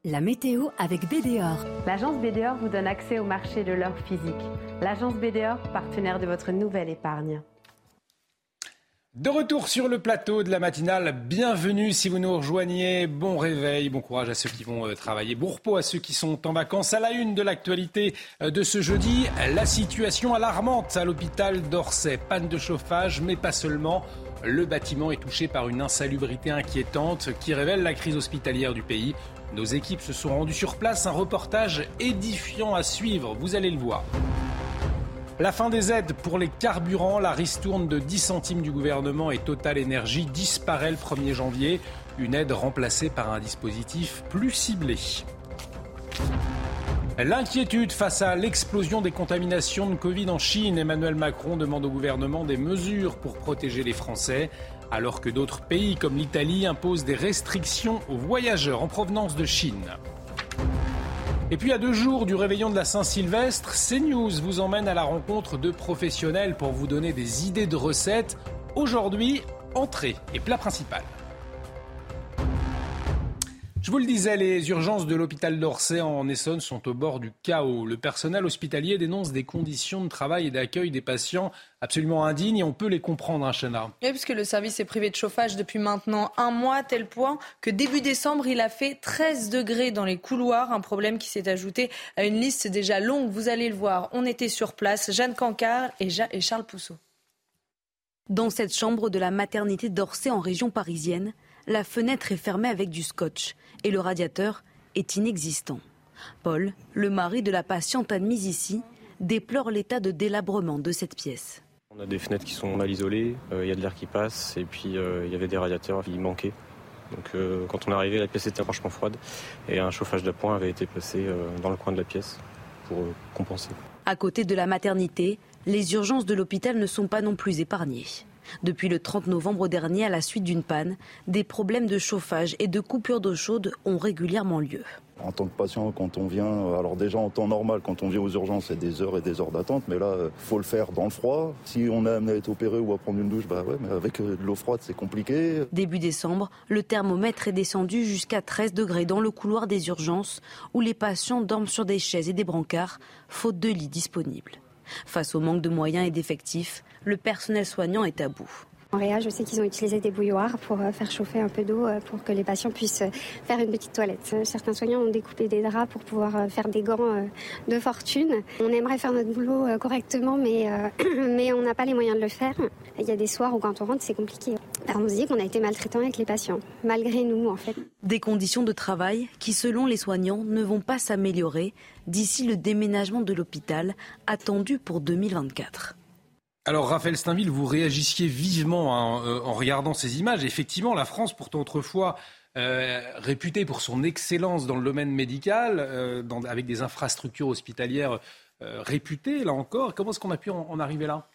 La météo avec BDOR. L'agence BDOR vous donne accès au marché de l'or physique. L'agence BDOR, partenaire de votre nouvelle épargne. De retour sur le plateau de la matinale, bienvenue si vous nous rejoignez. Bon réveil, bon courage à ceux qui vont euh, travailler, bon repos à ceux qui sont en vacances. À la une de l'actualité euh, de ce jeudi, la situation alarmante à l'hôpital d'Orsay. Panne de chauffage, mais pas seulement. Le bâtiment est touché par une insalubrité inquiétante qui révèle la crise hospitalière du pays. Nos équipes se sont rendues sur place, un reportage édifiant à suivre, vous allez le voir. La fin des aides pour les carburants, la ristourne de 10 centimes du gouvernement et Total Énergie disparaît le 1er janvier, une aide remplacée par un dispositif plus ciblé. L'inquiétude face à l'explosion des contaminations de Covid en Chine, Emmanuel Macron demande au gouvernement des mesures pour protéger les Français, alors que d'autres pays comme l'Italie imposent des restrictions aux voyageurs en provenance de Chine. Et puis à deux jours du réveillon de la Saint-Sylvestre, CNews vous emmène à la rencontre de professionnels pour vous donner des idées de recettes. Aujourd'hui, entrée et plat principal. Je vous le disais, les urgences de l'hôpital d'Orsay en Essonne sont au bord du chaos. Le personnel hospitalier dénonce des conditions de travail et d'accueil des patients absolument indignes et on peut les comprendre, hein, Chana. Oui, puisque le service est privé de chauffage depuis maintenant un mois, à tel point que début décembre, il a fait 13 degrés dans les couloirs, un problème qui s'est ajouté à une liste déjà longue. Vous allez le voir, on était sur place, Jeanne Cancard et, et Charles Pousseau. Dans cette chambre de la maternité d'Orsay en région parisienne, la fenêtre est fermée avec du scotch et le radiateur est inexistant. Paul, le mari de la patiente admise ici, déplore l'état de délabrement de cette pièce. On a des fenêtres qui sont mal isolées, euh, il y a de l'air qui passe et puis euh, il y avait des radiateurs qui manquaient. Donc euh, quand on est arrivé, la pièce était franchement froide et un chauffage d'appoint avait été placé dans le coin de la pièce pour compenser. À côté de la maternité, les urgences de l'hôpital ne sont pas non plus épargnées. Depuis le 30 novembre dernier, à la suite d'une panne, des problèmes de chauffage et de coupure d'eau chaude ont régulièrement lieu. En tant que patient, quand on vient, alors déjà en temps normal, quand on vient aux urgences, c'est des heures et des heures d'attente, mais là, il euh, faut le faire dans le froid. Si on a amené à être opéré ou à prendre une douche, bah ouais, mais avec euh, de l'eau froide, c'est compliqué. Début décembre, le thermomètre est descendu jusqu'à 13 degrés dans le couloir des urgences, où les patients dorment sur des chaises et des brancards, faute de lits disponibles. Face au manque de moyens et d'effectifs, le personnel soignant est à bout. En Réa, je sais qu'ils ont utilisé des bouilloires pour euh, faire chauffer un peu d'eau euh, pour que les patients puissent euh, faire une petite toilette. Certains soignants ont découpé des draps pour pouvoir faire des gants de fortune. On aimerait faire notre boulot correctement, mais, mais on n'a pas les moyens de le faire. Il y a des soirs où quand on rentre, c'est compliqué. on se dit qu'on a été maltraitant avec les patients, malgré nous en fait. Des conditions de travail qui, selon les soignants, ne vont pas s'améliorer d'ici le déménagement de l'hôpital attendu pour 2024. Alors Raphaël Steinville, vous réagissiez vivement euh, en regardant ces images. Effectivement, la France, pourtant autrefois euh, réputée pour son excellence dans le domaine médical, euh, avec des infrastructures hospitalières réputées, là encore, comment est-ce qu'on a pu en arriver là?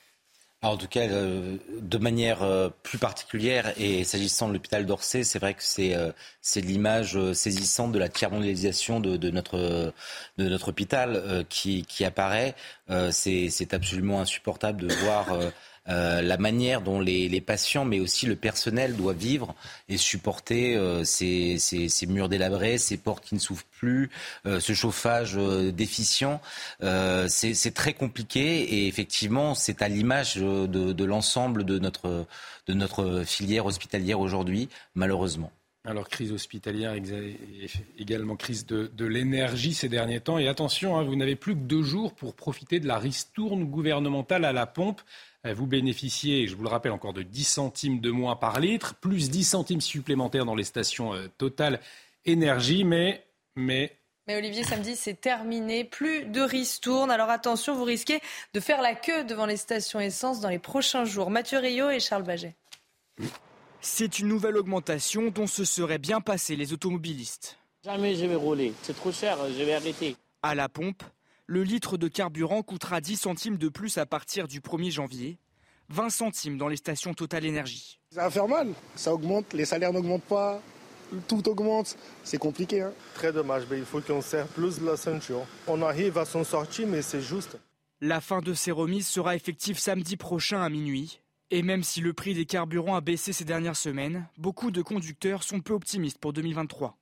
En tout cas, euh, de manière euh, plus particulière, et s'agissant de l'hôpital d'Orsay, c'est vrai que c'est euh, l'image saisissante de la tiers-mondialisation de, de, notre, de notre hôpital qui, qui apparaît. c'est absolument insupportable de voir euh, la manière dont les, patients, mais aussi le personnel doit vivre et supporter euh, ces, murs délabrés, ces portes qui ne s'ouvrent plus, euh, ce chauffage déficient. c'est très compliqué et effectivement, c'est à l'image de, l'ensemble de notre, filière hospitalière aujourd'hui, malheureusement. Alors, crise hospitalière, également crise de, l'énergie ces derniers temps. Et attention, hein, vous n'avez plus que deux jours pour profiter de la ristourne gouvernementale à la pompe. Euh, vous bénéficiez, je vous le rappelle encore, de 10 centimes de moins par litre, plus 10 centimes supplémentaires dans les stations euh, Total Énergie. Mais, mais mais Olivier, samedi, c'est terminé. Plus de ristourne. Alors attention, vous risquez de faire la queue devant les stations essence dans les prochains jours. Mathieu Rio et Charles Baget. C'est une nouvelle augmentation dont se seraient bien passés les automobilistes. Jamais je vais rouler. C'est trop cher, je vais arrêter. À la pompe, le litre de carburant coûtera 10 centimes de plus à partir du 1er janvier, 20 centimes dans les stations Total Énergie. Ça va faire mal, ça augmente, les salaires n'augmentent pas, tout augmente, c'est compliqué. Hein. Très dommage, mais il faut qu'on serre plus la ceinture. On arrive à s'en sortir, mais c'est juste. La fin de ces remises sera effective samedi prochain à minuit. Et même si le prix des carburants a baissé ces dernières semaines, beaucoup de conducteurs sont peu optimistes pour 2023.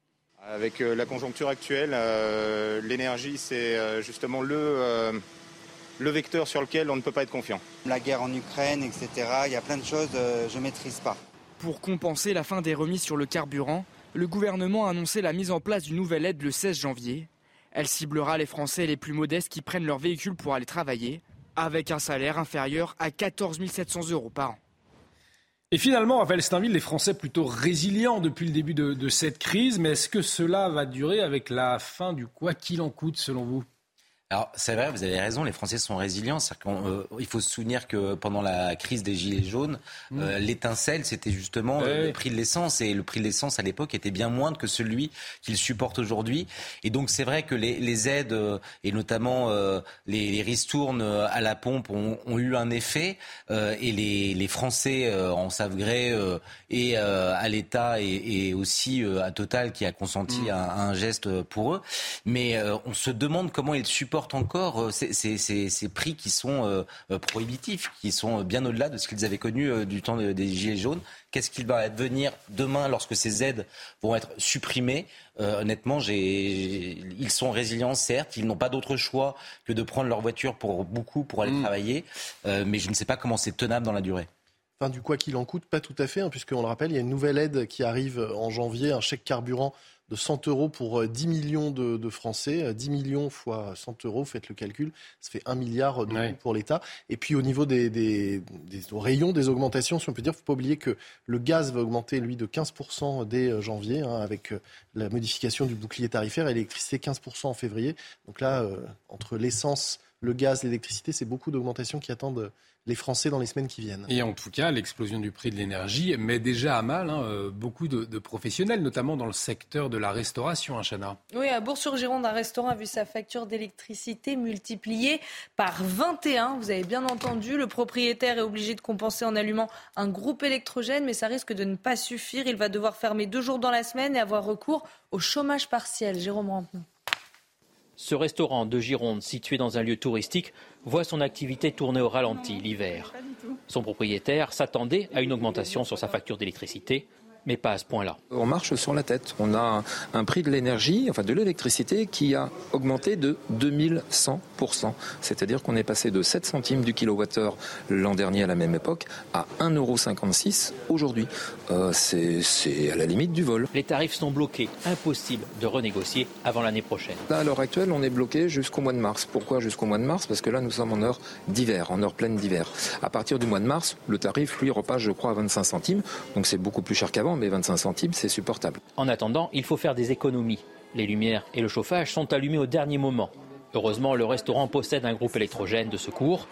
Avec la conjoncture actuelle, l'énergie, c'est justement le, le vecteur sur lequel on ne peut pas être confiant. La guerre en Ukraine, etc., il y a plein de choses, je ne maîtrise pas. Pour compenser la fin des remises sur le carburant, le gouvernement a annoncé la mise en place d'une nouvelle aide le 16 janvier. Elle ciblera les Français les plus modestes qui prennent leur véhicule pour aller travailler, avec un salaire inférieur à 14 700 euros par an. Et finalement, Raphaël Steinville, les Français plutôt résilients depuis le début de, de cette crise, mais est-ce que cela va durer avec la fin du quoi qu'il en coûte selon vous? Alors, c'est vrai, vous avez raison, les Français sont résilients. Euh, il faut se souvenir que pendant la crise des Gilets jaunes, mm. euh, l'étincelle, c'était justement euh, le prix de l'essence. Et le prix de l'essence, à l'époque, était bien moindre que celui qu'il supporte aujourd'hui. Et donc, c'est vrai que les, les aides, et notamment les, les, ristournes à la pompe, ont, ont eu un effet. et les, les, Français en savent gré, et à l'État, et, et, aussi à Total, qui a consenti mm. un, un, geste pour eux. Mais on se demande comment ils supportent encore euh, ces, prix qui sont euh, euh, prohibitifs, qui sont bien au-delà de ce qu'ils avaient connu du temps des Gilets jaunes. Qu'est-ce qu'il va advenir demain lorsque ces aides vont être supprimées? Honnêtement, ils sont résilients, certes. Ils n'ont pas d'autre choix que de prendre leur voiture pour beaucoup pour aller mm. travailler. mais je ne sais pas comment c'est tenable dans la durée. Enfin, du quoi qu'il en coûte, pas tout à fait, hein, puisqu'on le rappelle, il y a une nouvelle aide qui arrive en janvier, un chèque carburant de 100 euros pour 10 euh, millions de, Français. 10 euh, millions fois 100 euros, faites le calcul, ça fait 1 milliard de pour l'État. Et puis au niveau des, des, rayons des augmentations, si on peut dire, il ne faut pas oublier que le gaz va augmenter, lui, de 15% dès euh, janvier, hein, avec la modification du bouclier tarifaire, et l'électricité 15% en février. Donc là, entre l'essence, le gaz, l'électricité, c'est beaucoup d'augmentations qui attendent les Français dans les semaines qui viennent. Et en tout cas, l'explosion du prix de l'énergie met déjà à mal hein, beaucoup de, professionnels, notamment dans le secteur de la restauration, hein, Chana. Oui, à Bourg-sur-Gironde, un restaurant a vu sa facture d'électricité multipliée par 21. Vous avez bien entendu, le propriétaire est obligé de compenser en allumant un groupe électrogène, mais ça risque de ne pas suffire. Il va devoir fermer deux jours dans la semaine et avoir recours au chômage partiel. Jérôme Rampenou. Ce restaurant de Gironde, situé dans un lieu touristique, voit son activité tourner au ralenti l'hiver. Son propriétaire s'attendait à une augmentation sur sa facture d'électricité mais pas à ce point-là. On marche sur la tête. On a un prix de l'énergie, enfin de l'électricité, qui a augmenté de 2100%. C'est-à-dire qu'on est passé de 7 centimes du kilowattheure l'an dernier à la même époque à 1,56€ aujourd'hui. Euh, c'est à la limite du vol. Les tarifs sont bloqués. Impossible de renégocier avant l'année prochaine. Là, à l'heure actuelle, on est bloqué jusqu'au mois de mars. Pourquoi jusqu'au mois de mars? Parce que là, nous sommes en heure d'hiver, en heure pleine d'hiver. À partir du mois de mars, le tarif, lui, repasse, je crois, à 25 centimes. Donc c'est beaucoup plus cher qu'avant mais 25 centimes, c'est supportable. En attendant, il faut faire des économies. Les lumières et le chauffage sont allumés au dernier moment. Heureusement, le restaurant possède un groupe électrogène de secours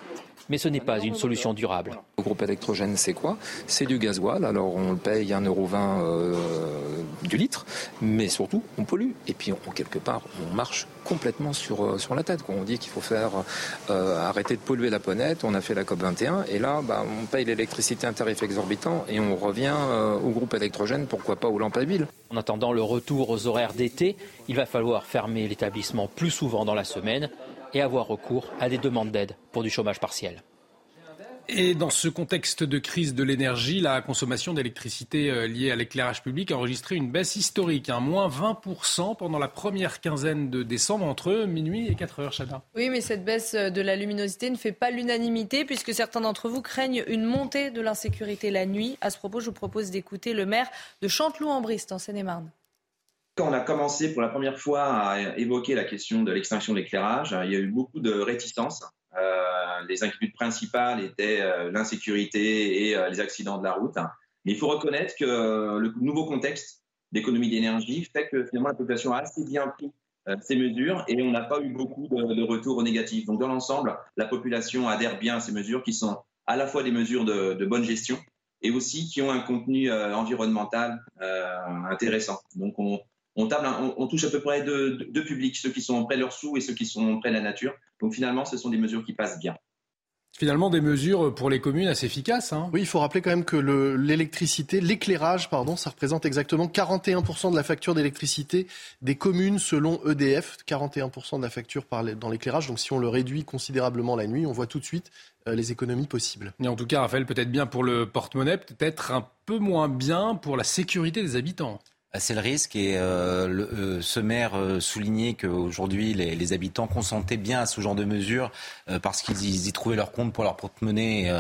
mais ce n'est pas une solution durable. Le groupe électrogène, c'est quoi? C'est du gasoil. Alors on le paye 1,20€ euh, du litre, mais surtout on pollue. Et puis on, quelque part, on marche complètement sur, euh, sur la tête. On dit qu'il faut faire euh, arrêter de polluer la planète. On a fait la COP 21 et là, bah, on paye l'électricité à un tarif exorbitant et on revient au groupe électrogène, pourquoi pas aux lampes à huile. En attendant le retour aux horaires d'été, il va falloir fermer l'établissement plus souvent dans la semaine et avoir recours à des demandes d'aide pour du chômage partiel. Et dans ce contexte de crise de l'énergie, la consommation d'électricité euh, liée à l'éclairage public a enregistré une baisse historique, un hein, moins 20% pendant la première quinzaine de décembre entre minuit et 4 heures, Chada. Oui, mais cette baisse de la luminosité ne fait pas l'unanimité puisque certains d'entre vous craignent une montée de l'insécurité la nuit. À ce propos, je vous propose d'écouter le maire de Chanteloup-en-Briste en Seine-et-Marne. Quand on a commencé pour la première fois à évoquer la question de l'extinction de l'éclairage, il y a eu beaucoup de réticences. Euh, les inquiétudes principales étaient euh, l'insécurité et euh, les accidents de la route. Mais il faut reconnaître que le nouveau contexte d'économie d'énergie fait que finalement la population a assez bien pris ces mesures et on n'a pas eu beaucoup de, retours négatifs. Donc dans l'ensemble, la population adhère bien à ces mesures qui sont à la fois des mesures de, de bonne gestion et aussi qui ont un contenu environnemental intéressant. Donc on, on, table, on, touche à peu près deux, publics, ceux qui sont près de leurs sous et ceux qui sont près de la nature. Donc finalement, ce sont des mesures qui passent bien. Finalement, des mesures pour les communes assez efficaces. Hein. Oui, il faut rappeler quand même que l'électricité, l'éclairage, pardon, ça représente exactement 41% de la facture d'électricité des communes selon EDF. 41% de la facture dans l'éclairage. Donc si on le réduit considérablement la nuit, on voit tout de suite euh, les économies possibles. Et en tout cas, Raphaël, peut-être bien pour le porte-monnaie, peut-être un peu moins bien pour la sécurité des habitants. Bah, c'est le risque et euh, le, euh, ce maire euh, soulignait qu'aujourd'hui les, les, habitants consentaient bien à ce genre de mesures euh, parce qu'ils y trouvaient leur compte pour leur porte-monnaie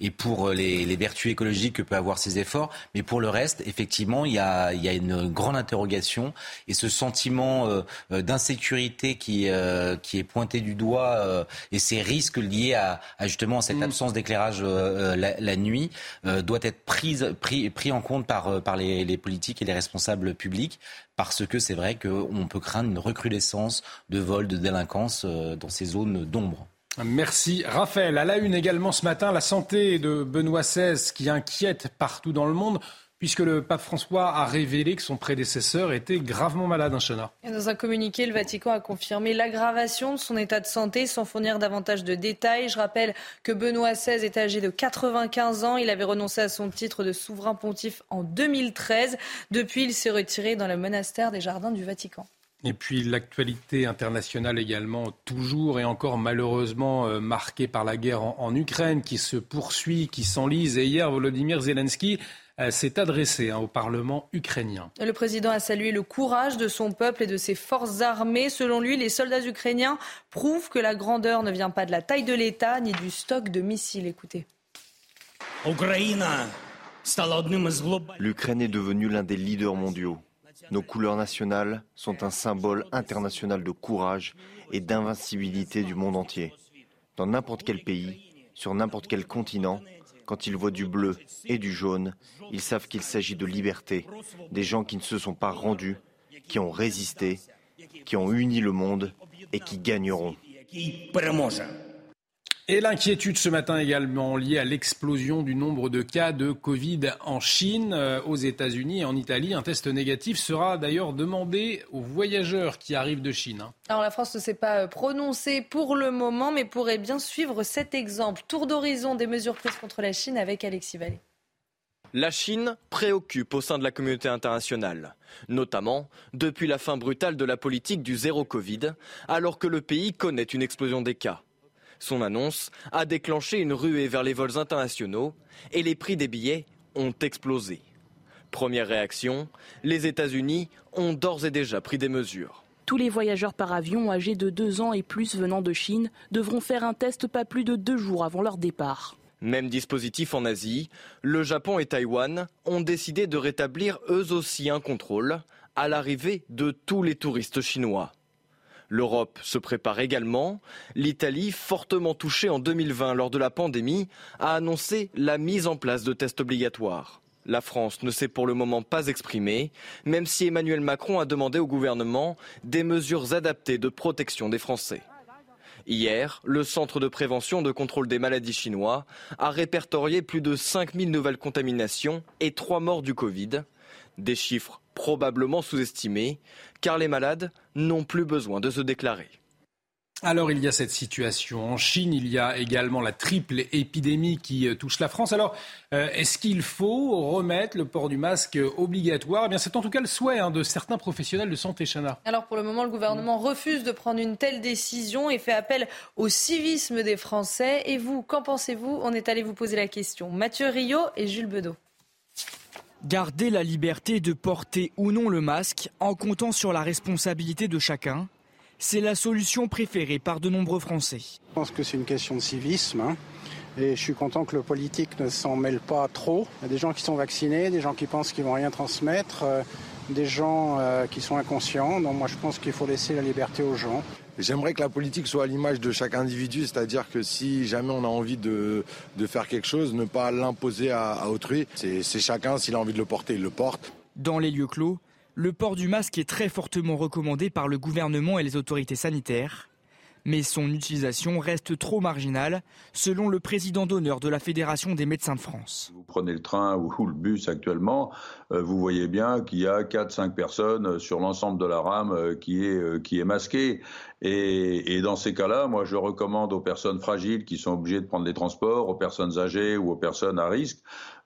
et pour les, les, vertus écologiques que peut avoir ces efforts. Mais pour le reste, effectivement, il y a, il y a une grande interrogation et ce sentiment d'insécurité qui, qui est pointé du doigt et ces risques liés à, à justement cette mmh. absence d'éclairage la, la, nuit doit être pris, pris en compte par, par les, les politiques et les responsables public parce que c'est vrai qu'on peut craindre une recrudescence de vols, de délinquance euh, dans ces zones d'ombre. Merci. Raphaël, à la une également ce matin, la santé de Benoît XVI qui inquiète partout dans le monde puisque le pape François a révélé que son prédécesseur était gravement malade, un Dans un communiqué, le Vatican a confirmé l'aggravation de son état de santé sans fournir davantage de détails. Je rappelle que Benoît XVI est âgé de 95 ans. Il avait renoncé à son titre de souverain pontife en 2013. Depuis, il s'est retiré dans le monastère des Jardins du Vatican. Et puis l'actualité internationale également, toujours et encore malheureusement euh, marquée par la guerre en, en Ukraine qui se poursuit, qui s'enlise. Et hier, Volodymyr Zelensky s'est adressé hein, au Parlement ukrainien. Le président a salué le courage de son peuple et de ses forces armées. Selon lui, les soldats ukrainiens prouvent que la grandeur ne vient pas de la taille de l'État ni du stock de missiles. Écoutez. L'Ukraine est devenue l'un des leaders mondiaux. Nos couleurs nationales sont un symbole international de courage et d'invincibilité du monde entier. Dans n'importe quel pays, sur n'importe quel continent, quand ils voient du bleu et du jaune, ils savent qu'il s'agit de liberté, des gens qui ne se sont pas rendus, qui ont résisté, qui ont uni le monde et qui gagneront. Et l'inquiétude ce matin également liée à l'explosion du nombre de cas de Covid en Chine, euh, aux États-Unis et en Italie. Un test négatif sera d'ailleurs demandé aux voyageurs qui arrivent de Chine. Hein. Alors la France ne s'est pas euh, prononcée pour le moment, mais pourrait bien suivre cet exemple. Tour d'horizon des mesures prises contre la Chine avec Alexis Vallée. La Chine préoccupe au sein de la communauté internationale, notamment depuis la fin brutale de la politique du zéro Covid, alors que le pays connaît une explosion des cas. Son annonce a déclenché une ruée vers les vols internationaux et les prix des billets ont explosé. Première réaction, les États-Unis ont d'ores et déjà pris des mesures. Tous les voyageurs par avion âgés de 2 ans et plus venant de Chine devront faire un test pas plus de deux jours avant leur départ. Même dispositif en Asie, le Japon et Taïwan ont décidé de rétablir eux aussi un contrôle à l'arrivée de tous les touristes chinois. L'Europe se prépare également. L'Italie, fortement touchée en 2020 lors de la pandémie, a annoncé la mise en place de tests obligatoires. La France ne s'est pour le moment pas exprimée, même si Emmanuel Macron a demandé au gouvernement des mesures adaptées de protection des Français. Hier, le Centre de prévention de contrôle des maladies chinois a répertorié plus de 5000 nouvelles contaminations et 3 morts du Covid. Des chiffres probablement sous-estimés, car les malades n'ont plus besoin de se déclarer. Alors il y a cette situation en Chine, il y a également la triple épidémie qui euh, touche la France. Alors euh, est-ce qu'il faut remettre le port du masque obligatoire? Eh bien c'est en tout cas le souhait hein, de certains professionnels de santé, Chana. Alors pour le moment, le gouvernement refuse de prendre une telle décision et fait appel au civisme des Français. Et vous, qu'en pensez-vous? On est allé vous poser la question. Mathieu Rio et Jules Bedeau. Garder la liberté de porter ou non le masque en comptant sur la responsabilité de chacun, c'est la solution préférée par de nombreux Français. Je pense que c'est une question de civisme. Hein. Et je suis content que le politique ne s'en mêle pas trop. Il y a des gens qui sont vaccinés, des gens qui pensent qu'ils vont rien transmettre, euh, des gens euh, qui sont inconscients. Donc moi je pense qu'il faut laisser la liberté aux gens. J'aimerais que la politique soit à l'image de chaque individu, c'est-à-dire que si jamais on a envie de, faire quelque chose, ne pas l'imposer à autrui. C'est chacun, s'il a envie de le porter, il le porte. Dans les lieux clos, le port du masque est très fortement recommandé par le gouvernement et les autorités sanitaires mais son utilisation reste trop marginale, selon le président d'honneur de la Fédération des médecins de France. Vous prenez le train ou le bus actuellement, euh, vous voyez bien qu'il y a 4-5 personnes sur l'ensemble de la rame euh, qui est, euh, qui est masquée. Et, et dans ces cas-là, moi je recommande aux personnes fragiles qui sont obligées de prendre les transports, aux personnes âgées ou aux personnes à risque,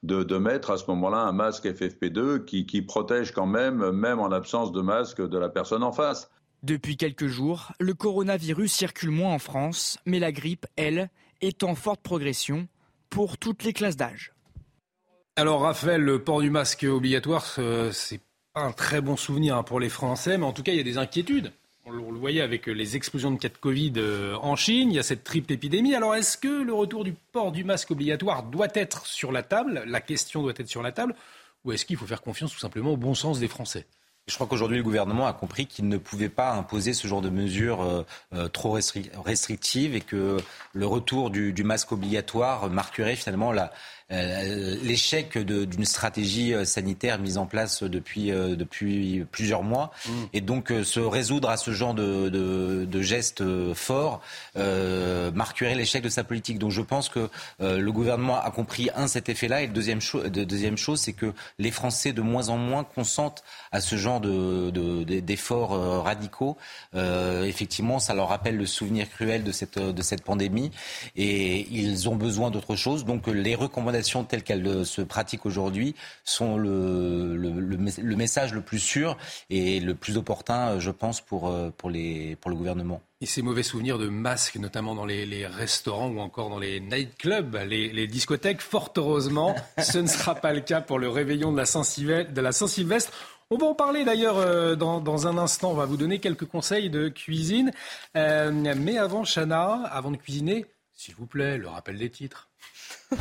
de, de mettre à ce moment-là un masque FFP2 qui, qui protège quand même, même en absence de masque de la personne en face. Depuis quelques jours, le coronavirus circule moins en France, mais la grippe, elle, est en forte progression pour toutes les classes d'âge. Alors Raphaël, le port du masque obligatoire, euh, c'est pas un très bon souvenir hein, pour les Français, mais en tout cas, il y a des inquiétudes. On le voyait avec les explosions de cas de Covid en Chine, il y a cette triple épidémie. Alors est-ce que le retour du port du masque obligatoire doit être sur la table? La question doit être sur la table Ou est-ce qu'il faut faire confiance tout simplement au bon sens des Français? Je crois qu'aujourd'hui, le gouvernement a compris qu'il ne pouvait pas imposer ce genre de mesures euh, euh, trop restrictives et que le retour du, masque obligatoire marquerait finalement la, l'échec d'une stratégie euh, sanitaire mise en place depuis, euh, depuis plusieurs mois. Mm. Et donc se résoudre à ce genre de, de, de gestes forts euh, marquerait l'échec de sa politique. Donc je pense que le gouvernement a compris, un, cet effet-là. Et deuxième, chose, deuxième chose, c'est que les Français de moins en moins consentent à ce genre d'efforts de, radicaux. effectivement, ça leur rappelle le souvenir cruel de cette, de cette pandémie. Et ils ont besoin d'autre chose. Donc les recommandations telles qu'elles euh, se pratiquent aujourd'hui sont le, le, message le plus sûr et le plus opportun, euh, je pense, pour, euh, pour, les, pour le gouvernement. Et ces mauvais souvenirs de masques, notamment dans les, restaurants ou encore dans les nightclubs, les, les, discothèques, fort heureusement, ce ne sera pas le cas pour le réveillon de la Saint-Sylvestre. On va en parler d'ailleurs dans, dans, un instant. On va vous donner quelques conseils de cuisine. mais avant, Chana, avant de cuisiner, s'il vous plaît, le rappel des titres.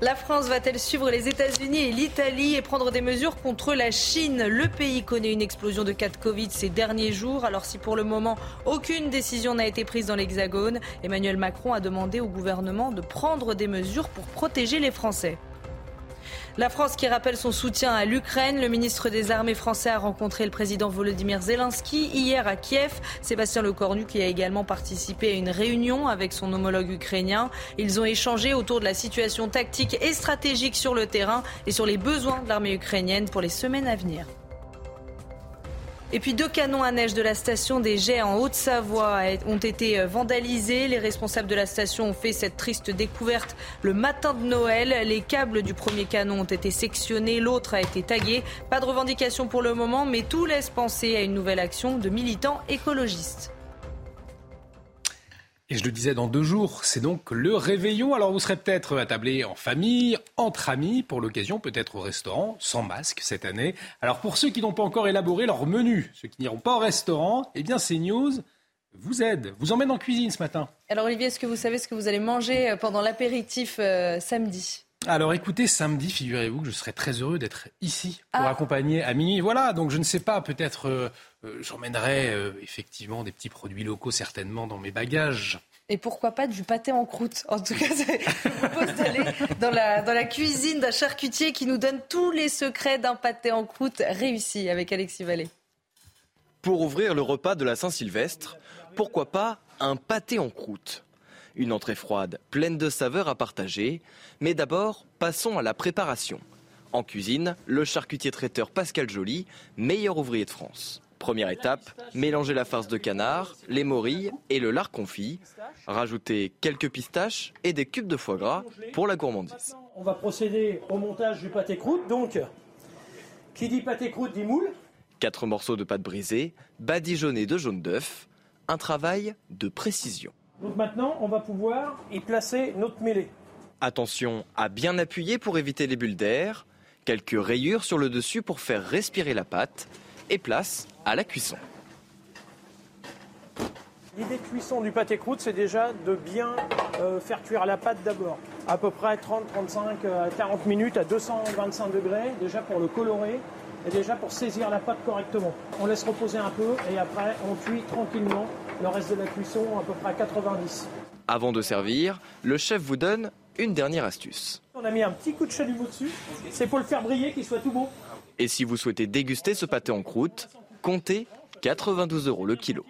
La France va-t-elle suivre les États-Unis et l'Italie et prendre des mesures contre la Chine? Le pays connaît une explosion de cas de Covid ces derniers jours. Alors si pour le moment aucune décision n'a été prise dans l'Hexagone, Emmanuel Macron a demandé au gouvernement de prendre des mesures pour protéger les Français. La France qui rappelle son soutien à l'Ukraine. Le ministre des Armées français a rencontré le président Volodymyr Zelensky hier à Kiev. Sébastien Lecornu qui a également participé à une réunion avec son homologue ukrainien. Ils ont échangé autour de la situation tactique et stratégique sur le terrain et sur les besoins de l'armée ukrainienne pour les semaines à venir. Et puis deux canons à neige de la station des Jets en Haute-Savoie ont été vandalisés. Les responsables de la station ont fait cette triste découverte le matin de Noël. Les câbles du premier canon ont été sectionnés, l'autre a été tagué. Pas de revendication pour le moment, mais tout laisse penser à une nouvelle action de militants écologistes. Et je le disais, dans deux jours, c'est donc le réveillon. Alors vous serez peut-être attablé en famille, entre amis, pour l'occasion, peut-être au restaurant, sans masque cette année. Alors pour ceux qui n'ont pas encore élaboré leur menu, ceux qui n'iront pas au restaurant, eh bien CNews vous aide, vous emmène en cuisine ce matin. Alors Olivier, est-ce que vous savez ce que vous allez manger euh, pendant l'apéritif euh, samedi? Alors écoutez, samedi, figurez-vous que je serai très heureux d'être ici pour ah. accompagner à minuit. Voilà, donc je ne sais pas, peut-être euh, j'emmènerai euh, effectivement des petits produits locaux certainement dans mes bagages. Et pourquoi pas du pâté en croûte En tout cas, je vous propose d'aller dans la, dans la cuisine d'un charcutier qui nous donne tous les secrets d'un pâté en croûte réussi avec Alexis Vallée. Pour ouvrir le repas de la Saint-Sylvestre, pourquoi pas un pâté en croûte? Une entrée froide, pleine de saveurs à partager. Mais d'abord, passons à la préparation. En cuisine, le charcutier traiteur Pascal Joly, meilleur ouvrier de France. Première étape, mélanger la farce de canard, les morilles et le lard confit. Rajouter quelques pistaches et des cubes de foie gras pour la gourmandise. On va procéder au montage du pâté croûte. Donc, qui dit pâté croûte dit moule. Quatre morceaux de pâte brisée, badigeonnés de jaune d'œuf. Un travail de précision. Donc maintenant, on va pouvoir y placer notre mêlée. Attention à bien appuyer pour éviter les bulles d'air, quelques rayures sur le dessus pour faire respirer la pâte et place à la cuisson. L'idée de cuisson du pâté croûte, c'est déjà de bien euh, faire cuire la pâte d'abord. À peu près 30, 35, 40 minutes à 225 degrés, déjà pour le colorer et déjà pour saisir la pâte correctement. On laisse reposer un peu et après on cuit tranquillement le reste de la cuisson à peu près à 90. Avant de servir, le chef vous donne une dernière astuce. On a mis un petit coup de chalumeau dessus, c'est pour le faire briller, qu'il soit tout beau. Et si vous souhaitez déguster ce pâté en croûte, comptez 92 euros le kilo.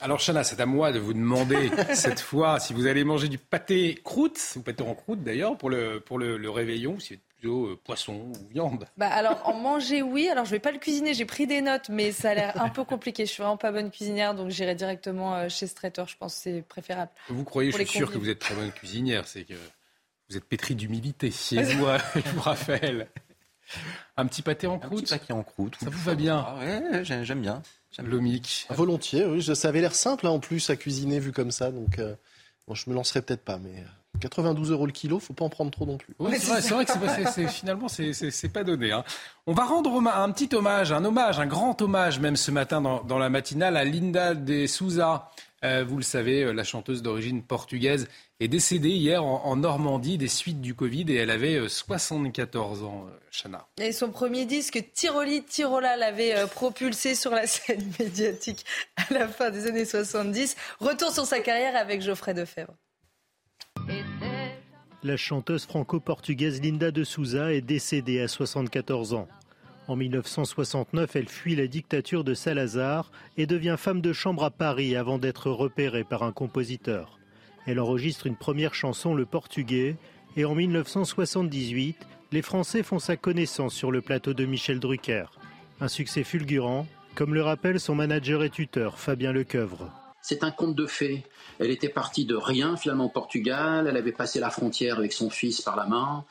Alors Chana, c'est à moi de vous demander cette fois si vous allez manger du pâté croûte, ou pâté en croûte d'ailleurs, pour le, pour le, réveillon, si euh, poisson ou viande bah Alors, en manger, oui. Alors, je vais pas le cuisiner. J'ai pris des notes, mais ça a l'air un peu compliqué. Je suis vraiment pas bonne cuisinière, donc j'irai directement euh, chez ce traiteur. Je pense que c'est préférable. Vous croyez, je suis sûr que vous êtes très bonne cuisinière. C'est que vous êtes pétri d'humilité. Si je vous, rappelle. Un petit pâté en croûte. Un petit pâté en croûte. Ça vous va bien ah ouais, J'aime bien. Lomique. Volontiers, oui. Ça avait l'air simple hein, en plus à cuisiner vu comme ça. Donc, euh, bon, je me lancerai peut-être pas, mais. 92 euros le kilo, faut pas en prendre trop non plus. Oui, c'est vrai, que c'est, finalement, c'est, pas donné. Hein. On va rendre un petit hommage, un hommage, un grand hommage même ce matin dans, la matinale à Linda de Souza. Euh, vous le savez, euh, la chanteuse d'origine portugaise est décédée hier en, Normandie des suites du Covid et elle avait 74 euh, ans, Chana. Et son premier disque, Tiroli Tirola, l'avait propulsé sur la scène médiatique à la fin des années 70. Retour sur sa carrière avec Geoffrey Defebvre. La chanteuse franco-portugaise Linda de Souza est décédée à 74 ans. En 1969, elle fuit la dictature de Salazar et devient femme de chambre à Paris avant d'être repérée par un compositeur. Elle enregistre une première chanson, Le Portugais, et en 1978, les Français font sa connaissance sur le plateau de Michel Drucker. Un succès fulgurant, comme le rappelle son manager et tuteur, Fabien Lecoeuvre. C'est un conte de fées. Elle était partie de rien finalement au Portugal. Elle avait passé la frontière avec son fils par la main.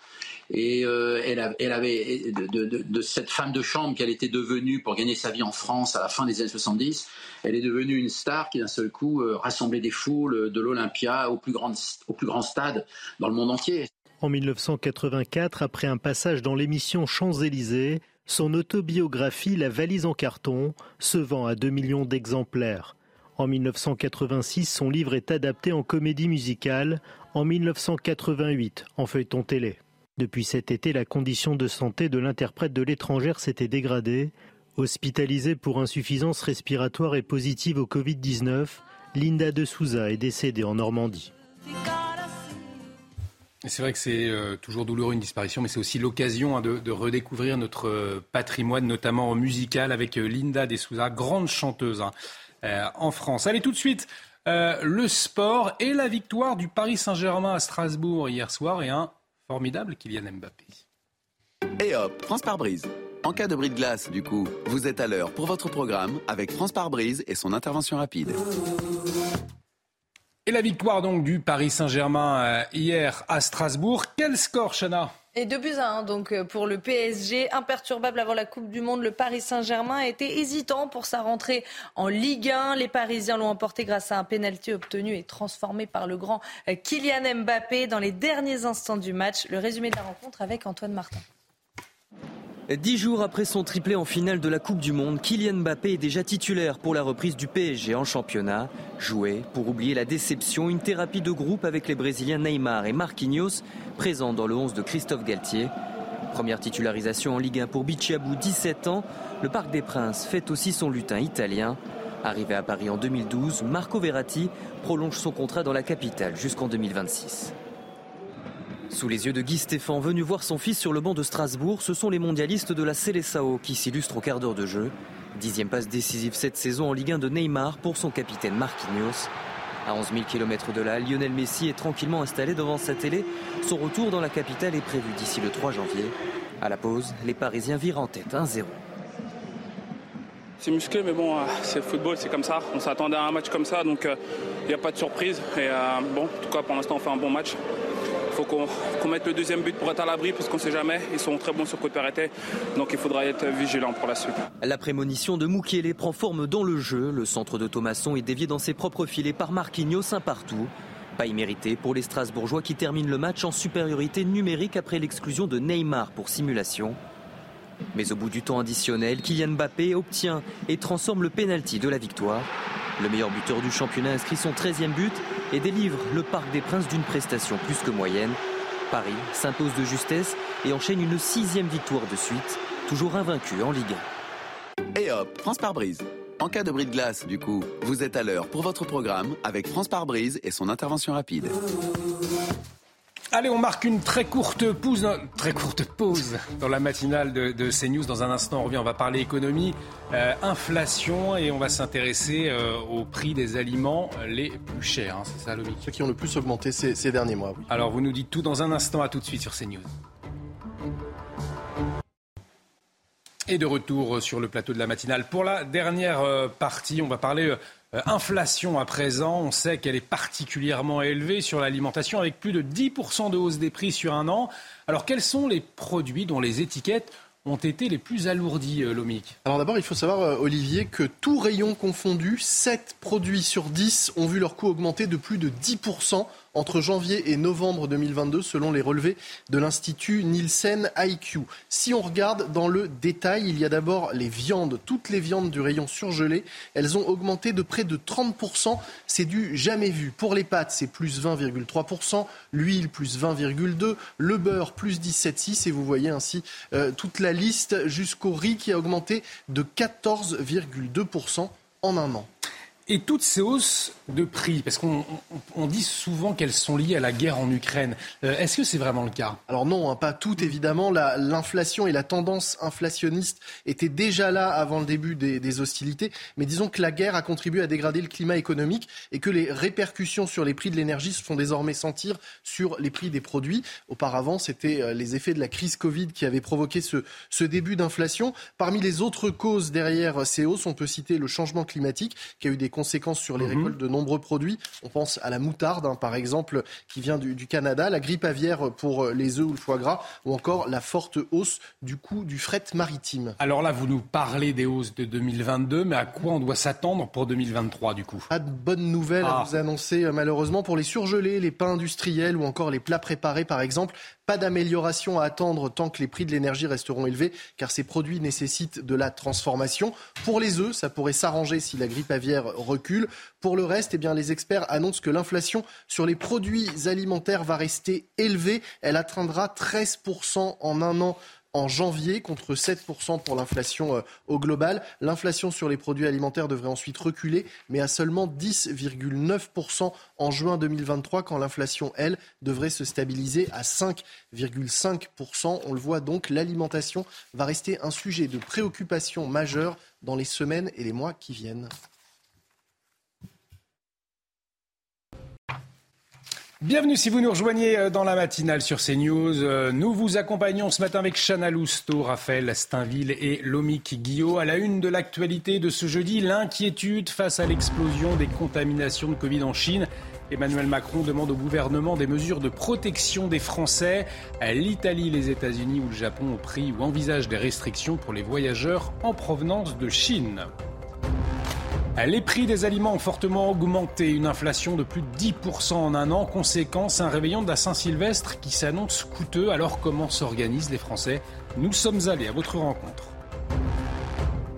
Et euh, elle, avait de, cette femme de chambre qu'elle était devenue pour gagner sa vie en France à la fin des années 70, elle est devenue une star qui d'un seul coup euh, rassemblait des foules de l'Olympia au plus grand stade dans le monde entier. En 1984, après un passage dans l'émission Champs-Élysées, son autobiographie La valise en carton se vend à 2 millions d'exemplaires. En 1986, son livre est adapté en comédie musicale, en 1988 en feuilleton télé. Depuis cet été, la condition de santé de l'interprète de l'étrangère s'était dégradée. Hospitalisée pour insuffisance respiratoire et positive au Covid-19, Linda de Souza est décédée en Normandie. C'est vrai que c'est euh, toujours douloureux une disparition, mais c'est aussi l'occasion hein, de, redécouvrir notre euh, patrimoine, notamment musical, avec euh, Linda de Souza, grande chanteuse. Hein. En France. Allez, tout de suite, le sport et la victoire du Paris Saint-Germain à Strasbourg hier soir et un formidable Kylian Mbappé. Et hop, France par brise. En cas de bris de glace, du coup, vous êtes à l'heure pour votre programme avec France par brise et son intervention rapide. Et la victoire donc du Paris Saint-Germain euh, hier à Strasbourg. Quel score, Chana? Et 2 buts à 1 donc euh, pour le PSG, imperturbable avant la Coupe du Monde, le Paris Saint-Germain a été hésitant pour sa rentrée en Ligue 1. Les Parisiens l'ont emporté grâce à un pénalty obtenu et transformé par le grand euh, Kylian Mbappé dans les derniers instants du match. Le résumé de la rencontre avec Antoine Martin. Dix jours après son triplé en finale de la Coupe du Monde, Kylian Mbappé est déjà titulaire pour la reprise du PSG en championnat. Joué pour oublier la déception, une thérapie de groupe avec les Brésiliens Neymar et Marquinhos, présents dans le 11 de Christophe Galtier. Première titularisation en Ligue 1 pour Bichabou, 17 ans. Le Parc des Princes fait aussi son lutin italien. Arrivé à Paris en 2012, Marco Verratti prolonge son contrat dans la capitale jusqu'en 2026. Sous les yeux de Guy Stéphane, venu voir son fils sur le banc de Strasbourg, ce sont les mondialistes de la Seleção qui s'illustrent au quart d'heure de jeu. Dixième passe décisive cette saison en Ligue 1 de Neymar pour son capitaine Marquinhos. À 11 000 km de là, Lionel Messi est tranquillement installé devant sa télé. Son retour dans la capitale est prévu d'ici le 3 janvier. À la pause, les Parisiens virent en tête 1-0. C'est musclé, mais bon, euh, c'est le football, c'est comme ça. On s'attendait à un match comme ça, donc il euh, n'y a pas de surprise. Et euh, bon, en tout cas, pour l'instant, on fait un bon match. Qu'on mette le deuxième but pour être à l'abri parce qu'on ne sait jamais. Ils sont très bons sur côté arrêté. Donc il faudra être vigilant pour la suite. La prémonition de Moukielé prend forme dans le jeu. Le centre de Thomasson est dévié dans ses propres filets par Marquinhos un partout. Pas immérité pour les Strasbourgeois qui terminent le match en supériorité numérique après l'exclusion de Neymar pour simulation. Mais au bout du temps additionnel, Kylian Mbappé obtient et transforme le pénalty de la victoire. Le meilleur buteur du championnat inscrit son 13e but et délivre le Parc des Princes d'une prestation plus que moyenne. Paris s'impose de justesse et enchaîne une sixième victoire de suite, toujours invaincu en Ligue 1. Et hop, France par brise. En cas de bris de glace, du coup, vous êtes à l'heure pour votre programme avec France par brise et son intervention rapide. Allez, on marque une très courte pause, très courte pause dans la matinale de, CNews. Dans un instant, on revient, on va parler économie, euh, inflation et on va s'intéresser euh, au prix des aliments les plus chers. Hein, c'est ça, Lomique Ceux qui ont le plus augmenté ces, derniers mois. Alors, vous nous dites tout dans un instant. À tout de suite sur CNews. Et de retour sur le plateau de la matinale. Pour la dernière euh, partie, on va parler inflation à présent, on sait qu'elle est particulièrement élevée sur l'alimentation avec plus de 10% de hausse des prix sur un an. Alors quels sont les produits dont les étiquettes ont été les plus alourdis, euh, Lomic Alors d'abord, il faut savoir, euh, Olivier, que tout rayon confondu, 7 produits sur 10 ont vu leur coût augmenter de plus de 10% entre janvier et novembre 2022 selon les relevés de l'Institut Nielsen IQ. Si on regarde dans le détail, il y a d'abord les viandes. Toutes les viandes du rayon surgelé, elles ont augmenté de près de 30%. C'est du jamais vu. Pour les pâtes, c'est plus 20,3%, l'huile plus 20,2%, le beurre plus 17,6% et vous voyez ainsi euh, toute la liste jusqu'au riz qui a augmenté de 14,2% en un an. Et toutes ces hausses de prix, parce qu'on dit souvent qu'elles sont liées à la guerre en Ukraine, euh, est-ce que c'est vraiment le cas? Alors non, hein, pas toutes évidemment. L'inflation et la tendance inflationniste étaient déjà là avant le début des, hostilités, mais disons que la guerre a contribué à dégrader le climat économique et que les répercussions sur les prix de l'énergie se font désormais sentir sur les prix des produits. Auparavant, c'était euh, les effets de la crise Covid qui avaient provoqué ce début d'inflation. Parmi les autres causes derrière ces hausses, on peut citer le changement climatique qui a eu des conséquences sur les mhm. récoltes de nombreux produits. On pense à la moutarde, hein, par exemple, qui vient du, Canada, la grippe aviaire pour les œufs ou le foie gras, ou encore la forte hausse du coût du fret maritime. Alors là, vous nous parlez des hausses de 2022, mais à quoi on doit s'attendre pour 2023 du coup? Pas de bonnes nouvelles à ah. vous annoncer, euh, malheureusement, pour les surgelés, les pains industriels ou encore les plats préparés, par exemple. Pas d'amélioration à attendre tant que les prix de l'énergie resteront élevés, car ces produits nécessitent de la transformation. Pour les œufs, ça pourrait s'arranger si la grippe aviaire recule. Pour le reste, eh bien, les experts annoncent que l'inflation sur les produits alimentaires va rester élevée. Elle atteindra 13% en un an en janvier contre 7% pour l'inflation euh, au global. L'inflation sur les produits alimentaires devrait ensuite reculer, mais à seulement 10,9% en juin 2023, quand l'inflation, elle, devrait se stabiliser à 5,5%. On le voit donc, l'alimentation va rester un sujet de préoccupation majeure dans les semaines et les mois qui viennent. Bienvenue si vous nous rejoignez euh, dans la matinale sur CNews. Euh, nous vous accompagnons ce matin avec Chana Lousteau, Raphaël Steinville et Lomic Guillot. À la une de l'actualité de ce jeudi, l'inquiétude face à l'explosion des contaminations de Covid en Chine. Emmanuel Macron demande au gouvernement des mesures de protection des Français. L'Italie, les États-Unis ou le Japon ont pris ou envisagent des restrictions pour les voyageurs en provenance de Chine. Les prix des aliments ont fortement augmenté, une inflation de plus de 10% en un an, conséquence un réveillon de la Saint-Sylvestre qui s'annonce coûteux. Alors comment s'organisent les Français? Nous sommes allés à votre rencontre.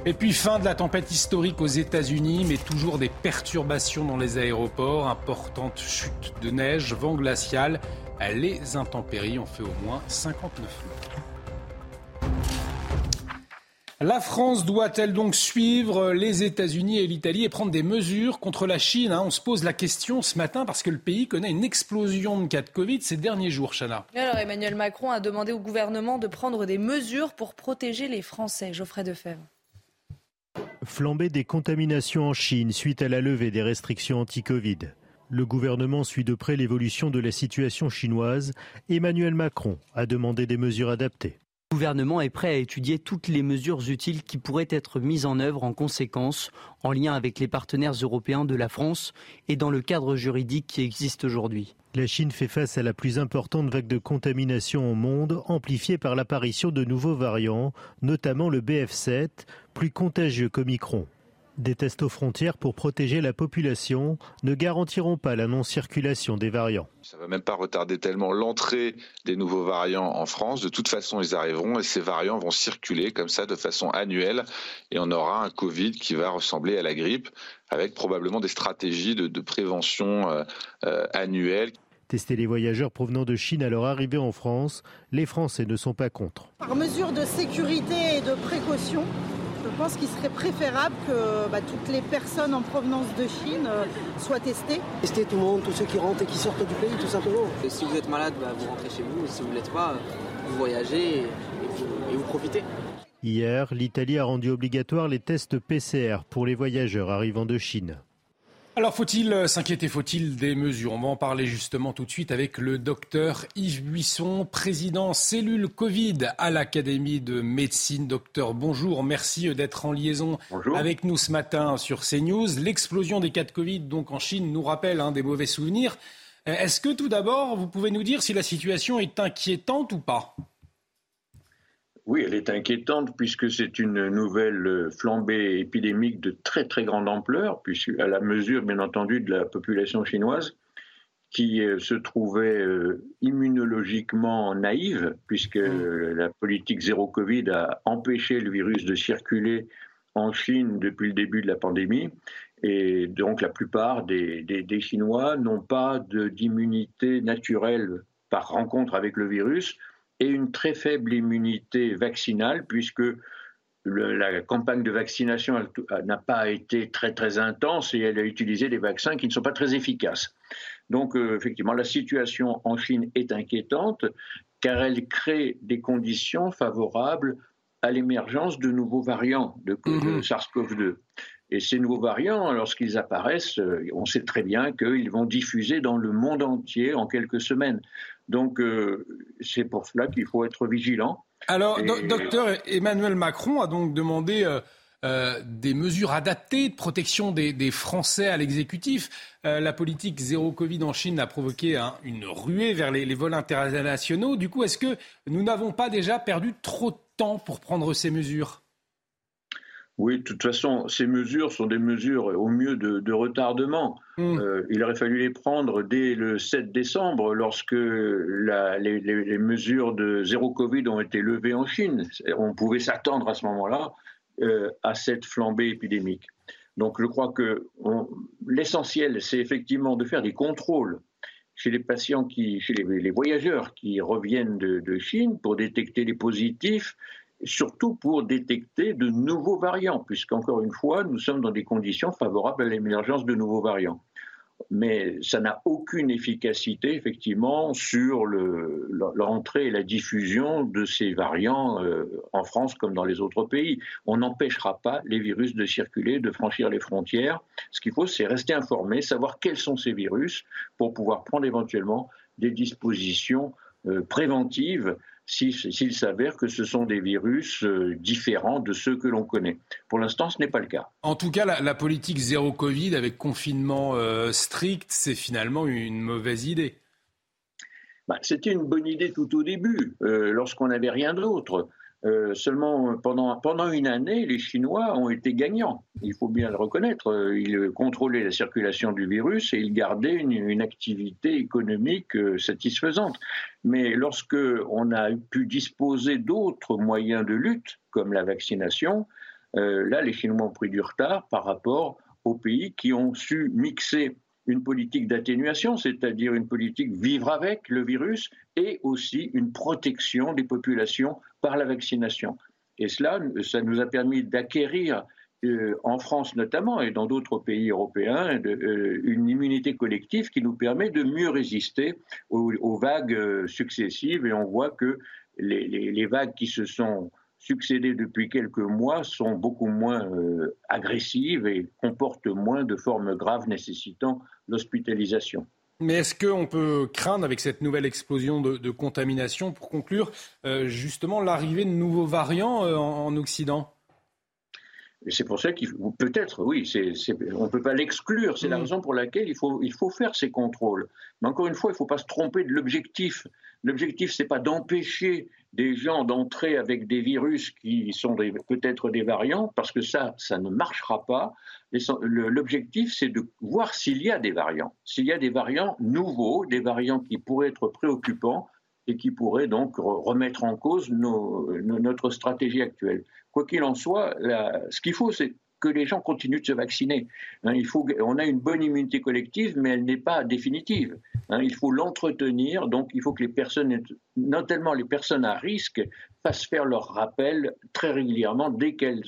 Et puis fin de la tempête historique aux États-Unis, mais toujours des perturbations dans les aéroports, importante chute de neige, vent glacial. Les intempéries ont fait au moins 59 morts. La France doit-elle donc suivre les États-Unis et l'Italie et prendre des mesures contre la Chine hein? On se pose la question ce matin parce que le pays connaît une explosion de cas de Covid ces derniers jours, Chana. Alors Emmanuel Macron a demandé au gouvernement de prendre des mesures pour protéger les Français. Geoffrey Defebvre. Flambée des contaminations en Chine suite à la levée des restrictions anti-Covid. Le gouvernement suit de près l'évolution de la situation chinoise. Emmanuel Macron a demandé des mesures adaptées. Le gouvernement est prêt à étudier toutes les mesures utiles qui pourraient être mises en œuvre en conséquence, en lien avec les partenaires européens de la France et dans le cadre juridique qui existe aujourd'hui. La Chine fait face à la plus importante vague de contamination au monde, amplifiée par l'apparition de nouveaux variants, notamment le BF7, plus contagieux qu'Omicron. Des tests aux frontières pour protéger la population ne garantiront pas la non-circulation des variants. Ça ne va même pas retarder tellement l'entrée des nouveaux variants en France. De toute façon, ils arriveront et ces variants vont circuler comme ça de façon annuelle et on aura un Covid qui va ressembler à la grippe avec probablement des stratégies de, prévention euh, euh, annuelles. Tester les voyageurs provenant de Chine à leur arrivée en France, les Français ne sont pas contre. Par mesure de sécurité et de précaution, je pense qu'il serait préférable que bah, toutes les personnes en provenance de Chine euh, soient testées. Tester tout le monde, tous ceux qui rentrent et qui sortent du pays, tout simplement. si vous êtes malade, bah, vous rentrez chez vous. Et si vous ne l'êtes pas, vous voyagez et vous profitez. Hier, l'Italie a rendu obligatoire les tests PCR pour les voyageurs arrivant de Chine. Alors faut-il euh, s'inquiéter, faut-il des mesures? On va en parler justement tout de suite avec le docteur Yves Buisson, président cellule Covid à l'Académie de médecine. Docteur, bonjour, merci euh, d'être en liaison avec nous ce matin sur CNews. L'explosion des cas de Covid donc en Chine nous rappelle hein, des mauvais souvenirs. Euh, est-ce que tout d'abord, vous pouvez nous dire si la situation est inquiétante ou pas? Oui, elle est inquiétante puisque c'est une nouvelle flambée épidémique de très très grande ampleur, puisque à la mesure bien entendu de la population chinoise, qui se trouvait immunologiquement naïve, puisque mmh. la politique zéro Covid a empêché le virus de circuler en Chine depuis le début de la pandémie. Et donc la plupart des, des, Chinois n'ont pas d'immunité naturelle par rencontre avec le virus et une très faible immunité vaccinale puisque la campagne de vaccination n'a pas été très très intense et elle a utilisé des vaccins qui ne sont pas très efficaces. Donc euh, effectivement, la situation en Chine est inquiétante car elle crée des conditions favorables à l'émergence de nouveaux variants de, mhm. SARS-CoV-2. Et ces nouveaux variants, lorsqu'ils apparaissent, euh, on sait très bien qu'ils vont diffuser dans le monde entier en quelques semaines. Donc euh, c'est pour cela qu'il faut être vigilant. Alors, docteur Emmanuel Macron a donc demandé euh, des mesures adaptées de protection des, Français à l'exécutif. la politique zéro Covid en Chine a provoqué une ruée vers les, les vols internationaux. Du coup, est-ce que nous n'avons pas déjà perdu trop de temps pour prendre ces mesures? Oui, de toute façon, ces mesures sont des mesures au mieux de, retardement. Hmm. Euh, il aurait fallu les prendre dès le 7 décembre, lorsque les, mesures de zéro Covid ont été levées en Chine. On pouvait s'attendre à ce moment-là euh, à cette flambée épidémique. Donc je crois que l'essentiel, c'est effectivement de faire des contrôles chez les patients, qui, chez les, voyageurs qui reviennent de, Chine pour détecter les positifs, surtout pour détecter de nouveaux variants, puisqu'encore une fois, nous sommes dans des conditions favorables à l'émergence de nouveaux variants mais ça n'a aucune efficacité effectivement sur l'entrée et la diffusion de ces variants euh, en France comme dans les autres pays. On n'empêchera pas les virus de circuler, de franchir les frontières. Ce qu'il faut, c'est rester informé, savoir quels sont ces virus pour pouvoir prendre éventuellement des dispositions euh, préventives s'il s'avère que ce sont des virus euh, différents de ceux que l'on connaît. Pour l'instant, ce n'est pas le cas. En tout cas, la, politique zéro Covid avec confinement euh, strict, c'est finalement une mauvaise idée. Bah, c'était une bonne idée tout au début, euh, lorsqu'on n'avait rien d'autre. Euh, seulement pendant, pendant une année, les Chinois ont été gagnants. Il faut bien le reconnaître. Euh, ils contrôlaient la circulation du virus et ils gardaient une, activité économique euh, satisfaisante. Mais lorsque on a pu disposer d'autres moyens de lutte, comme la vaccination, là, les Chinois ont pris du retard par rapport aux pays qui ont su mixer une politique d'atténuation, c'est-à-dire une politique vivre avec le virus, et aussi une protection des populations par la vaccination. Et cela, ça nous a permis d'acquérir, euh, en France notamment et dans d'autres pays européens, euh, une immunité collective qui nous permet de mieux résister aux, vagues euh, successives. Et on voit que les, vagues qui se sont succédées depuis quelques mois sont beaucoup moins agressives et comportent moins de formes graves nécessitant l'hospitalisation. Mais est-ce qu'on peut craindre, avec cette nouvelle explosion de, contamination, pour conclure, euh, justement l'arrivée de nouveaux variants euh, en, Occident? C'est pour ça qu'il faut peut-être, oui, on ne peut pas l'exclure. C'est la mm. raison pour laquelle il faut, il faut faire ces contrôles. Mais encore une fois, il ne faut pas se tromper de l'objectif. L'objectif, ce n'est pas d'empêcher des gens d'entrer avec des virus qui sont peut-être des variants, parce que ça, ça ne marchera pas. L'objectif, c'est de voir s'il y a des variants, s'il y a des variants nouveaux, des variants qui pourraient être préoccupants et qui pourraient donc remettre en cause notre stratégie actuelle. Quoi qu'il en soit, ce qu'il faut, c'est que les gens continuent de se vacciner. Hein, il faut, on a une bonne immunité collective, mais elle n'est pas définitive. Hein, il faut l'entretenir, donc il faut que les personnes, notamment les personnes à risque, fassent faire leur rappel très régulièrement dès qu'elles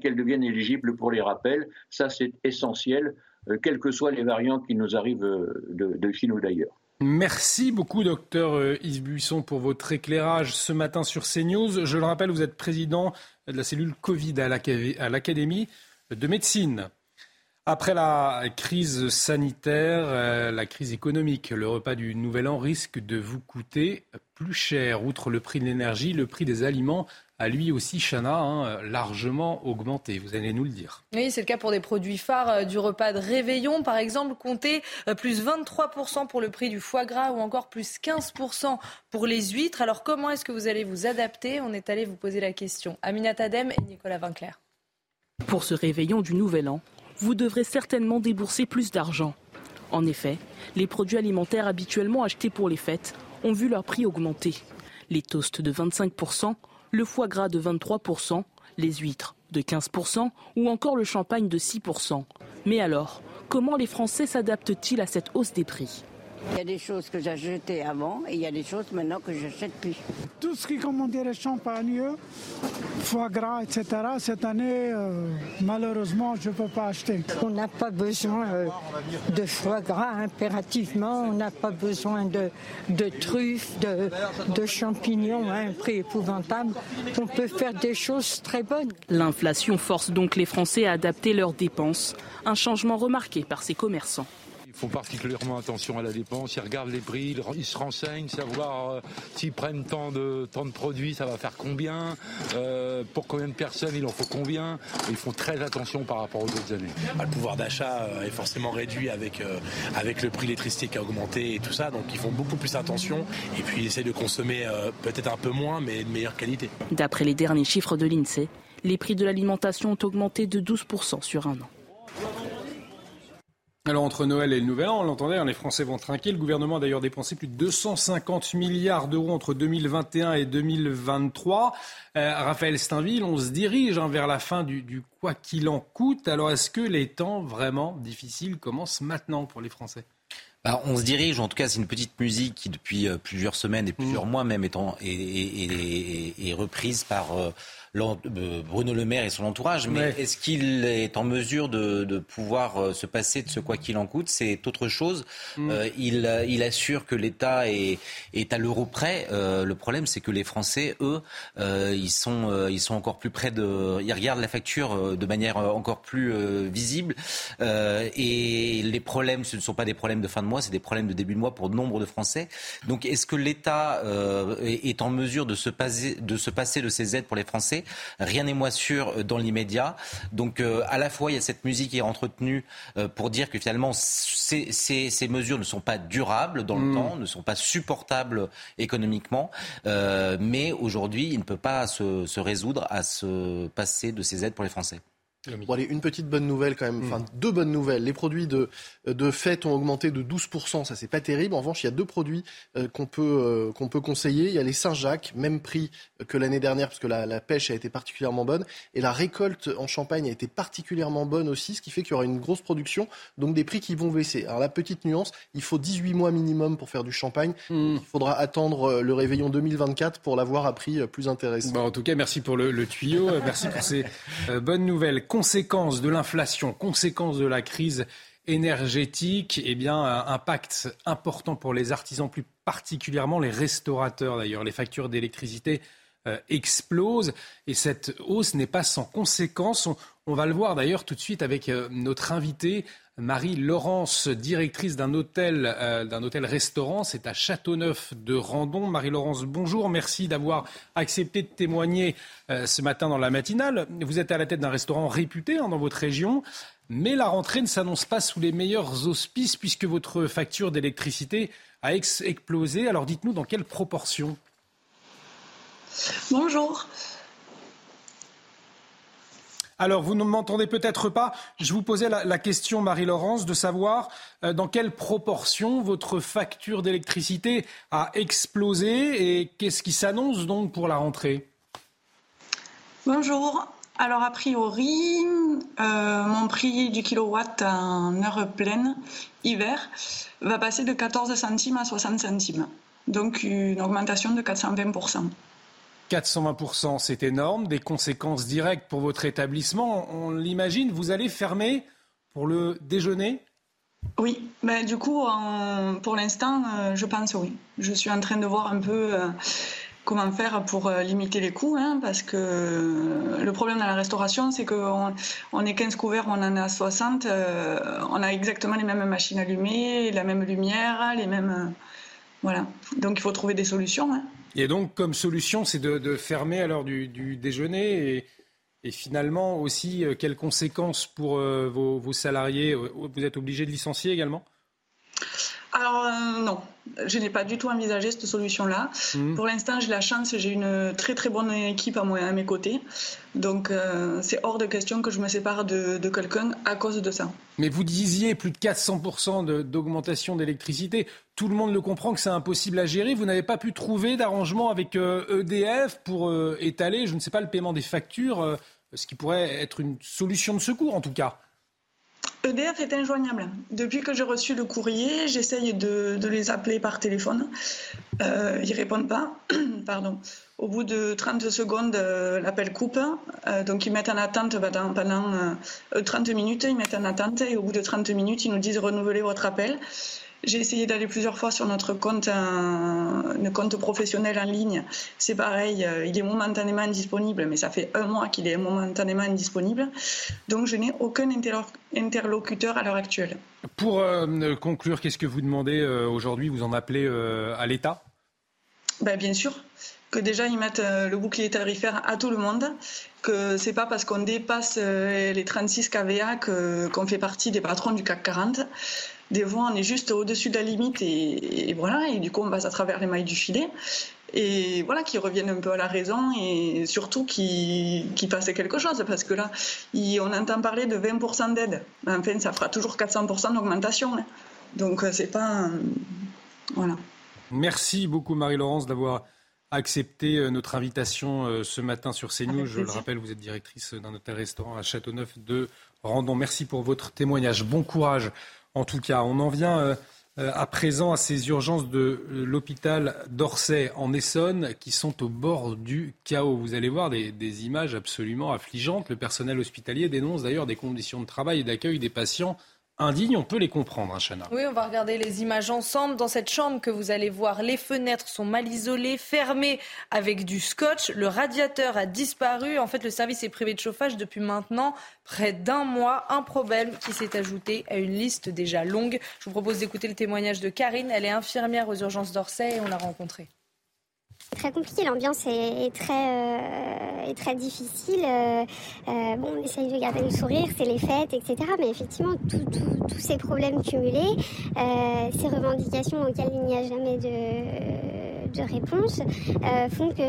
qu'elles deviennent éligibles pour les rappels. Ça, c'est essentiel, euh, quels que soient les variants qui nous arrivent euh, de, de Chine ou d'ailleurs. Merci beaucoup, docteur euh, Yves Buisson, pour votre éclairage ce matin sur CNews. Je le rappelle, vous êtes président de la cellule Covid à l'Académie de médecine. Après la crise sanitaire, euh, la crise économique, le repas du Nouvel An risque de vous coûter plus cher. Outre le prix de l'énergie, le prix des aliments a lui aussi, Chana, hein, largement augmenté. Vous allez nous le dire. Oui, c'est le cas pour des produits phares euh, du repas de réveillon. Par exemple, comptez euh, plus 23% pour le prix du foie gras ou encore plus 15% pour les huîtres. Alors comment est-ce que vous allez vous adapter? On est allé vous poser la question. Aminata Adem et Nicolas Vinclair. Pour ce réveillon du Nouvel An, vous devrez certainement débourser plus d'argent. En effet, les produits alimentaires habituellement achetés pour les fêtes ont vu leur prix augmenter. Les toasts de 25%, le foie gras de 23%, les huîtres de 15% ou encore le champagne de 6%. Mais alors, comment les Français s'adaptent-ils à cette hausse des prix? Il y a des choses que j'achetais avant et il y a des choses maintenant que j'achète plus. Tout ce qui commandait les champagnes, foie gras, etc., cette année, euh, malheureusement, je ne peux pas acheter. On n'a pas besoin euh, de foie gras impérativement, on n'a pas besoin de, de truffes, de, de champignons à un prix épouvantable. On peut faire des choses très bonnes. L'inflation force donc les Français à adapter leurs dépenses, un changement remarqué par ces commerçants. Ils font particulièrement attention à la dépense, ils regardent les prix, ils se renseignent, savoir euh, s'ils prennent tant de, tant de produits, ça va faire combien, euh, pour combien de personnes il en faut combien. ils font très attention par rapport aux autres années. Ah, le pouvoir d'achat euh, est forcément réduit avec, avec le prix de l'électricité qui a augmenté et tout ça, donc ils font beaucoup plus attention et puis ils essaient de consommer peut-être un peu moins mais de meilleure qualité. D'après les derniers chiffres de l'INSEE, les prix de l'alimentation ont augmenté de 12% sur un an. Alors entre Noël et le Nouvel An, on l'entendait, hein, les Français vont trinquer. Le gouvernement a d'ailleurs dépensé plus de 250 milliards d'euros entre 2021 et 2023. Euh, Raphaël Steinville, on se dirige hein, vers la fin du, du quoi qu'il en coûte. Alors est-ce que les temps vraiment difficiles commencent maintenant pour les Français? Bah, on se dirige, en tout cas c'est une petite musique qui depuis euh, plusieurs semaines et plusieurs mmh. mois même est, reprise par euh, Bruno Le Maire et son entourage, mais est-ce qu'il est en mesure de, pouvoir euh, se passer de ce quoi qu'il en coûte? C'est autre chose. Mm. Euh, il, assure que l'État est, à l'euro près. le problème, c'est que les Français, eux, ils, sont, ils sont encore plus près de... Ils regardent la facture de manière encore plus visible. et les problèmes, ce ne sont pas des problèmes de fin de mois, c'est des problèmes de début de mois pour nombre de Français. Donc est-ce que l'État est en mesure de se, passer, de se passer de ces aides pour les Français? Rien n'est moins sûr euh, dans l'immédiat. Donc euh, à la fois, il y a cette musique qui est entretenue euh, pour dire que finalement, ces, mesures ne sont pas durables dans le mm. temps, ne sont pas supportables économiquement. mais aujourd'hui, il ne peut pas se résoudre à se passer de ces aides pour les Français. Bon, allez, une petite bonne nouvelle quand même, enfin hmm. deux bonnes nouvelles. Les produits de, de fête ont augmenté de 12%, ça c'est pas terrible. En revanche, il y a deux produits euh, qu'on peut, euh, qu'on peut conseiller. Il y a les Saint-Jacques, même prix que l'année dernière parce que la, la, pêche a été particulièrement bonne. Et la récolte en Champagne a été particulièrement bonne aussi, ce qui fait qu'il y aura une grosse production, donc des prix qui vont baisser. Alors la petite nuance, il faut 18 mois minimum pour faire du champagne. Hmm. Il faudra attendre euh, le réveillon 2024 pour l'avoir à prix plus intéressant. Bon, en tout cas, merci pour le, le tuyau, merci pour ces bonnes nouvelles conséquences de l'inflation, conséquences de la crise énergétique, eh bien, impact important pour les artisans, plus particulièrement les restaurateurs d'ailleurs. Les factures d'électricité euh, explosent et cette hausse n'est pas sans conséquences. On, va le voir d'ailleurs tout de suite avec euh, notre invité Marie-Laurence, directrice d'un hôtel, euh, d'un hôtel-restaurant, c'est à Châteauneuf de Randon. Marie-Laurence, bonjour, merci d'avoir accepté de témoigner euh, ce matin dans la matinale. Vous êtes à la tête d'un restaurant réputé hein, dans votre région, mais la rentrée ne s'annonce pas sous les meilleurs auspices puisque votre facture d'électricité a explosé. Alors dites-nous dans quelles proportions Bonjour. Alors, vous ne m'entendez peut-être pas. Je vous posais la, question, Marie-Laurence, de savoir euh, dans quelle proportion votre facture d'électricité a explosé et qu'est-ce qui s'annonce donc pour la rentrée? Bonjour. Alors, a priori, euh, mon prix du kilowatt en heure pleine, hiver, va passer de 14 centimes à 60 centimes. Donc, une augmentation de 420 420%, c'est énorme. Des conséquences directes pour votre établissement. On l'imagine, vous allez fermer pour le déjeuner? Oui, mais du coup, pour l'instant, euh, je pense oui. Je suis en train de voir un peu euh, comment faire pour euh, limiter les coûts, hein, parce que le problème dans la restauration, c'est qu'on on est 15 couverts, on en a 60, on a exactement les mêmes machines allumées, la même lumière, les mêmes... voilà. Donc il faut trouver des solutions. Hein. Et donc, comme solution, c'est de, fermer à l'heure du, déjeuner et, finalement aussi, euh, quelles conséquences pour euh, vos, salariés? Vous êtes obligé de licencier également? Alors non, je n'ai pas du tout envisagé cette solution-là. Mmh. Pour l'instant, j'ai la chance, j'ai une très très bonne équipe à, moi, à mes côtés. Donc euh, c'est hors de question que je me sépare de, quelqu'un à cause de ça. Mais vous disiez plus de 400% d'augmentation d'électricité. Tout le monde le comprend que c'est impossible à gérer. Vous n'avez pas pu trouver d'arrangement avec EDF euh, e pour euh, étaler, je ne sais pas, le paiement des factures, ce qui pourrait être une solution de secours en tout cas. EDF est injoignable. Depuis que j'ai reçu le courrier, j'essaye de, les appeler par téléphone. Euh, ils répondent pas. Pardon. Au bout de 30 secondes, euh, l'appel coupe. Euh, donc ils mettent en attente pendant, pendant 30 euh, minutes. Ils mettent en attente et au bout de 30 minutes, ils nous disent renouveler votre appel. J'ai essayé d'aller plusieurs fois sur notre compte, un, compte professionnel en ligne. C'est pareil, euh, il est momentanément indisponible, mais ça fait un mois qu'il est momentanément indisponible. Donc je n'ai aucun interlocuteur à l'heure actuelle. Pour euh, conclure, qu'est-ce que vous demandez euh, aujourd'hui? Vous en appelez à l'État? Ben, Bien sûr que déjà ils mettent le bouclier tarifaire à tout le monde, que c'est pas parce qu'on dépasse les 36 kVA qu'on fait partie des patrons du CAC 40. Des fois, on est juste au-dessus de la limite et, voilà, et du coup, on passe à travers les mailles du filet. Et voilà, qu'ils reviennent un peu à la raison et surtout qu'ils qu fassent quelque chose parce que là, on entend parler de 20% d'aide. Enfin, ça fera toujours 400% d'augmentation. Hein. Donc, euh, c'est pas. voilà. Merci beaucoup, Marie-Laurence, d'avoir accepté euh, notre invitation euh, ce matin sur CNews. Je le rappelle, vous êtes directrice d'un hôtel-restaurant à Châteauneuf de Randon. Merci pour votre témoignage. Bon courage en tout cas. On en vient euh, euh, à présent à ces urgences de euh, l'hôpital d'Orsay en Essonne qui sont au bord du chaos. Vous allez voir des, des images absolument affligeantes. Le personnel hospitalier dénonce d'ailleurs des conditions de travail et d'accueil des patients indignes, on peut les comprendre, hein, Chana. Oui, on va regarder les images ensemble. Dans cette chambre que vous allez voir, les fenêtres sont mal isolées, fermées avec du scotch. Le radiateur a disparu. En fait, le service est privé de chauffage depuis maintenant près d'un mois. Un problème qui s'est ajouté à une liste déjà longue. Je vous propose d'écouter le témoignage de Karine. Elle est infirmière aux urgences d'Orsay et on l'a rencontrée très compliqué, l'ambiance est, très, euh, est très difficile. Euh, euh, bon, on essaye de garder le sourire, c'est les fêtes, etc. Mais effectivement, tous ces problèmes cumulés, ces revendications auxquelles il n'y a jamais de, de réponse, font que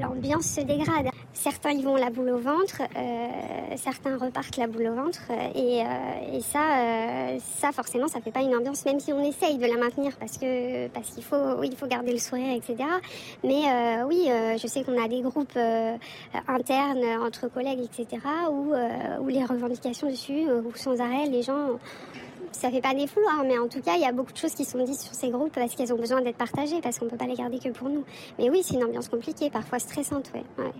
l'ambiance se dégrade. Certains y vont la boule au ventre, euh, certains repartent la boule au ventre, et, euh, ça, euh, ça forcément, ça fait pas une ambiance, même si on essaye de la maintenir parce que parce qu'il faut, il faut garder le sourire, etc. Mais oui, je sais qu'on a des groupes internes entre collègues, etc. Où, où les revendications dessus, où sans arrêt, les gens ça fait pas des fouloirs, mais en tout cas, il y a beaucoup de choses qui sont dites sur ces groupes parce qu'elles ont besoin d'être partagées, parce qu'on peut pas les garder que pour nous. Mais oui, c'est une ambiance compliquée, parfois stressante, ouais. ouais.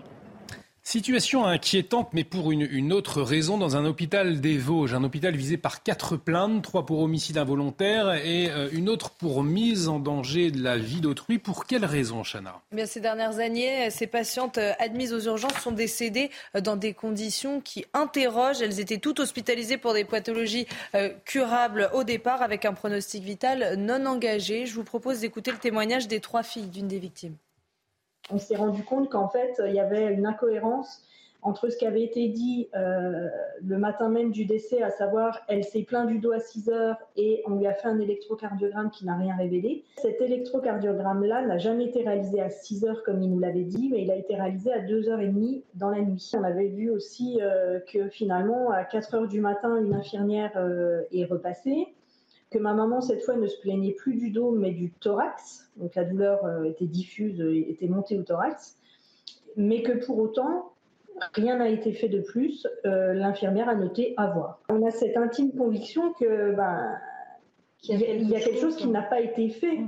Situation inquiétante, mais pour une, autre raison, dans un hôpital des Vosges, un hôpital visé par quatre plaintes, trois pour homicide involontaire et euh, une autre pour mise en danger de la vie d'autrui. Pour quelle raison, Chana? Eh Ces dernières années, ces patientes euh, admises aux urgences sont décédées euh, dans des conditions qui interrogent. Elles étaient toutes hospitalisées pour des pathologies curables au départ, avec un pronostic vital non engagé. Je vous propose d'écouter le témoignage des trois filles d'une des victimes on s'est rendu compte qu'en fait, il y avait une incohérence entre ce qui avait été dit euh, le matin même du décès, à savoir elle s'est plaint du dos à 6 heures et on lui a fait un électrocardiogramme qui n'a rien révélé. Cet électrocardiogramme-là n'a jamais été réalisé à 6 heures comme il nous l'avait dit, mais il a été réalisé à 2h30 dans la nuit. On avait vu aussi euh, que finalement, à 4 heures du matin, une infirmière euh, est repassée que ma maman, cette fois, ne se plaignait plus du dos, mais du thorax. Donc la douleur euh, était diffuse, euh, était montée au thorax. Mais que pour autant, rien n'a été fait de plus. Euh, l'infirmière a noté avoir. On a cette intime conviction que ben, qu'il y, a quelque chose qui n'a pas été fait.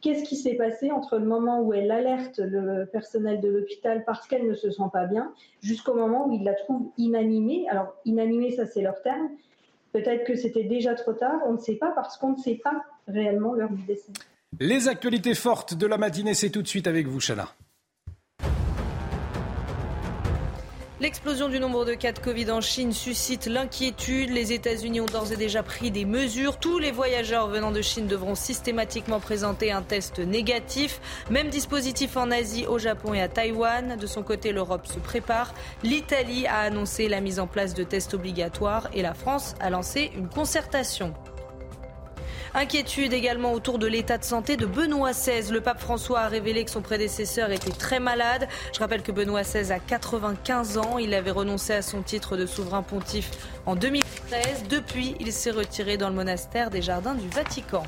Qu'est-ce qui s'est passé entre le moment où elle alerte le personnel de l'hôpital parce qu'elle ne se sent pas bien, jusqu'au moment où il la trouve inanimée? Alors, inanimée, ça c'est leur terme, Peut-être que c'était déjà trop tard, on ne sait pas parce qu'on ne sait pas réellement l'heure du décès. Les actualités fortes de la matinée, c'est tout de suite avec vous, Chana. L'explosion du nombre de cas de Covid en Chine suscite l'inquiétude. Les États-Unis ont d'ores et déjà pris des mesures. Tous les voyageurs venant de Chine devront systématiquement présenter un test négatif. Même dispositif en Asie, au Japon et à Taïwan. De son côté, l'Europe se prépare. L'Italie a annoncé la mise en place de tests obligatoires et la France a lancé une concertation. Inquiétude également autour de l'état de santé de Benoît XVI. Le pape François a révélé que son prédécesseur était très malade. Je rappelle que Benoît XVI a 95 ans. Il avait renoncé à son titre de souverain pontife en 2013. Depuis, il s'est retiré dans le monastère des Jardins du Vatican.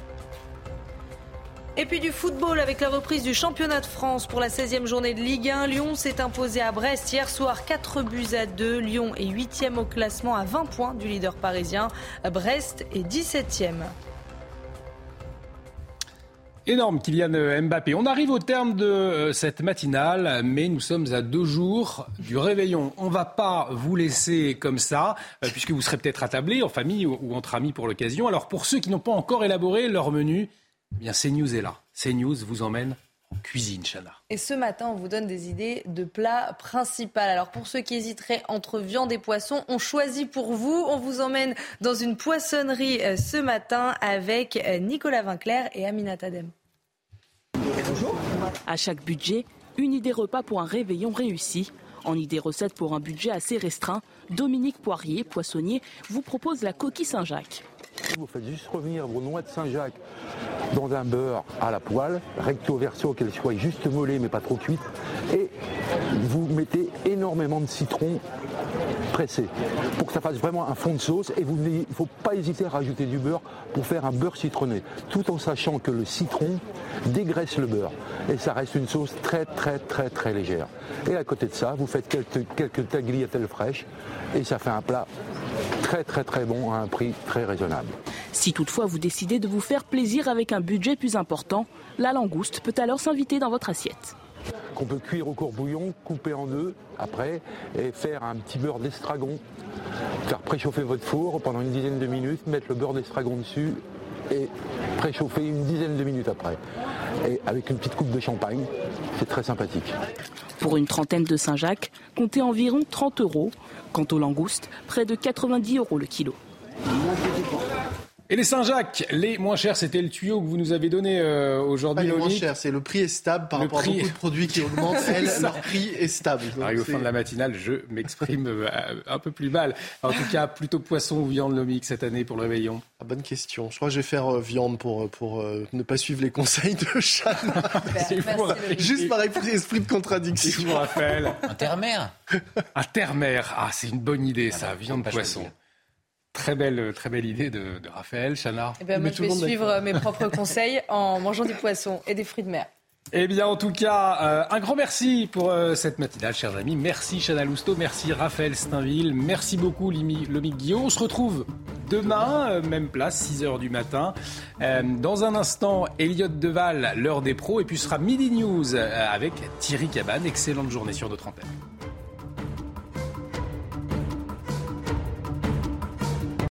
Et puis du football avec la reprise du championnat de France pour la 16e journée de Ligue 1. Lyon s'est imposé à Brest hier soir 4 buts à 2. Lyon est 8e au classement à 20 points du leader parisien. Brest est 17e. Énorme Kylian Mbappé. On arrive au terme de euh, cette matinale, mais nous sommes à deux jours du réveillon. On ne va pas vous laisser comme ça, euh, puisque vous serez peut-être attablés en famille ou entre amis pour l'occasion. Alors pour ceux qui n'ont pas encore élaboré leur menu, eh bien, CNews est là. CNews vous emmène en cuisine, Chana. Et ce matin, on vous donne des idées de plats principaux. Alors pour ceux qui hésiteraient entre viande et poisson, on choisit pour vous. On vous emmène dans une poissonnerie euh, ce matin avec euh, Nicolas Vinclair et Aminat Adem. À chaque budget, une idée repas pour un réveillon réussi. En idée recette pour un budget assez restreint, Dominique Poirier, poissonnier, vous propose la coquille Saint-Jacques. Vous faites juste revenir vos noix de Saint-Jacques dans un beurre à la poêle, recto verso, qu'elle soit juste mollée mais pas trop cuite, et vous mettez énormément de citron pressé pour que ça fasse vraiment un fond de sauce. Et il ne faut pas hésiter à rajouter du beurre pour faire un beurre citronné, tout en sachant que le citron dégraisse le beurre et ça reste une sauce très très très très légère. Et à côté de ça, vous faites quelques, quelques tagliatelles fraîches et ça fait un plat très très très bon à un prix très raisonnable. Si toutefois vous décidez de vous faire plaisir avec un budget plus important, la langouste peut alors s'inviter dans votre assiette. Qu'on peut cuire au bouillon, couper en deux après et faire un petit beurre d'estragon. Faire préchauffer votre four pendant une dizaine de minutes, mettre le beurre d'estragon dessus et préchauffer une dizaine de minutes après. Et avec une petite coupe de champagne, c'est très sympathique. Pour une trentaine de Saint-Jacques, comptez environ 30 euros. Quant aux langoustes, près de 90 euros le kilo. Et les Saint-Jacques, les moins chers, c'était le tuyau que vous nous avez donné euh, aujourd'hui. Les moins chers, c'est le prix est stable par rapport à beaucoup de produits qui augmentent. leur prix est stable. au fin de la matinale, je m'exprime euh, un peu plus mal. En tout cas, plutôt poisson ou viande lomique cette année pour le réveillon ah, Bonne question. Je crois que je vais faire euh, viande pour, pour ne pas suivre les conseils de Chana. Juste par esprit de contradiction. vous, Raphaël. Un terre-mer. Un terre-mer. Ah, c'est une bonne idée, ça. Viande poisson. Très belle, très belle idée de, Raphaël, Chana. Eh ben, moi, je vais suivre mes propres conseils en mangeant du poisson et des fruits de mer. Eh bien, en tout cas, euh, un grand merci pour euh, cette matinale, chers amis. Merci Chana Lousteau, merci Raphaël Steinville, merci beaucoup Lomique Guillaume. On se retrouve demain, euh, même place, 6h du matin. dans un instant, Elliot Deval, l'heure des pros, et puis ce sera Midi News avec Thierry Cabane. Excellente journée sur notre antenne.